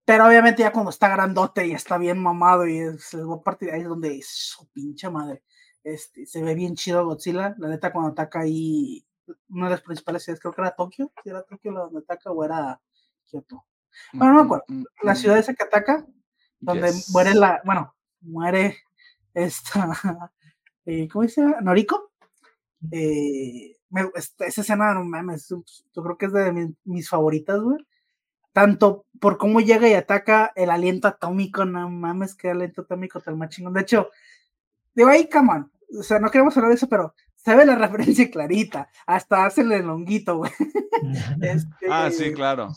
Pero obviamente ya cuando está grandote y está bien mamado y es- partir ahí es donde es su pinche madre. Este, se ve bien chido Godzilla. La neta, cuando ataca ahí, una de las principales ciudades, creo que era Tokio. Si era Tokio la donde ataca o era Kioto. Bueno, no me acuerdo. La ciudad esa que ataca, donde Yes. muere la, bueno, muere [laughs] esta, eh, ¿cómo se llama? Noriko. Eh, me- esta- esa escena, no mames, yo creo que es de mi- mis favoritas, güey. Tanto por cómo llega y ataca el aliento atómico, no mames, que aliento atómico tan más chingón. De hecho, digo ahí, come on. O sea, no queremos hablar de eso, pero se ve la [laughs] referencia clarita. Hasta hace el longuito, güey. [laughs] Este, Ah, sí, claro.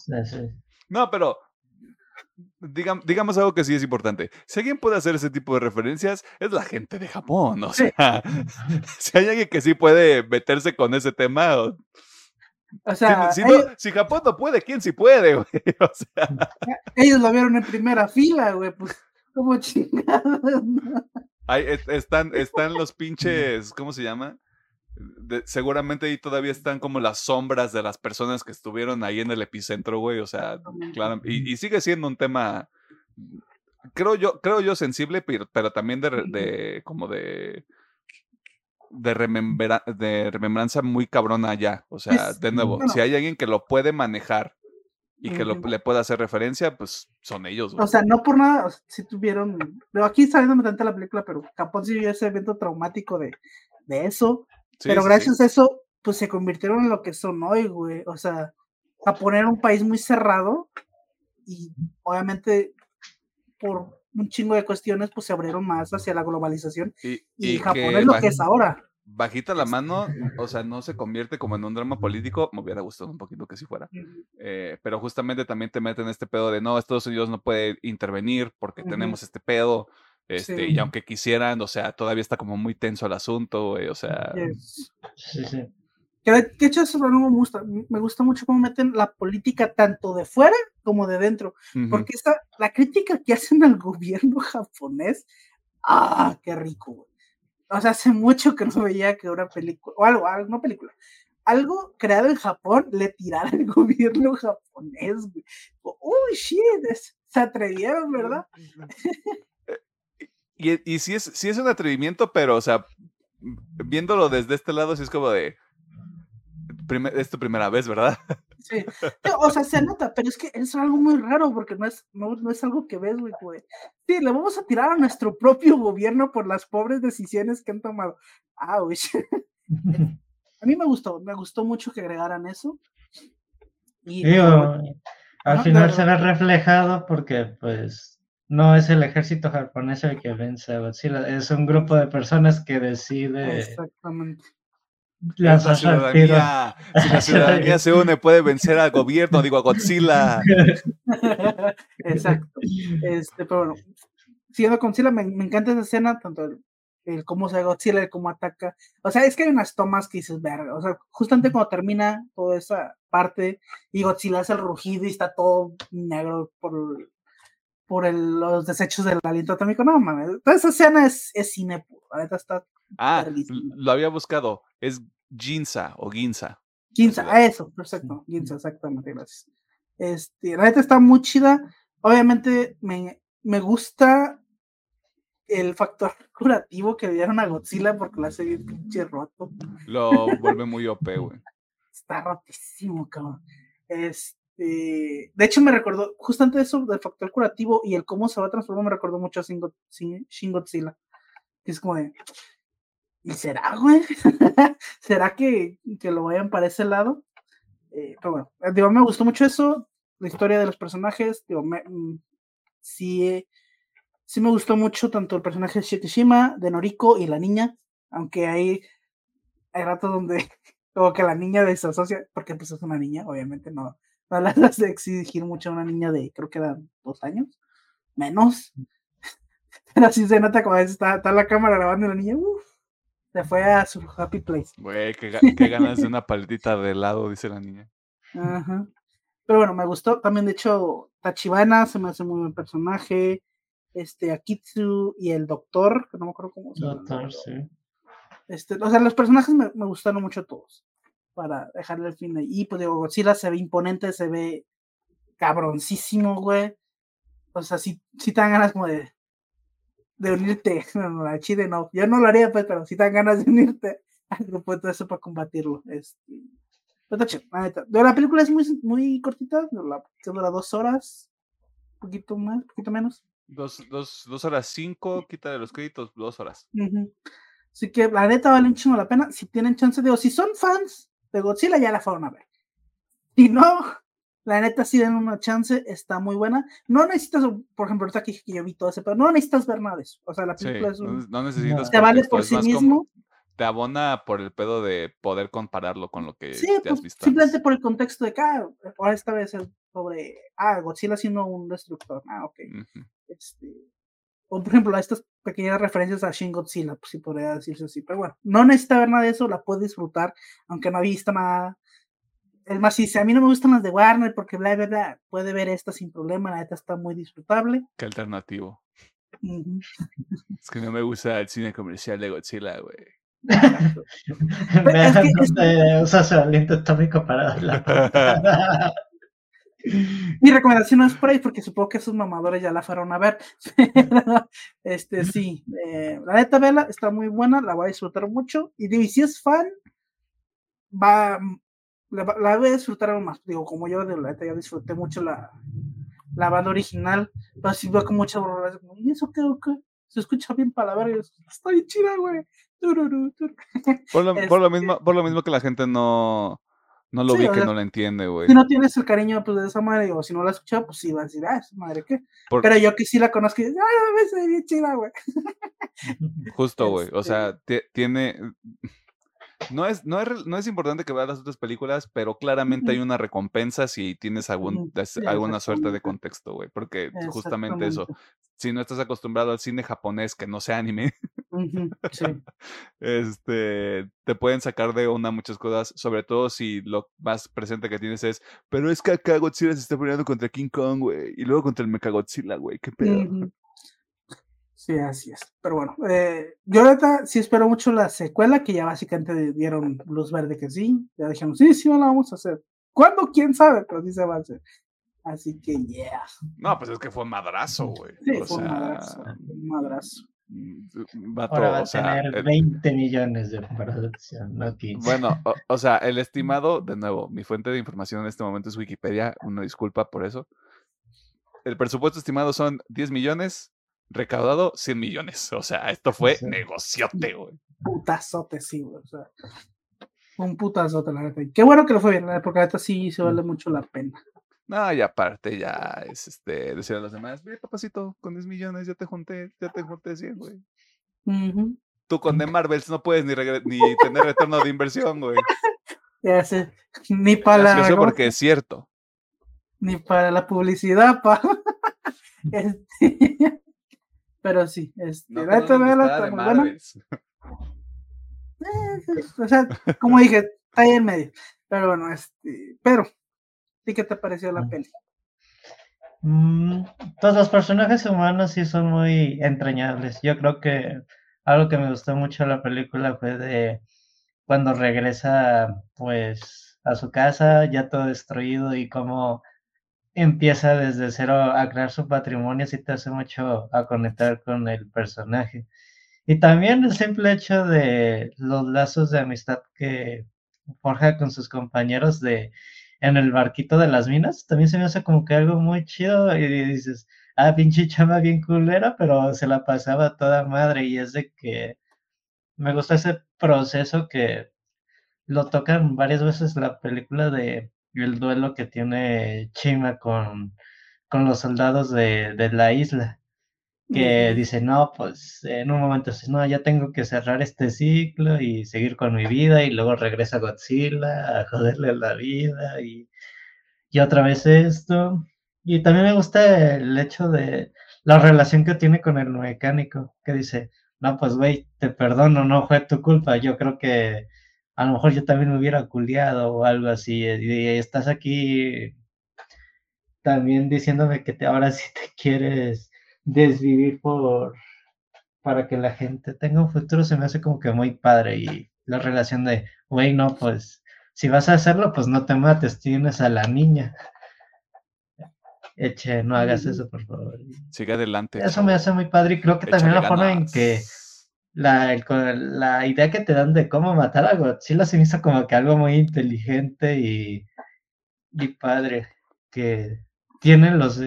No, pero digam- digamos algo que sí es importante. Si alguien puede hacer ese tipo de referencias, es la gente de Japón. O Sí. sea, [laughs] si hay alguien que sí puede meterse con ese tema, o- O si, sea, si no- ellos, si Japón no puede, ¿quién sí puede? güey? O sea, ellos lo vieron en primera fila, güey. Pues, como chingados. ¿no? están, [laughs] están los pinches, ¿cómo se llama? De- seguramente ahí todavía están como las sombras de las personas que estuvieron ahí en el epicentro, güey. O sea, claro. Y, y sigue siendo un tema, creo yo, creo yo sensible, pero, pero también de, como de de, remembra- de remembranza muy cabrona ya. O sea, Pues, de nuevo, bueno. si hay alguien que lo puede manejar y que lo, le pueda hacer referencia, pues son ellos. güey. O sea, no por nada, o sea, si tuvieron, pero aquí saliéndome tanto la película, pero Japón sí vivió ese evento traumático de, de eso, Sí, pero sí, sí. gracias a eso, pues se convirtieron en lo que son hoy, güey. O sea, Japón era un país muy cerrado y obviamente por un chingo de cuestiones, pues se abrieron más hacia la globalización Y, y, y Japón es lo que es ahora. Bajita la mano, [laughs] o sea, no se convierte como en un drama político. Me hubiera gustado un poquito que sí fuera. eh, pero justamente también te meten este pedo de no, Estados Unidos no puede intervenir porque Ujú. tenemos este pedo. Este, Sí. Y aunque quisieran, o sea, todavía está como muy tenso el asunto, güey, o sea. Yes. Sí, sí. Que de, hecho eso no me gusta, me gusta mucho cómo meten la política tanto de fuera como de dentro. ujú. Porque esta, la crítica que hacen al gobierno [laughs] japonés, ah, qué rico, güey. O sea, hace mucho que no veía que una película, o algo, algo, no película, algo creado en Japón le tirara al [laughs] gobierno japonés, güey. Uy, shit, se atrevieron, ¿verdad? [laughs] Y, y sí, es, sí es un atrevimiento, pero, o sea, viéndolo desde este lado, sí es como de. primer- es tu primera vez, ¿verdad? [laughs] Sí. O sea, se nota, pero es que es algo muy raro porque no es, no, no es algo que ves, güey, güey. Sí, le vamos a tirar a nuestro propio gobierno por las pobres decisiones que han tomado. Ouch. [laughs] A mí me gustó, me gustó mucho que agregaran eso. Y Digo, al final se ve reflejado porque, pues, no es el ejército japonés el que vence a Godzilla, es un grupo de personas que decide Exactamente. La al tiro. ciudadanía, si la ciudadanía se une, puede vencer al gobierno, digo a Godzilla. [laughs] Exacto. Este, pero bueno, siguiendo con Godzilla, me, me encanta esa escena, tanto el, el cómo se Godzilla, el cómo ataca. O sea, es que hay unas tomas que dices, verga. O sea, justamente cuando termina toda esa parte y Godzilla hace el rugido y está todo negro por, por el- los desechos del aliento atómico. No mames, toda esa escena es, es cine puro. La neta está Ah, lo había buscado. Es Ginza o Ginza. Ginza, Godzilla. a eso, perfecto. Ginza, exactamente, gracias. Este, la neta está muy chida. Obviamente me, me gusta el factor [laughs] curativo que le dieron a Godzilla porque la hace bien pinche roto. Lo vuelve muy OP, güey. [laughs] Está rotísimo, cabrón. Este, de hecho, me recordó, justamente eso del factor curativo y el cómo se va a transformar, me recordó mucho a Shin, Go- Shin- es como de. ¿Y será, güey? [laughs] ¿Será que, que lo vayan para ese lado? Eh, pero bueno, eh, digo, me gustó mucho eso, la historia de los personajes. Digo, mm, sí, eh, sí me gustó mucho tanto el personaje de Shikishima, de Noriko y la niña, aunque hay, hay ratos donde [laughs] como que la niña desasocia, porque pues es una niña, obviamente no, no la hace exigir mucho a una niña de, creo que eran dos años, menos. [laughs] Pero así se nota como a está, está la cámara grabando y la niña, se fue a su happy place. Güey, qué ganas de una paletita de helado, dice la niña. Ajá. Pero bueno, me gustó. También, de hecho, Tachibana se me hace muy buen personaje. Este, Akitsu y el doctor, que no me acuerdo cómo se llama. Doctor, sí. Este, o sea, los personajes me, me gustaron mucho todos. Para dejarle el fin ahí. Y pues digo, Godzilla se ve imponente, se ve cabroncísimo, güey. O sea, sí, sí te dan ganas como de, de unirte. No, no, la chile no. Yo no lo haría, pues, pero sí te dan ganas de unirte [laughs] al grupo de todo eso para combatirlo. Este. Pero está chido, la neta. La película es muy, muy cortita, la, que dura dos horas, poquito más, poquito menos. Dos, dos, dos horas cinco, quita de los créditos, dos horas. Ujú. Así que la neta vale un chingo la pena. Si tienen chance, digo, si son fans de Godzilla, ya la fueron a ver. Si no, la neta sí den una chance, está muy buena. No necesitas, por ejemplo, ahorita que dije que yo vi todo ese, pero no necesitas ver nada de eso. O sea, la Sí, película es no, un- no necesitas te vale por es sí como- mismo. te abona por el pedo de poder compararlo con lo que Sí, te has pues, visto. simplemente antes. por el contexto de que, ah, ahora esta vez es sobre, ah, Godzilla siendo un destructor. Ah, ok. Ujú. Este, o por ejemplo, estas pequeñas referencias a Shin Godzilla, pues sí podría decirse así. Pero bueno, no necesita ver nada de eso, la puede disfrutar, aunque no ha visto nada. Es más, si dice, a mí no me gustan las de Warner porque bla, bla, bla, puede ver esta sin problema, la neta está muy disfrutable. Qué alternativo. Es que no me gusta el cine comercial de Godzilla, güey. [laughs] es que- es dónde usa su aliento atómico para la. [laughs] [laughs] Mi recomendación no es por ahí, porque supongo que esos mamadores ya la fueron a ver. Pero, [laughs] este, sí, eh, la neta, vela, está muy buena, la voy a disfrutar mucho. Y, digo, y si es fan, va, la, la voy a disfrutar aún más. Digo, como yo, de la neta, yo disfruté mucho la, la banda original, pero sí veo con mucha borrada. como, ¿Y eso qué, qué? Se escucha bien yo, Está bien chida, güey. Tururú, tur". Por lo, por lo Este- mismo, por lo mismo que la gente no, no lo Sí, vi que sea, no lo entiende, güey. Si no tienes el cariño pues, de esa madre, o si no la has escuchado, pues sí vas a decir, ah, esa madre qué. Por- Pero yo que sí la conozco, y digo, ah, me se bien chida, güey. [laughs] Justo, güey. O Este- sea, tie- tiene. No es, no, es, no es importante que veas las otras películas, pero claramente hay una recompensa si tienes algún, alguna suerte de contexto, güey. Porque justamente eso. Si no estás acostumbrado al cine japonés que no sea anime, sí. [laughs] este, te pueden sacar de onda muchas cosas, sobre todo si lo más presente que tienes es, pero es que acá Godzilla se está peleando contra King Kong, güey, y luego contra el Mechagodzilla, güey, qué pedo. Sí, así es. Pero bueno, eh, yo ahorita sí espero mucho la secuela, que ya básicamente dieron luz verde que sí. Ya dijeron, sí, sí, la vamos a hacer. ¿Cuándo? ¿Quién sabe? Pero sí se va a hacer. Así que, yeah. No, pues es que fue madrazo, güey. Sí, o fue sea, madrazo. Madrazo. mm, vato, Ahora va a o sea, tener el- 20 millones de producción, no 15. Bueno, o, o sea, el [laughs] estimado, de nuevo, mi fuente de información en este momento es Wikipedia, una disculpa por eso. El presupuesto estimado son 10 millones, recaudado 100 millones. O sea, esto fue Sí. negociote, güey. Putazote, sí, güey. O sea, un putazote, la neta. Qué bueno que lo fue bien, porque la neta sí se vale mucho la pena. No, y aparte ya es este, decir a los demás, ve papacito, con 10 millones ya te junté, ya te junté 100, güey. Tú con The Marvels no puedes ni, ni tener retorno de inversión, güey. [laughs] Ya sé, Ni para la, Gracioso ¿cómo porque es cierto. ni para la publicidad, [laughs] pa. Este, Pero sí, este, No, la no, de. Marvels. Eh, o sea, como dije, está ahí en medio. Pero bueno, este, pero, ¿sí qué te pareció la Mm. peli? Mm, Pues los personajes humanos sí son muy entrañables. Yo creo que algo que me gustó mucho de la película fue de cuando regresa pues a su casa ya todo destruido y cómo empieza desde cero a crear su patrimonio, sí te hace mucho a conectar con el personaje. Y también el simple hecho de los lazos de amistad que forja con sus compañeros de en el barquito de las minas, también se me hace como que algo muy chido y dices, ah, pinche chama bien culera, pero se la pasaba toda madre y es de que me gusta ese proceso que lo tocan varias veces la película de el duelo que tiene Chima con, con los soldados de, de la isla que dice, no, pues en un momento dice, no, ya tengo que cerrar este ciclo y seguir con mi vida y luego regresa Godzilla a joderle la vida y, y otra vez esto. Y también me gusta el hecho de la relación que tiene con el mecánico, que dice, no, pues güey, te perdono, no fue tu culpa, yo creo que a lo mejor yo también me hubiera culiado o algo así, y, y estás aquí también diciéndome que te, ahora sí te quieres desvivir por para que la gente tenga un futuro se me hace como que muy padre y la relación de, güey, no, pues si vas a hacerlo, pues no te mates, tienes a la niña. Eche, no hagas eso, por favor. Sigue adelante. Eso me hace muy padre y creo que también la forma en que la, el la idea que te dan de cómo matar a Godzilla se me hizo como que algo muy inteligente y, y padre, que tienen los...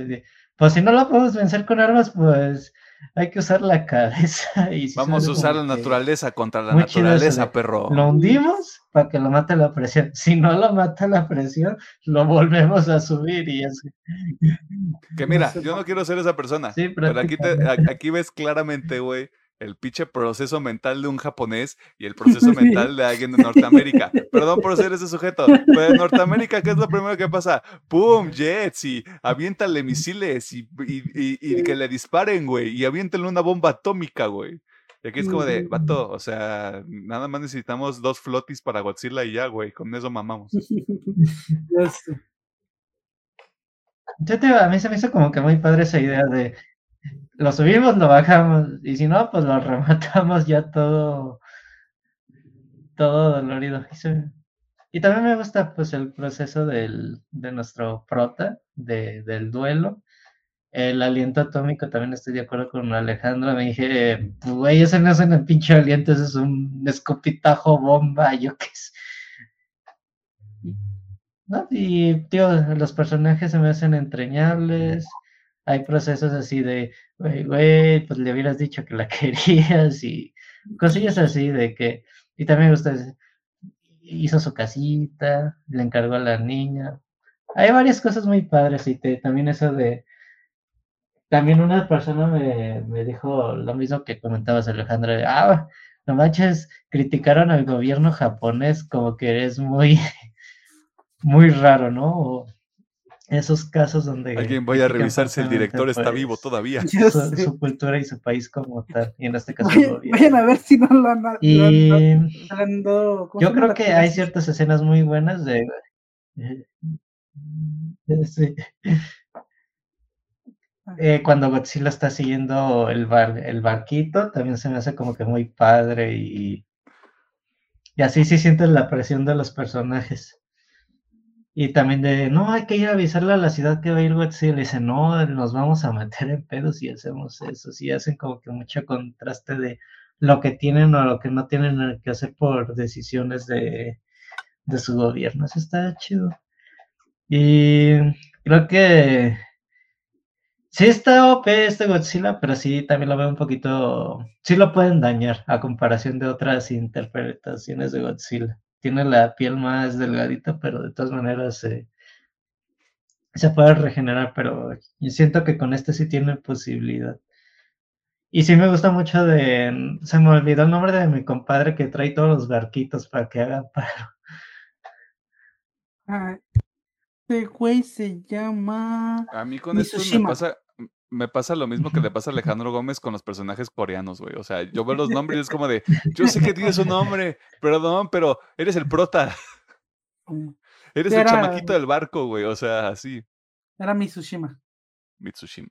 eh, Pues si no lo podemos vencer con armas, pues hay que usar la cabeza. [laughs] Y me Vamos a usar la naturaleza contra la naturaleza, de, perro. Lo hundimos para que lo mate la presión. [laughs] Si no lo mata la presión, lo volvemos a subir y es... Que mira, yo no quiero ser esa persona. Sí, pero aquí, te- aquí ves claramente, güey, el pinche proceso mental de un japonés y el [laughs] proceso mental de alguien de Norteamérica. Perdón por ser ese sujeto. Pero en Norteamérica, ¿qué es lo primero que pasa? ¡Pum! Jets y aviéntale misiles y, y- y- y que le disparen, güey. Y aviéntale una bomba atómica, güey. Y aquí es como de, vato, o sea, nada más necesitamos dos flotis para Godzilla y ya, güey. Con eso mamamos. [laughs] Yo te- a mí se me hizo como que muy padre esa idea de lo subimos, lo bajamos y si no, pues lo [laughs] rematamos ya todo, todo dolorido. Y, también me gusta pues el proceso del, de nuestro prota, de, del duelo. El aliento atómico también estoy de acuerdo con Alejandro. Me dije, güey, ese no es un pinche aliento, ese es un escopitajo bomba, yo qué sé. ¿no? Y, tío, los personajes se me hacen entrañables. Hay procesos así de, güey, pues le hubieras dicho que la [laughs] querías y cosillas así de que, y también ese- hizo su casita, le encargó a la niña. Hay varias cosas muy padres y también eso de, también una persona me, me dijo lo mismo que comentabas, Alejandro, de, ah, no manches, criticaron al gobierno japonés como que es muy, [laughs] muy raro, ¿no? Esos casos donde Alguien vaya a revisar si el director está fuertemente, vivo pues, todavía. [laughs] Su, cultura y su país como tal, y en este caso Vayan, a ver si no lo han, lo han- Y lo han dado- ¿cómo se yo creo que hay ciertas escenas muy buenas de... [laughs] Sí. Eh, cuando Godzilla está siguiendo el, bar, el barquito, también se me hace como que muy padre y, y así sí sientes la presión de los personajes. Y también de, no, hay que ir a avisarle a la ciudad que va a ir Godzilla. Y dice, no, nos vamos a meter en pedos si hacemos eso. Sí, hacen como que mucho contraste de lo que tienen o lo que no tienen que hacer por decisiones de, de su gobierno. Eso está chido. Y creo que sí está OP este Godzilla, pero sí también lo veo un poquito, sí lo pueden dañar a comparación de otras interpretaciones de Godzilla. Tiene la piel más delgadita, pero de todas maneras eh, se puede regenerar, pero yo siento que con este sí tiene posibilidad. Y sí me gusta mucho de. Se me olvidó el nombre de mi compadre que trae todos los barquitos para que hagan paro. Ah, este güey se llama. A mí con esto me pasa, me pasa lo mismo que le pasa a Alejandro Gómez con los personajes coreanos, güey. O sea, yo veo los [laughs] nombres y es como de, yo sé que tienes un nombre, perdón, pero eres el prota, Mm, [laughs] eres el chamaquito del barco, güey. O sea, así, Era Mitsushima. Mitsushima.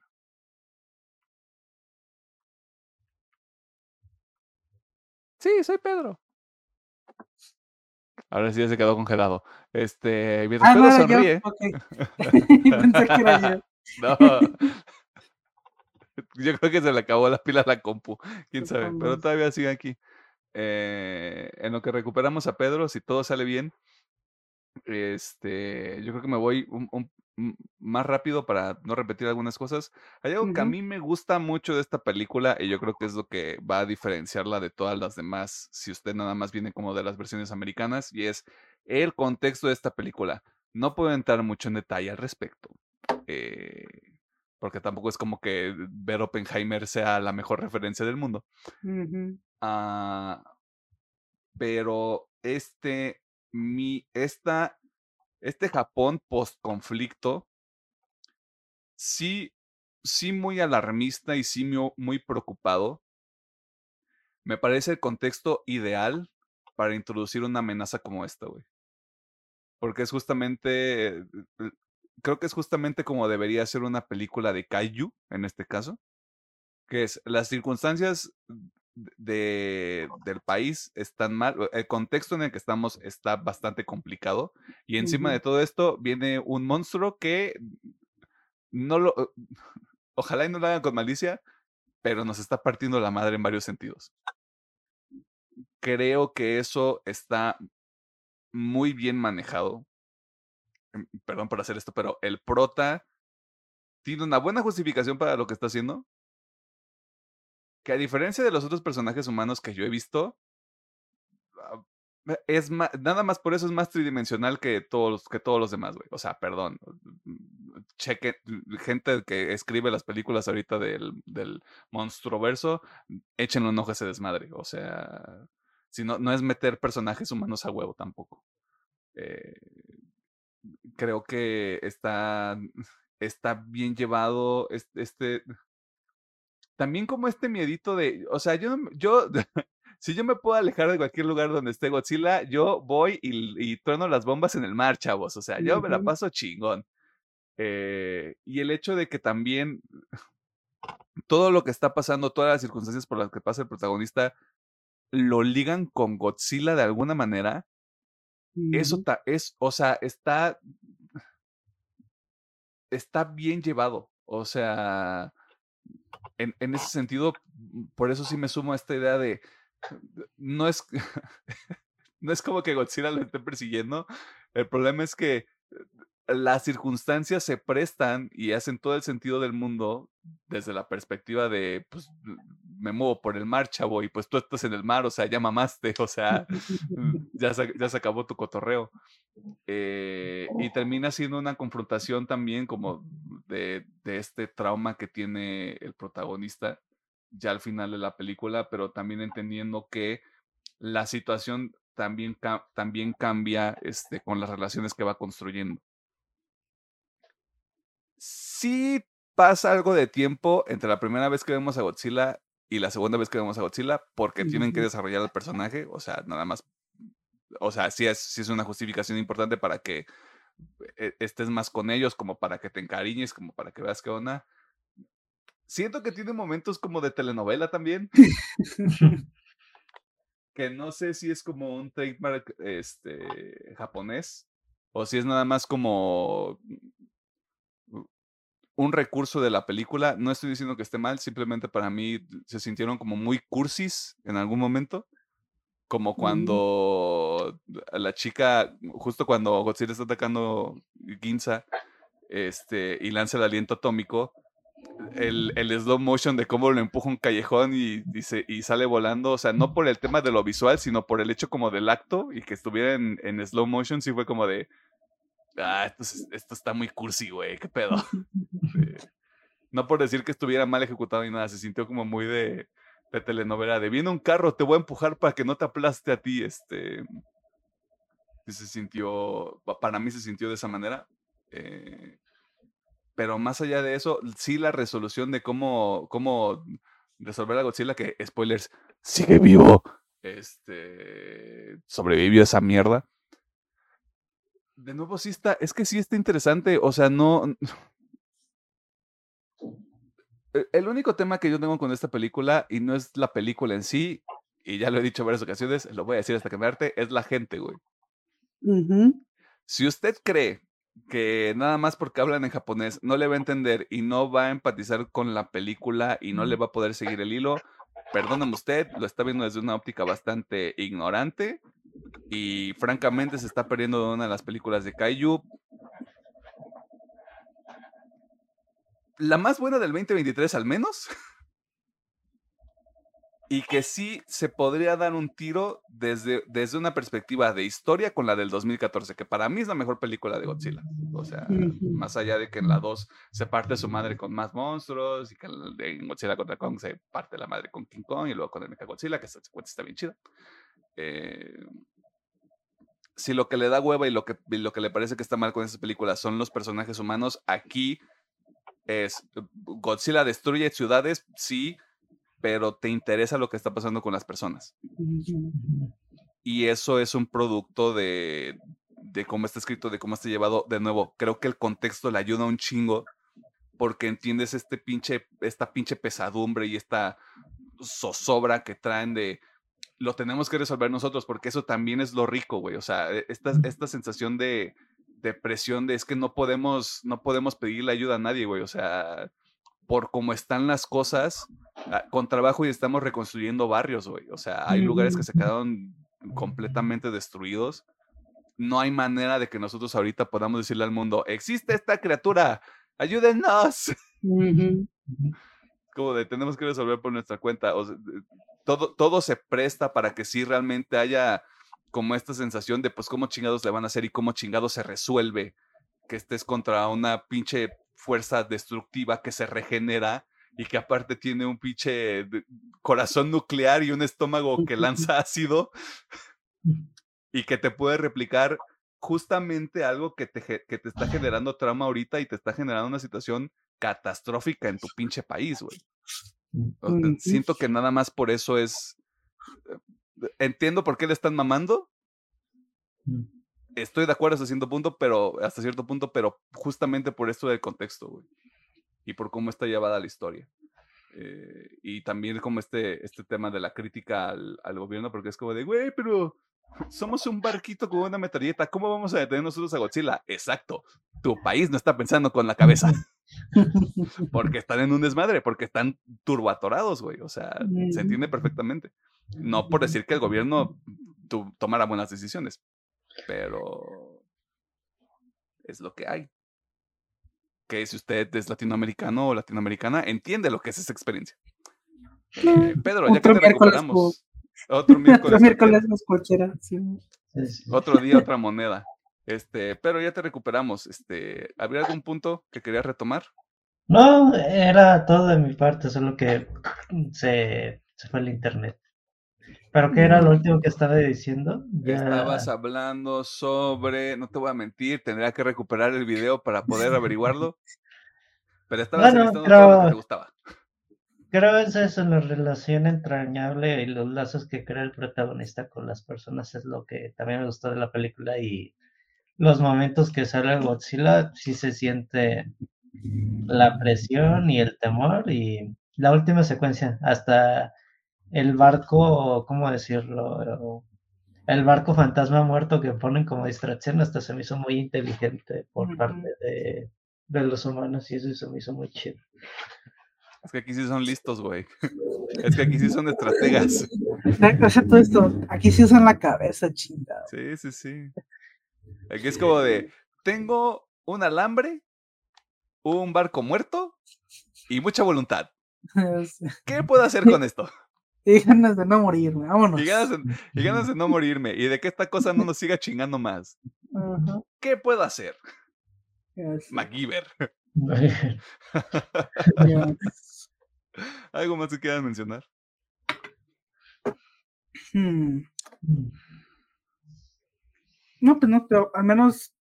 Sí, soy Pedro. Ahora sí ya se quedó congelado. Este, mientras Ah, no Pedro yo. sonríe. [laughs] Pensé que era yo. No. Yo creo que se le acabó la pila a la compu. Quién sabe. Pero todavía sigue aquí. Eh, en lo que recuperamos a Pedro, si todo sale bien, este, yo creo que me voy un, un- más rápido para no repetir algunas cosas. Hay algo que a mí me gusta mucho de esta película y yo creo que es lo que va a diferenciarla de todas las demás, si usted nada más viene como de las versiones americanas, y es el contexto de esta película. No puedo entrar mucho en detalle al respecto. eh, porque tampoco es como que ver Oppenheimer sea la mejor referencia del mundo. Ah, pero este, mi, esta, este Japón post-conflicto, sí, sí muy alarmista y sí mu- muy preocupado, me parece el contexto ideal para introducir una amenaza como esta, güey. Porque es justamente, eh, eh, creo que es justamente como debería ser una película de Kaiju, en este caso, que es las circunstancias de, del país están mal, el contexto en el que estamos está bastante complicado y encima de todo esto viene un monstruo que no lo, [laughs] ojalá y no lo hagan con malicia, pero nos está partiendo la madre en varios sentidos. Creo que eso está muy bien manejado. Em, Perdón por hacer esto, pero el prota tiene una buena justificación para lo que está haciendo. Que a diferencia de los otros personajes humanos que yo he visto, ah, me- es ma- nada más por eso es más tridimensional que todos que todos los demás, güey. O sea, perdón. Cheque, gente que escribe las películas ahorita del, del monstruoverso, échenle un ojo a ese desmadre. O sea, si no, no es meter personajes humanos a huevo tampoco. Eh, creo que está, está bien llevado es- este, también como este miedito de, o sea, yo, yo, [laughs] si yo me puedo alejar de cualquier lugar donde esté Godzilla, yo voy y, y trueno las bombas en el mar, chavos, o sea, yo me la paso chingón. Eh, y el hecho de que también todo lo que está pasando, todas las circunstancias por las que pasa el protagonista, lo ligan con Godzilla de alguna manera, eso Ujú. ta- es, o sea, está, está bien llevado. O sea, en, en ese sentido, mm, por eso sí me sumo a esta idea de, no es, [laughs] no es como que Godzilla lo esté persiguiendo, el problema es que las circunstancias se prestan y hacen todo el sentido del mundo desde la perspectiva de, pues, me muevo por el mar, chavo, y pues tú estás en el mar, o sea, ya mamaste, [laughs] o sea, ya se, ya se acabó tu cotorreo. Eh, y termina siendo una confrontación también como de, de este trauma que tiene el protagonista ya al final de la película, pero también entendiendo que la situación también, también cambia este, con las relaciones que va construyendo. Sí pasa algo de tiempo entre la primera vez que vemos a Godzilla y la segunda vez que vemos a Godzilla, porque tienen que desarrollar al personaje, o sea, nada más, o sea, sí es, sí es una justificación importante para que eh, estés más con ellos, como para que te encariñes, como para que veas qué onda. Siento que tiene momentos como de telenovela también, [laughs] que no sé si es como un trademark este, japonés o si es nada más como un recurso de la película. No estoy diciendo que esté mal, simplemente para mí se sintieron como muy cursis en algún momento. Como Ujú. cuando la chica, justo cuando Godzilla está atacando Ginza este, y lanza el aliento atómico, el, el slow motion de cómo lo empuja un callejón y, y, se- y sale volando, o sea, no por el tema de lo visual, sino por el hecho como del acto y que estuviera en, en slow motion, sí fue como de, ah, esto, es- esto está muy cursi, güey, qué pedo. [laughs] Sí. No por decir que estuviera mal ejecutado ni nada, se sintió como muy de, de telenovela, de viene un carro, te voy a empujar para que no te aplaste a ti, este... Se sintió, pa- para mí se sintió de esa manera. eh, pero más allá de eso, sí la resolución de cómo, cómo resolver a Godzilla, que, spoilers, sigue vivo. Este, sobrevivió esa mierda. De nuevo, sí está, es que sí está interesante, o sea, no... E- El único tema que yo tengo con esta película, y no es la película en sí, y ya lo he dicho en varias ocasiones, lo voy a decir hasta que me harte, es la gente, güey. Si usted cree que nada más porque hablan en japonés no le va a entender y no va a empatizar con la película y no le va a poder seguir el hilo, perdóname usted, lo está viendo desde una óptica bastante ignorante y francamente se está perdiendo de una de las películas de Kaiju. La más buena del 2023 al menos. Y que sí se podría dar un tiro desde, desde una perspectiva de historia con la del 2014, que para mí es la mejor película de Godzilla. O sea, más allá de que en la 2 se parte su madre con más monstruos y que en la- en Godzilla contra Kong se parte la madre con King Kong y luego con el Mechagodzilla, que esta secuencia está bien chida. Eh, si lo que le da hueva y lo que, y lo que le parece que está mal con esas películas son los personajes humanos, aquí es Godzilla destruye ciudades, sí, pero te interesa lo que está pasando con las personas. Y eso es un producto de, de cómo está escrito, de cómo está llevado. De nuevo, creo que el contexto le ayuda un chingo porque entiendes este pinche, esta pinche pesadumbre y esta zozobra que traen de lo tenemos que resolver nosotros, porque eso también es lo rico, güey. O sea, e- esta, esta sensación de, de presión de es que no podemos, no podemos pedirle ayuda a nadie, güey. O sea, por cómo están las cosas, ah, con trabajo y estamos reconstruyendo barrios, güey. O sea, hay lugares que se quedaron completamente destruidos. No hay manera de que nosotros ahorita podamos decirle al mundo, existe esta criatura, ayúdennos. Ujú. [laughs] Como de tenemos que resolver por nuestra cuenta. O sea, todo, todo se presta para que sí realmente haya como esta sensación de pues cómo chingados le van a hacer y cómo chingados se resuelve que estés contra una pinche fuerza destructiva que se regenera y que aparte tiene un pinche corazón nuclear y un estómago que [laughs] lanza ácido y que te puede replicar justamente algo que te, que te está generando trauma ahorita y te está generando una situación catastrófica en tu pinche país, güey. Siento que nada más por eso es... eh, Entiendo por qué le están mamando, estoy de acuerdo hasta cierto punto, pero hasta cierto punto, pero justamente por esto del contexto, güey. Y por cómo está llevada la historia. Eh, y también como este, este tema de la crítica al, al gobierno, porque es como de, güey, pero somos un barquito con una metralleta, ¿cómo vamos a detener nosotros a Godzilla? Exacto, tu país no está pensando con la cabeza, [laughs] porque están en un desmadre, porque están turbatorados, güey, o sea, se entiende perfectamente. No por decir que el gobierno tu- tomara buenas decisiones, pero es lo que hay. Que si usted es latinoamericano o latinoamericana, entiende lo que es esa experiencia. Eh, Pedro, ya que te miércoles, recuperamos. [laughs] Otro miércoles. Los miércoles cualquiera. sí. Sí, sí. Otro día, [laughs] otra moneda. Este, pero ya te recuperamos. Este, ¿habría algún punto que querías retomar? No, era todo de mi parte, solo que [clears throat] se, se fue el internet. ¿Pero qué era lo último que estaba diciendo? Ya- Estabas hablando sobre, no te voy a mentir, tendría que recuperar el video para poder averiguarlo. [laughs] Pero estabas Bueno, todo lo que pero- te gustaba. Creo es eso, la relación entrañable y los lazos que crea el protagonista con las personas es lo que también me gustó de la película y los momentos que sale Godzilla sí se siente la presión y el temor y la última secuencia, hasta el barco, ¿cómo decirlo? El barco fantasma muerto que ponen como distracción hasta se me hizo muy inteligente por parte de, de los humanos y eso se me hizo muy chido. Es que aquí sí son listos, güey. [laughs] Es que aquí sí son estrategas. Exacto, esto. Aquí sí usan la cabeza, chingada. Sí, sí, sí. Aquí es como de, tengo un alambre, un barco muerto y mucha voluntad. [laughs] ¿Qué puedo hacer con esto? [laughs] Y ganas de no morirme, vámonos. Y ganas, de, y ganas de no morirme y de que esta cosa no nos siga chingando más. ¿Qué puedo hacer? ya sé, MacGyver. ¿Algo más que quieran mencionar? Hmm. No, pues no, pero al menos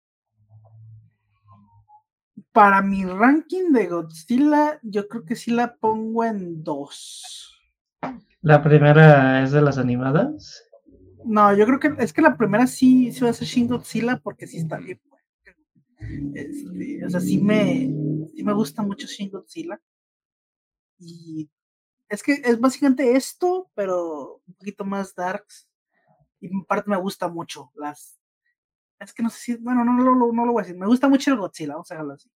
para mi ranking de Godzilla, yo creo que sí la pongo en dos. La primera es de las animadas. No, yo creo que es que la primera sí, sí va a ser Shin Godzilla porque sí está bien. buena. Este, o sea, sí me, sí me gusta mucho Shin Godzilla. Y es que es básicamente esto, pero un poquito más darks. Y en parte me gusta mucho las. Es que no sé si. Bueno, no, no, no, no lo voy a decir. Me gusta mucho el Godzilla, vamos a dejarlo así.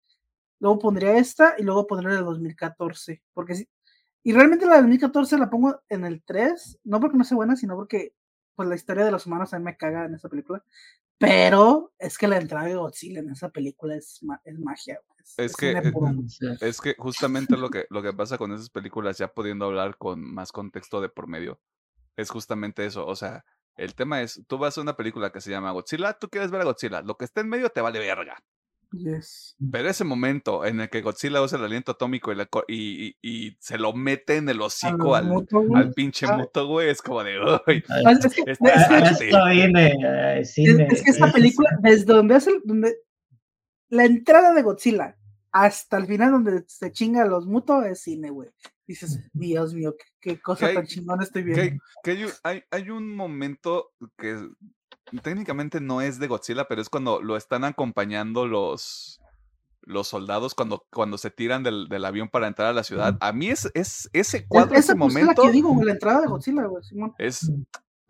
Luego pondría esta y luego pondría la del 2014. Porque sí. Y realmente la del 2014 la pongo en el 3, no porque no sea buena, sino porque pues la historia de los humanos a mí me caga en esa película. Pero es que la entrada de Godzilla en esa película es, ma- es magia. Güey, Es que, cine eh. Es que justamente lo que, lo que pasa con esas películas, ya pudiendo hablar con más contexto de por medio, es justamente eso. O sea, el tema es, tú vas a una película que se llama Godzilla, tú quieres ver a Godzilla, lo que está en medio te vale verga. Yes. Pero ese momento en el que Godzilla usa el aliento atómico y, co- y, y- y se lo mete en el hocico al, güey. al pinche Ah. moto, güey, es como de, uy, Ah, es que- está es que- a caliente". esto vine, eh, Es, es que esta eso película, desde donde hace el- donde la entrada de Godzilla hasta el final donde se chinga los mutos es cine, güey. Dices, Dios mío, qué, qué cosa hay- tan chingona estoy viendo. hay, que hay un- hay, hay un momento que técnicamente no es de Godzilla, pero es cuando lo están acompañando los, los soldados cuando, cuando se tiran del, del avión para entrar a la ciudad. A mí es, es ese Es- cuadro, ese esa pues, es la momento que digo, la entrada de Godzilla, güey. Simón. es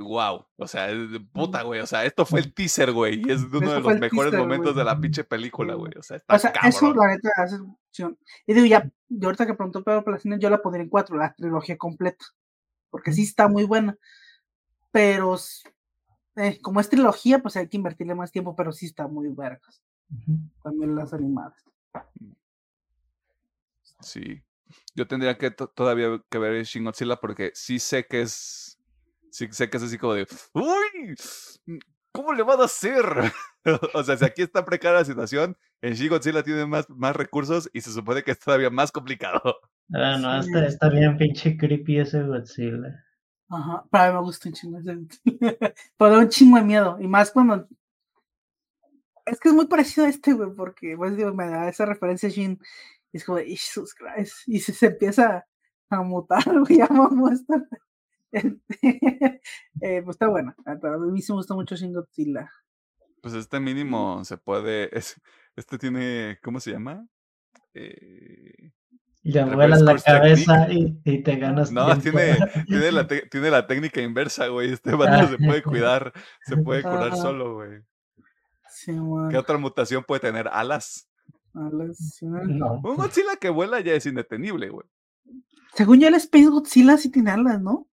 wow. O sea, es de puta, güey. O sea, esto fue el teaser, güey. Y es uno de los mejores teaser, momentos de la pinche película, güey. O sea, está O sea, cabrón. eso la neta hace función. Y digo, ya, yo ahorita que preguntó Pedro Palacines, yo la pondría en cuatro, la trilogía completa. Porque sí está muy buena. Pero eh, como es trilogía, pues hay que invertirle más tiempo, pero sí está muy vergas. También las animadas. Sí. Yo tendría que to- todavía que ver Shin Godzilla porque sí sé que es. Sí sé que es así como de. ¡Uy! ¿Cómo le van a hacer? [laughs] o sea, si aquí está precaria la situación, en Shin Godzilla tiene más, más recursos y se supone que es todavía más complicado. Ah, no, Sí. está, está bien pinche creepy ese Godzilla. Ajá, pero a mí me gusta un chingo ese. [laughs] pero da un chingo de miedo. Y más cuando. Es que es muy parecido a este, güey, porque pues digo, me da esa referencia a Shin. Y es como de Jesus Christ. Y se, se empieza a mutar, [laughs] güey, ya vamos a estar. [laughs] eh, pues está buena. A mí sí me gusta mucho Shin Godzilla. Pues este mínimo se puede. [laughs] es- este tiene. ¿Cómo se llama? Eh, Le vuelas la cabeza y, y te ganas No, tiene, tiene, la te- tiene la técnica inversa, güey. Este vato se puede [laughs] cuidar, se puede curar Ajá. solo, güey. Sí. ¿Qué otra mutación puede tener? Alas. A la- sí, man. No. Un Godzilla que vuela ya es indetenible, güey. Según yo, el Space Godzilla sí tiene alas, ¿no?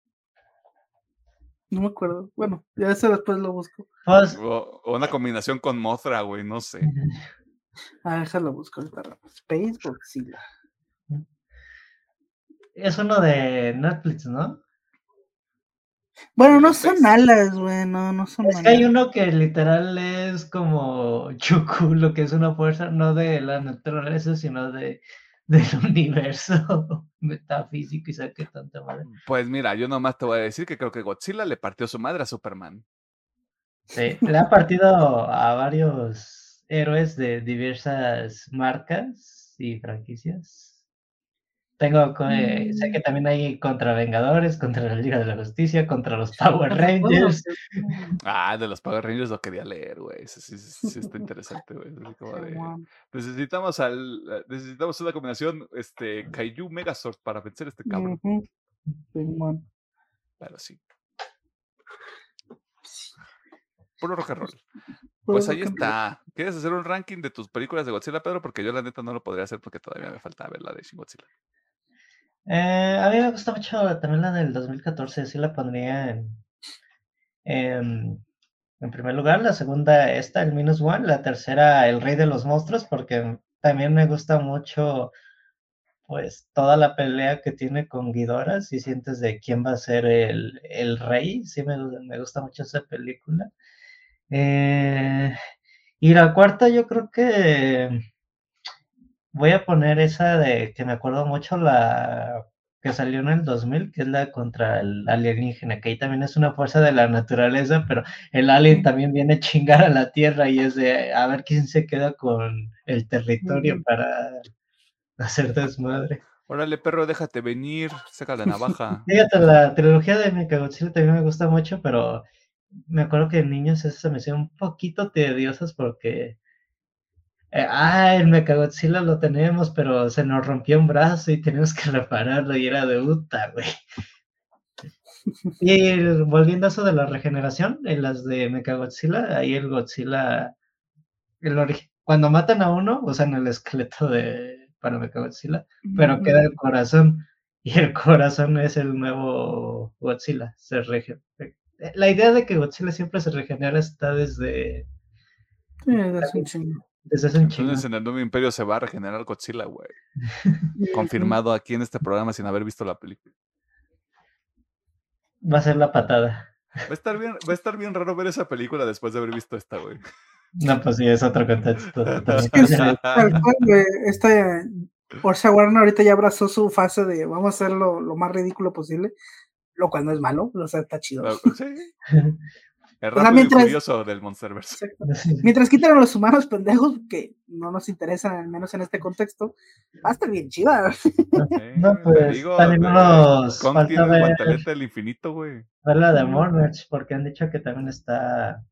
No me acuerdo. Bueno, ya eso después lo busco. Pues, O, o una combinación con Mothra, güey, no sé. Ah, déjalo busco ahorita. Space Godzilla. es uno de Netflix, ¿no? Bueno, ¿El no son alas, güey. No, no son Es que hay uno que literal es como [laughs] Chuku, lo que es una fuerza no de la naturaleza, sino de del [laughs] universo metafísico y sabe qué tanta madre. Pues mira, yo nomás te voy a decir que creo que Godzilla le partió su madre a Superman. Sí, le ha partido a varios héroes de diversas marcas y franquicias. Tengo, eh, sé que también hay contra Vengadores, contra la Liga de la Justicia, contra los [laughs] Power Rangers. Ah, de los Power Rangers lo quería leer, güey. Sí, sí, sí está interesante, güey. Así [laughs] como de, Necesitamos al, eh, necesitamos una combinación, este, Kaiju Megazord para vencer a este cabrón. Simón. Pero sí. Puro rock and roll. Puro Pues ahí está. ¿Quieres hacer un ranking de tus películas de Godzilla, Pedro? Porque yo la neta no lo podría hacer porque todavía me falta ver la de Shin Godzilla. Eh, a mí me gusta mucho también la del 2014, sí la pondría en, primer lugar, la segunda esta, el Minus One, la tercera, el Rey de los Monstruos, porque también me gusta mucho pues toda la pelea que tiene con Ghidorah, si sientes de quién va a ser el, el rey, sí me, me gusta mucho esa película. Eh, Y la cuarta, yo creo que voy a poner esa de que me acuerdo mucho, la que salió en el 2000, que es la contra el alienígena, que ahí también es una fuerza de la naturaleza, pero el alien también viene a chingar a la Tierra y es de a ver quién se queda con el territorio para hacer desmadre. Órale, perro, déjate venir, saca la navaja. [laughs] Fíjate, la trilogía de Mechagodzilla también me gusta mucho, pero me acuerdo que en niños esas se me hicieron un poquito tediosas porque eh, ah, el Mechagodzilla lo tenemos, pero se nos rompió un brazo y tenemos que [laughs] repararlo y era de puta, güey. Y volviendo a eso de la regeneración, en las de Mechagodzilla, ahí el Godzilla, el cuando matan a uno, usan el esqueleto de para Mechagodzilla, pero queda el corazón y el corazón es el nuevo Godzilla. Se La idea de que Godzilla siempre se regenera está desde... Desde hace un Entonces en el nuevo imperio se va a regenerar Godzilla, güey. [laughs] Confirmado aquí en este programa sin haber visto la película. Va a ser la patada. Va a estar bien, va a estar bien raro ver esa película después de haber visto esta, güey. No, pues sí, es otro contexto. esta Porsche Warner ahorita ya abrazó su fase de vamos a hacerlo lo más ridículo posible, lo cual no es malo, o sea, está chido. Sí. [laughs] El rápido curioso del Monsterverse. Mientras quitan a los humanos pendejos, que no nos interesan, al menos en este contexto, va a estar bien chida. [laughs] no, pues, digo, también nos falta ver, del infinito, güey. Ver la de Monarch, porque han dicho que también está,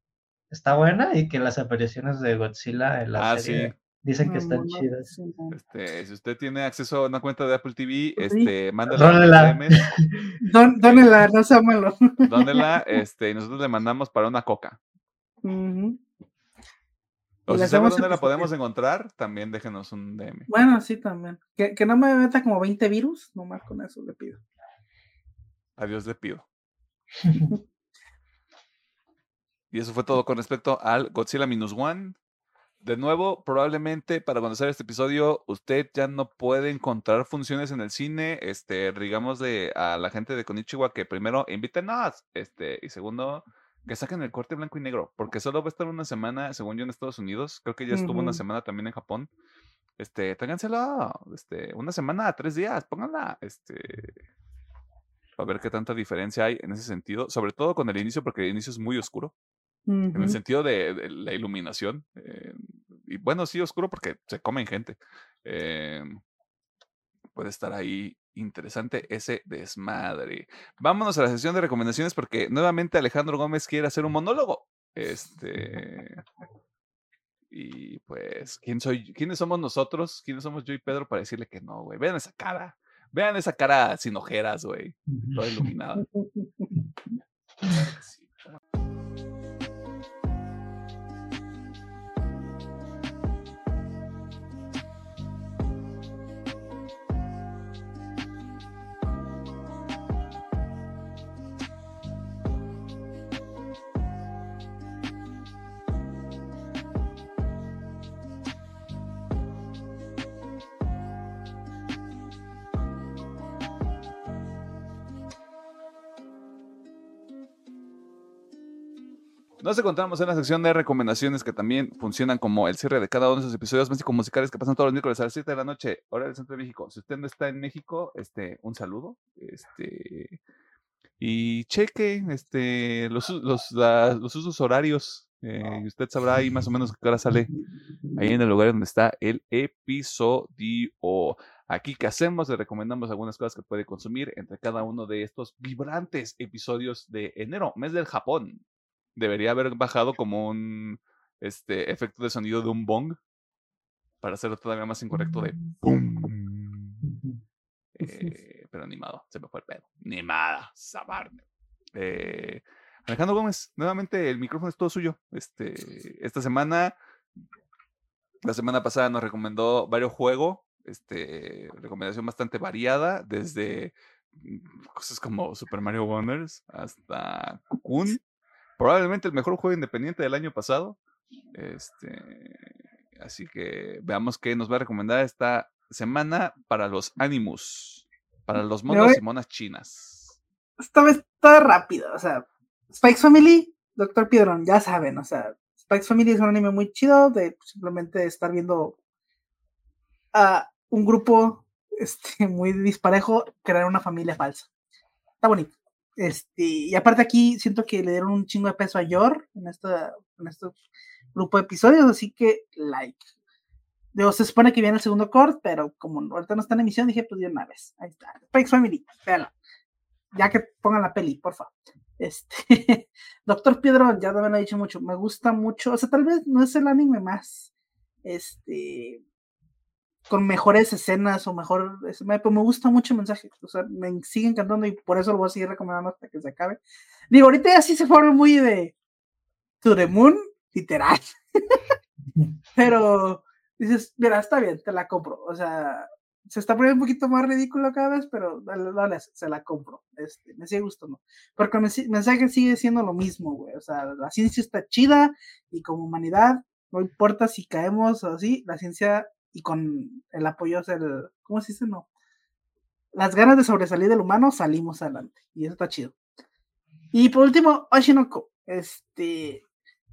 está buena y que las apariciones de Godzilla en la ah, serie... Sí Dicen que están chidas. Este, si usted tiene acceso a una cuenta de Apple TV, este, mándala. [laughs] Don, dónela, no sea malo. Dónela, este, y nosotros le mandamos para una coca. O si sabe dónde la podemos encontrar, también déjenos un DM. Bueno, sí, también. Que, que no me meta como 20 virus, nomás con eso le pido. Adiós le pido. [laughs] y eso fue todo con respecto al Godzilla Minus One de nuevo, probablemente para cuando este episodio, usted ya no puede encontrar funciones en el cine. Este, digamos de a la gente de Konichiwa que primero invítenos, este, y segundo, que saquen el corte blanco y negro, porque solo va a estar una semana, según yo, en Estados Unidos. Creo que ya estuvo una semana también en Japón. Este, tráiganselo, este, una semana, tres días, pónganla, este, a ver qué tanta diferencia hay en ese sentido, sobre todo con el inicio, porque el inicio es muy oscuro. En el sentido de, la iluminación. Eh, y bueno, sí, oscuro porque se comen gente. Eh, puede estar ahí interesante ese desmadre. Vámonos a la sesión de recomendaciones porque nuevamente Alejandro Gómez quiere hacer un monólogo. Este. Y pues, ¿quién soy? ¿quiénes somos nosotros? ¿Quiénes somos yo y Pedro para decirle que no, güey? Vean esa cara. Vean esa cara sin ojeras, güey. Toda iluminada. [laughs] Nos encontramos en la sección de recomendaciones que también funcionan como el cierre de cada uno de esos episodios básicos musicales que pasan todos los miércoles a las 7 de la noche, hora del centro de México. Si usted no está en México, este, un saludo. Este, y cheque este, los, los, los usos horarios. Eh, usted sabrá ahí más o menos qué hora sale ahí en el lugar donde está el episodio. Aquí que hacemos, le recomendamos algunas cosas que puede consumir entre cada uno de estos vibrantes episodios de enero, mes del Japón debería haber bajado como un este, efecto de sonido de un bong para hacerlo todavía más incorrecto de ¡pum! [laughs] Eh, pero animado, se me fue el pedo. Animada, sabarne. Eh, Alejandro Gómez, nuevamente el micrófono es todo suyo. Este, esta semana, la semana pasada nos recomendó varios juegos, este, recomendación bastante variada, desde mm, cosas como Super Mario Wonders hasta Cocoon, probablemente el mejor juego independiente del año pasado. Este, así que veamos qué nos va a recomendar esta semana para los Animus, para los monos y monas chinas. Esta vez está rápido, o sea, Spikes Family, Doctor Piedron, ya saben, o sea, Spikes Family es un anime muy chido de simplemente estar viendo a un grupo [laughs] este, muy disparejo crear una familia falsa. Está bonito. Este, y aparte aquí siento que le dieron un chingo de peso a Yor en, esta, en este grupo de episodios, así que like. Digo, se supone que viene el segundo cord, pero como ahorita no está en emisión, dije, pues de una vez. Ahí está. Spikes Family, véanlo. Ya que pongan la peli, por favor. Este, [laughs] Doctor Piedrón, ya me lo he dicho mucho, me gusta mucho, o sea, tal vez no es el anime más, este, con mejores escenas o mejor, pero me gusta mucho el mensaje, o sea, me sigue encantando y por eso lo voy a seguir recomendando hasta que se acabe. Digo, ahorita ya sí se fueron muy de To the Moon, literal, [laughs] pero dices, mira, está bien, te la compro, o sea, se está poniendo un poquito más ridículo cada vez, pero dale, dale, se la compro. Este, me sigue gustando. Porque el mensaje sigue siendo lo mismo, güey. O sea, la ciencia está chida y como humanidad, no importa si caemos o así, la ciencia y con el apoyo, o el, ¿cómo se dice? No. Las ganas de sobresalir del humano, salimos adelante. Y eso está chido. Y por último, Oshinoko. Este,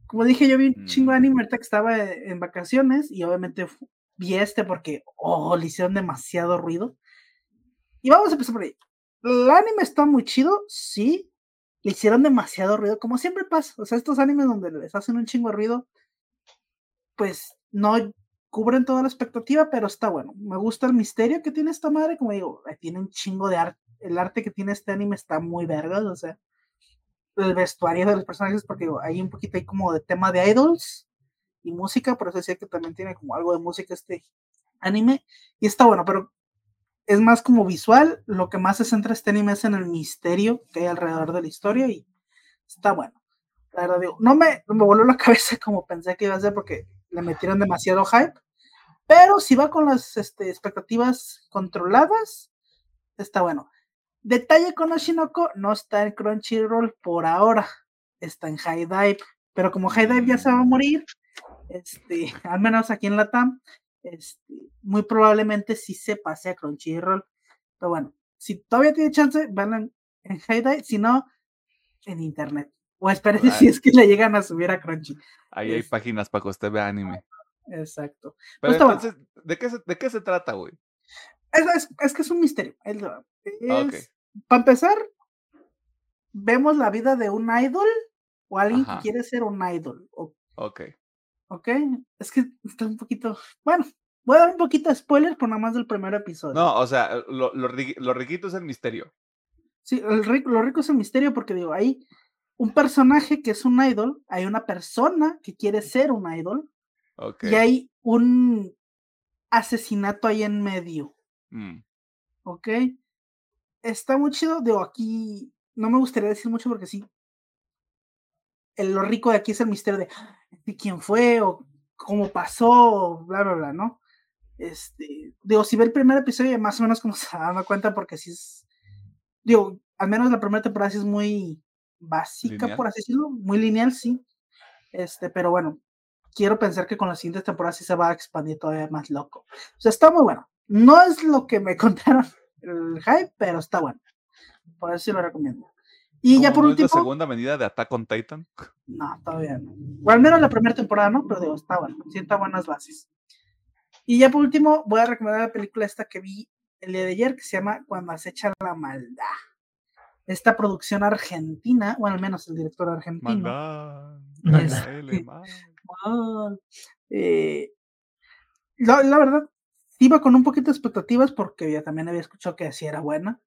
como dije, yo vi un chingo de Mm. anime ahorita que estaba en vacaciones y obviamente vi este porque, oh, le hicieron demasiado ruido. Y vamos a empezar por ahí. El anime está muy chido, sí. Le hicieron demasiado ruido, como siempre pasa. O sea, estos animes donde les hacen un chingo de ruido, pues no cubren toda la expectativa, pero está bueno. Me gusta el misterio que tiene esta madre, como digo, eh, tiene un chingo de arte. El arte que tiene este anime está muy vergas, o sea, el vestuario de los personajes, porque digo, hay un poquito ahí como de tema de idols y música, por eso decía que también tiene como algo de música este anime, y está bueno, pero es más como visual, lo que más se centra este anime es en el misterio que hay alrededor de la historia y está bueno. La verdad digo, no me, me voló la [laughs] cabeza como pensé que iba a ser porque le metieron demasiado hype, pero si va con las este, expectativas controladas, está bueno. Detalle con Oshinoko, no está en Crunchyroll por ahora, está en High Dive, pero como High Dive ya se va a morir, este, [laughs] al menos aquí en la TAM, este, muy probablemente sí se pase a Crunchyroll. Pero bueno, si todavía tiene chance, van en, en High Dive, si no, en internet. O espérense [laughs] si es que le llegan a subir a Crunchy. Ahí hay Es- páginas para que usted vea anime. Exacto. Pero entonces, ¿de qué, se, ¿de qué se trata, güey? Es, es- es que es un misterio. Es, Ah. Para empezar, vemos la vida de un idol o alguien Ajá. que quiere ser un idol. o- Ok. ¿Ok? Es que está un poquito. Bueno, voy a dar un poquito de spoiler por nada más del primer episodio. No, o sea, lo, lo, ri- lo riquito es el misterio. Sí, el rico, lo rico es el misterio porque digo, hay un personaje que es un idol, hay una persona que quiere ser un idol y hay un asesinato ahí en medio. Mm, ¿ok? Está muy chido, digo, aquí no me gustaría decir mucho porque sí, el- lo rico de aquí es el misterio de, de quién fue o cómo pasó, o bla, bla, bla, ¿no? Este, digo, si ve el primer episodio, más o menos como [laughs] se da cuenta, porque sí es, digo, al menos la primera temporada sí es muy básica, ¿Lineal? por así decirlo, muy lineal, sí. Este, pero bueno, quiero pensar que con las siguientes temporadas sí se va a expandir todavía más loco. O sea, está muy bueno. No es lo que me [laughs] contaron el hype, pero está bueno. Por eso sí lo recomiendo. Y ya ¿Cómo por no es la último, segunda medida de Attack on Titan? no, todavía no. O al menos la primera temporada, ¿no? Pero digo, está bueno, sienta buenas bases. Y ya por último, voy a recomendar la película esta que vi el día de ayer, que se llama Cuando acecha la maldad. Esta producción argentina, o al menos el director argentino. Maldad. Este, L, [laughs] eh, la, la verdad, iba con un poquito de expectativas porque ya también había escuchado que así era buena.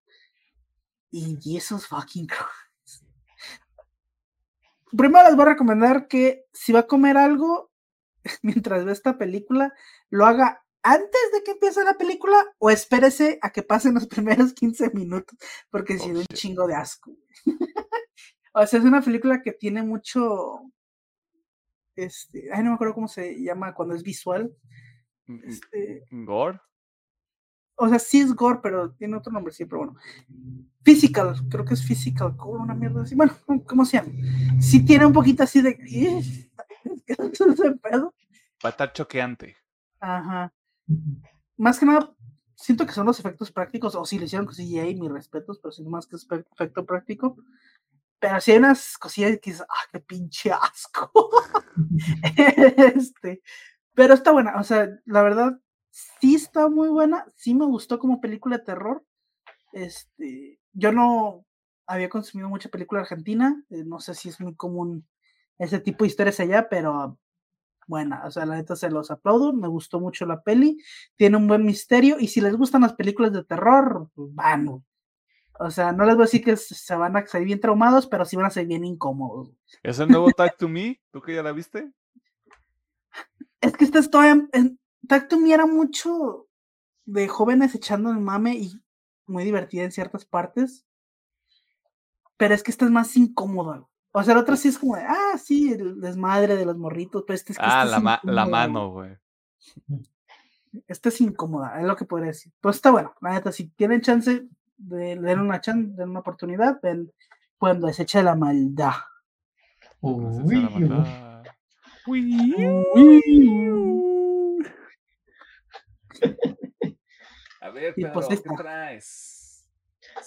Y Jesus fucking Christ. Primero les voy a recomendar que si va a comer algo [laughs] mientras ve esta película, lo haga antes de que empiece la película o espérese a que pasen los [laughs] primeros 15 minutos, porque si Oh, da un shit. chingo de asco. [laughs] o sea, es una película que tiene mucho este, ay, no me acuerdo cómo se llama cuando es visual. Mm, mm, Este, ¿Gore? o sea, sí es gore, pero tiene otro nombre, sí, pero bueno. Physical, creo que es physical gore, una mierda así. Bueno, ¿cómo se llama? Sí tiene un poquito así de. [laughs] pedo. Va a estar choqueante. Ajá. Más que nada, siento que son los efectos prácticos, o si le hicieron con CGI, mis respetos, pero siento más que es efecto práctico. pero sí hay unas cosillas que dices, ah, qué pinche asco. [laughs] [laughs] este, pero está buena, o sea, la verdad, sí está muy buena, sí me gustó como película de terror. Este, yo no había consumido mucha película argentina, eh, no sé si es muy común ese tipo de historias allá, pero bueno, o sea, la neta se los aplaudo, me gustó mucho la peli, tiene un buen misterio y si les gustan las películas de terror, pues van. O sea, no les voy a decir que se van a salir bien traumados, pero sí van a ser bien incómodos. ¿Es el nuevo [laughs] Tag to Me? ¿Tú que ya la viste? Es que esta estoy en, en Tag to Me era mucho de jóvenes echando el mame y muy divertida en ciertas partes. Pero es que esta es más incómoda. O sea, la otra sí es como de, ah, sí, el desmadre de los morritos, pero este es que Ah, esta la, es ma- la incómoda, mano, güey. Esta es incómoda, es lo que podría decir. Pues está bueno, la neta, si tienen chance de leer una chan, de una oportunidad, ven cuando se echa la maldad. Pues Uy, la maldad. A ver, Y Pedro, pues ¿qué esta. traes?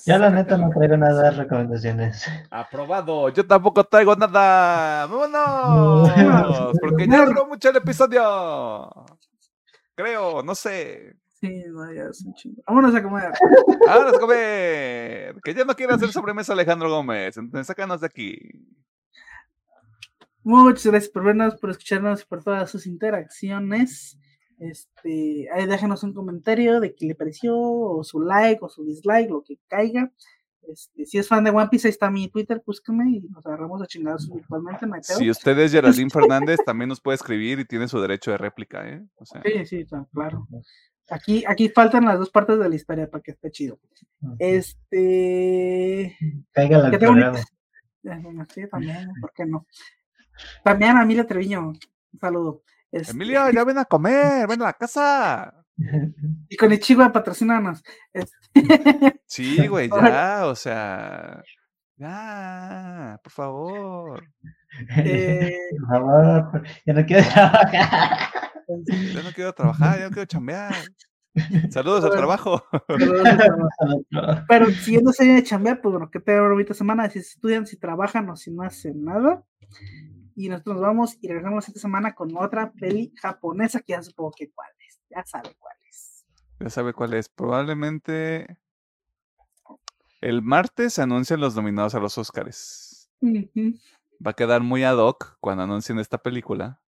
Ya la neta no traigo nada de recomendaciones. Aprobado. Yo tampoco traigo nada. ¡Vámonos! [laughs] Porque ya duró mucho el episodio. Creo, no sé. Sí, no, ya es un chingo. Vámonos a comer. [laughs] Vámonos a comer. Que ya no quiere hacer sobremesa Alejandro Gómez. Entonces, sácanos de aquí. Muchas gracias por vernos, por escucharnos y por todas sus interacciones. Este, ahí déjenos un comentario de qué le pareció, o su like, o su dislike, lo que caiga. Este, si es fan de One Piece, ahí está mi Twitter, búsqueme y nos agarramos a chingados virtualmente, pedo. Si usted es [laughs] Geraldine Fernández, también nos puede escribir y tiene su derecho de réplica, ¿eh? O sea, Sí, sí, claro. Aquí, aquí faltan las dos partes de la historia para que esté chido. Este. ¿Qué tengo programa. Eh, bueno, sí, también, ¿por qué no? También a Emilia Treviño, un saludo. Este, Emilio, ya ven a comer, ven a la casa. Y con Ichigo patrocinanos. Este, Sí, [laughs] güey, ya, o sea. Ya, por favor. eh, Por favor, ya no quiero trabajar. Ya no quiero trabajar, ya no quiero chambear. Saludos al Bueno. trabajo. [laughs] pero siguiendo serie de chambear, pues bueno, que te ahorita semana, si estudian, si trabajan o si no hacen nada. Y nosotros nos vamos y regresamos esta semana con otra peli japonesa que ya supongo que cuál es. Ya sabe cuál es. Ya sabe cuál es. Probablemente el martes se anuncian los nominados a los Oscars. Ujú, Va a quedar muy ad hoc cuando anuncien esta película.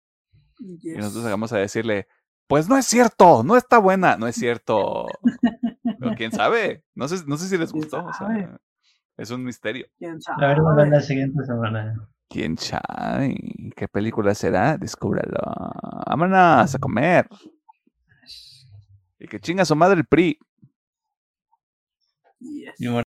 Y nosotros vamos a decirle, pues no es cierto, no está buena, no es cierto. [laughs] Pero quién sabe, no sé, no sé si les ¿Quién gustó, o sea, sabe? es un misterio. ¿Quién sabe? La verdad, la siguiente semana. ¿Quién sabe? ¿Qué película será? Descúbralo. Vámonos a comer. Y que chinga su madre el PRI. Yes.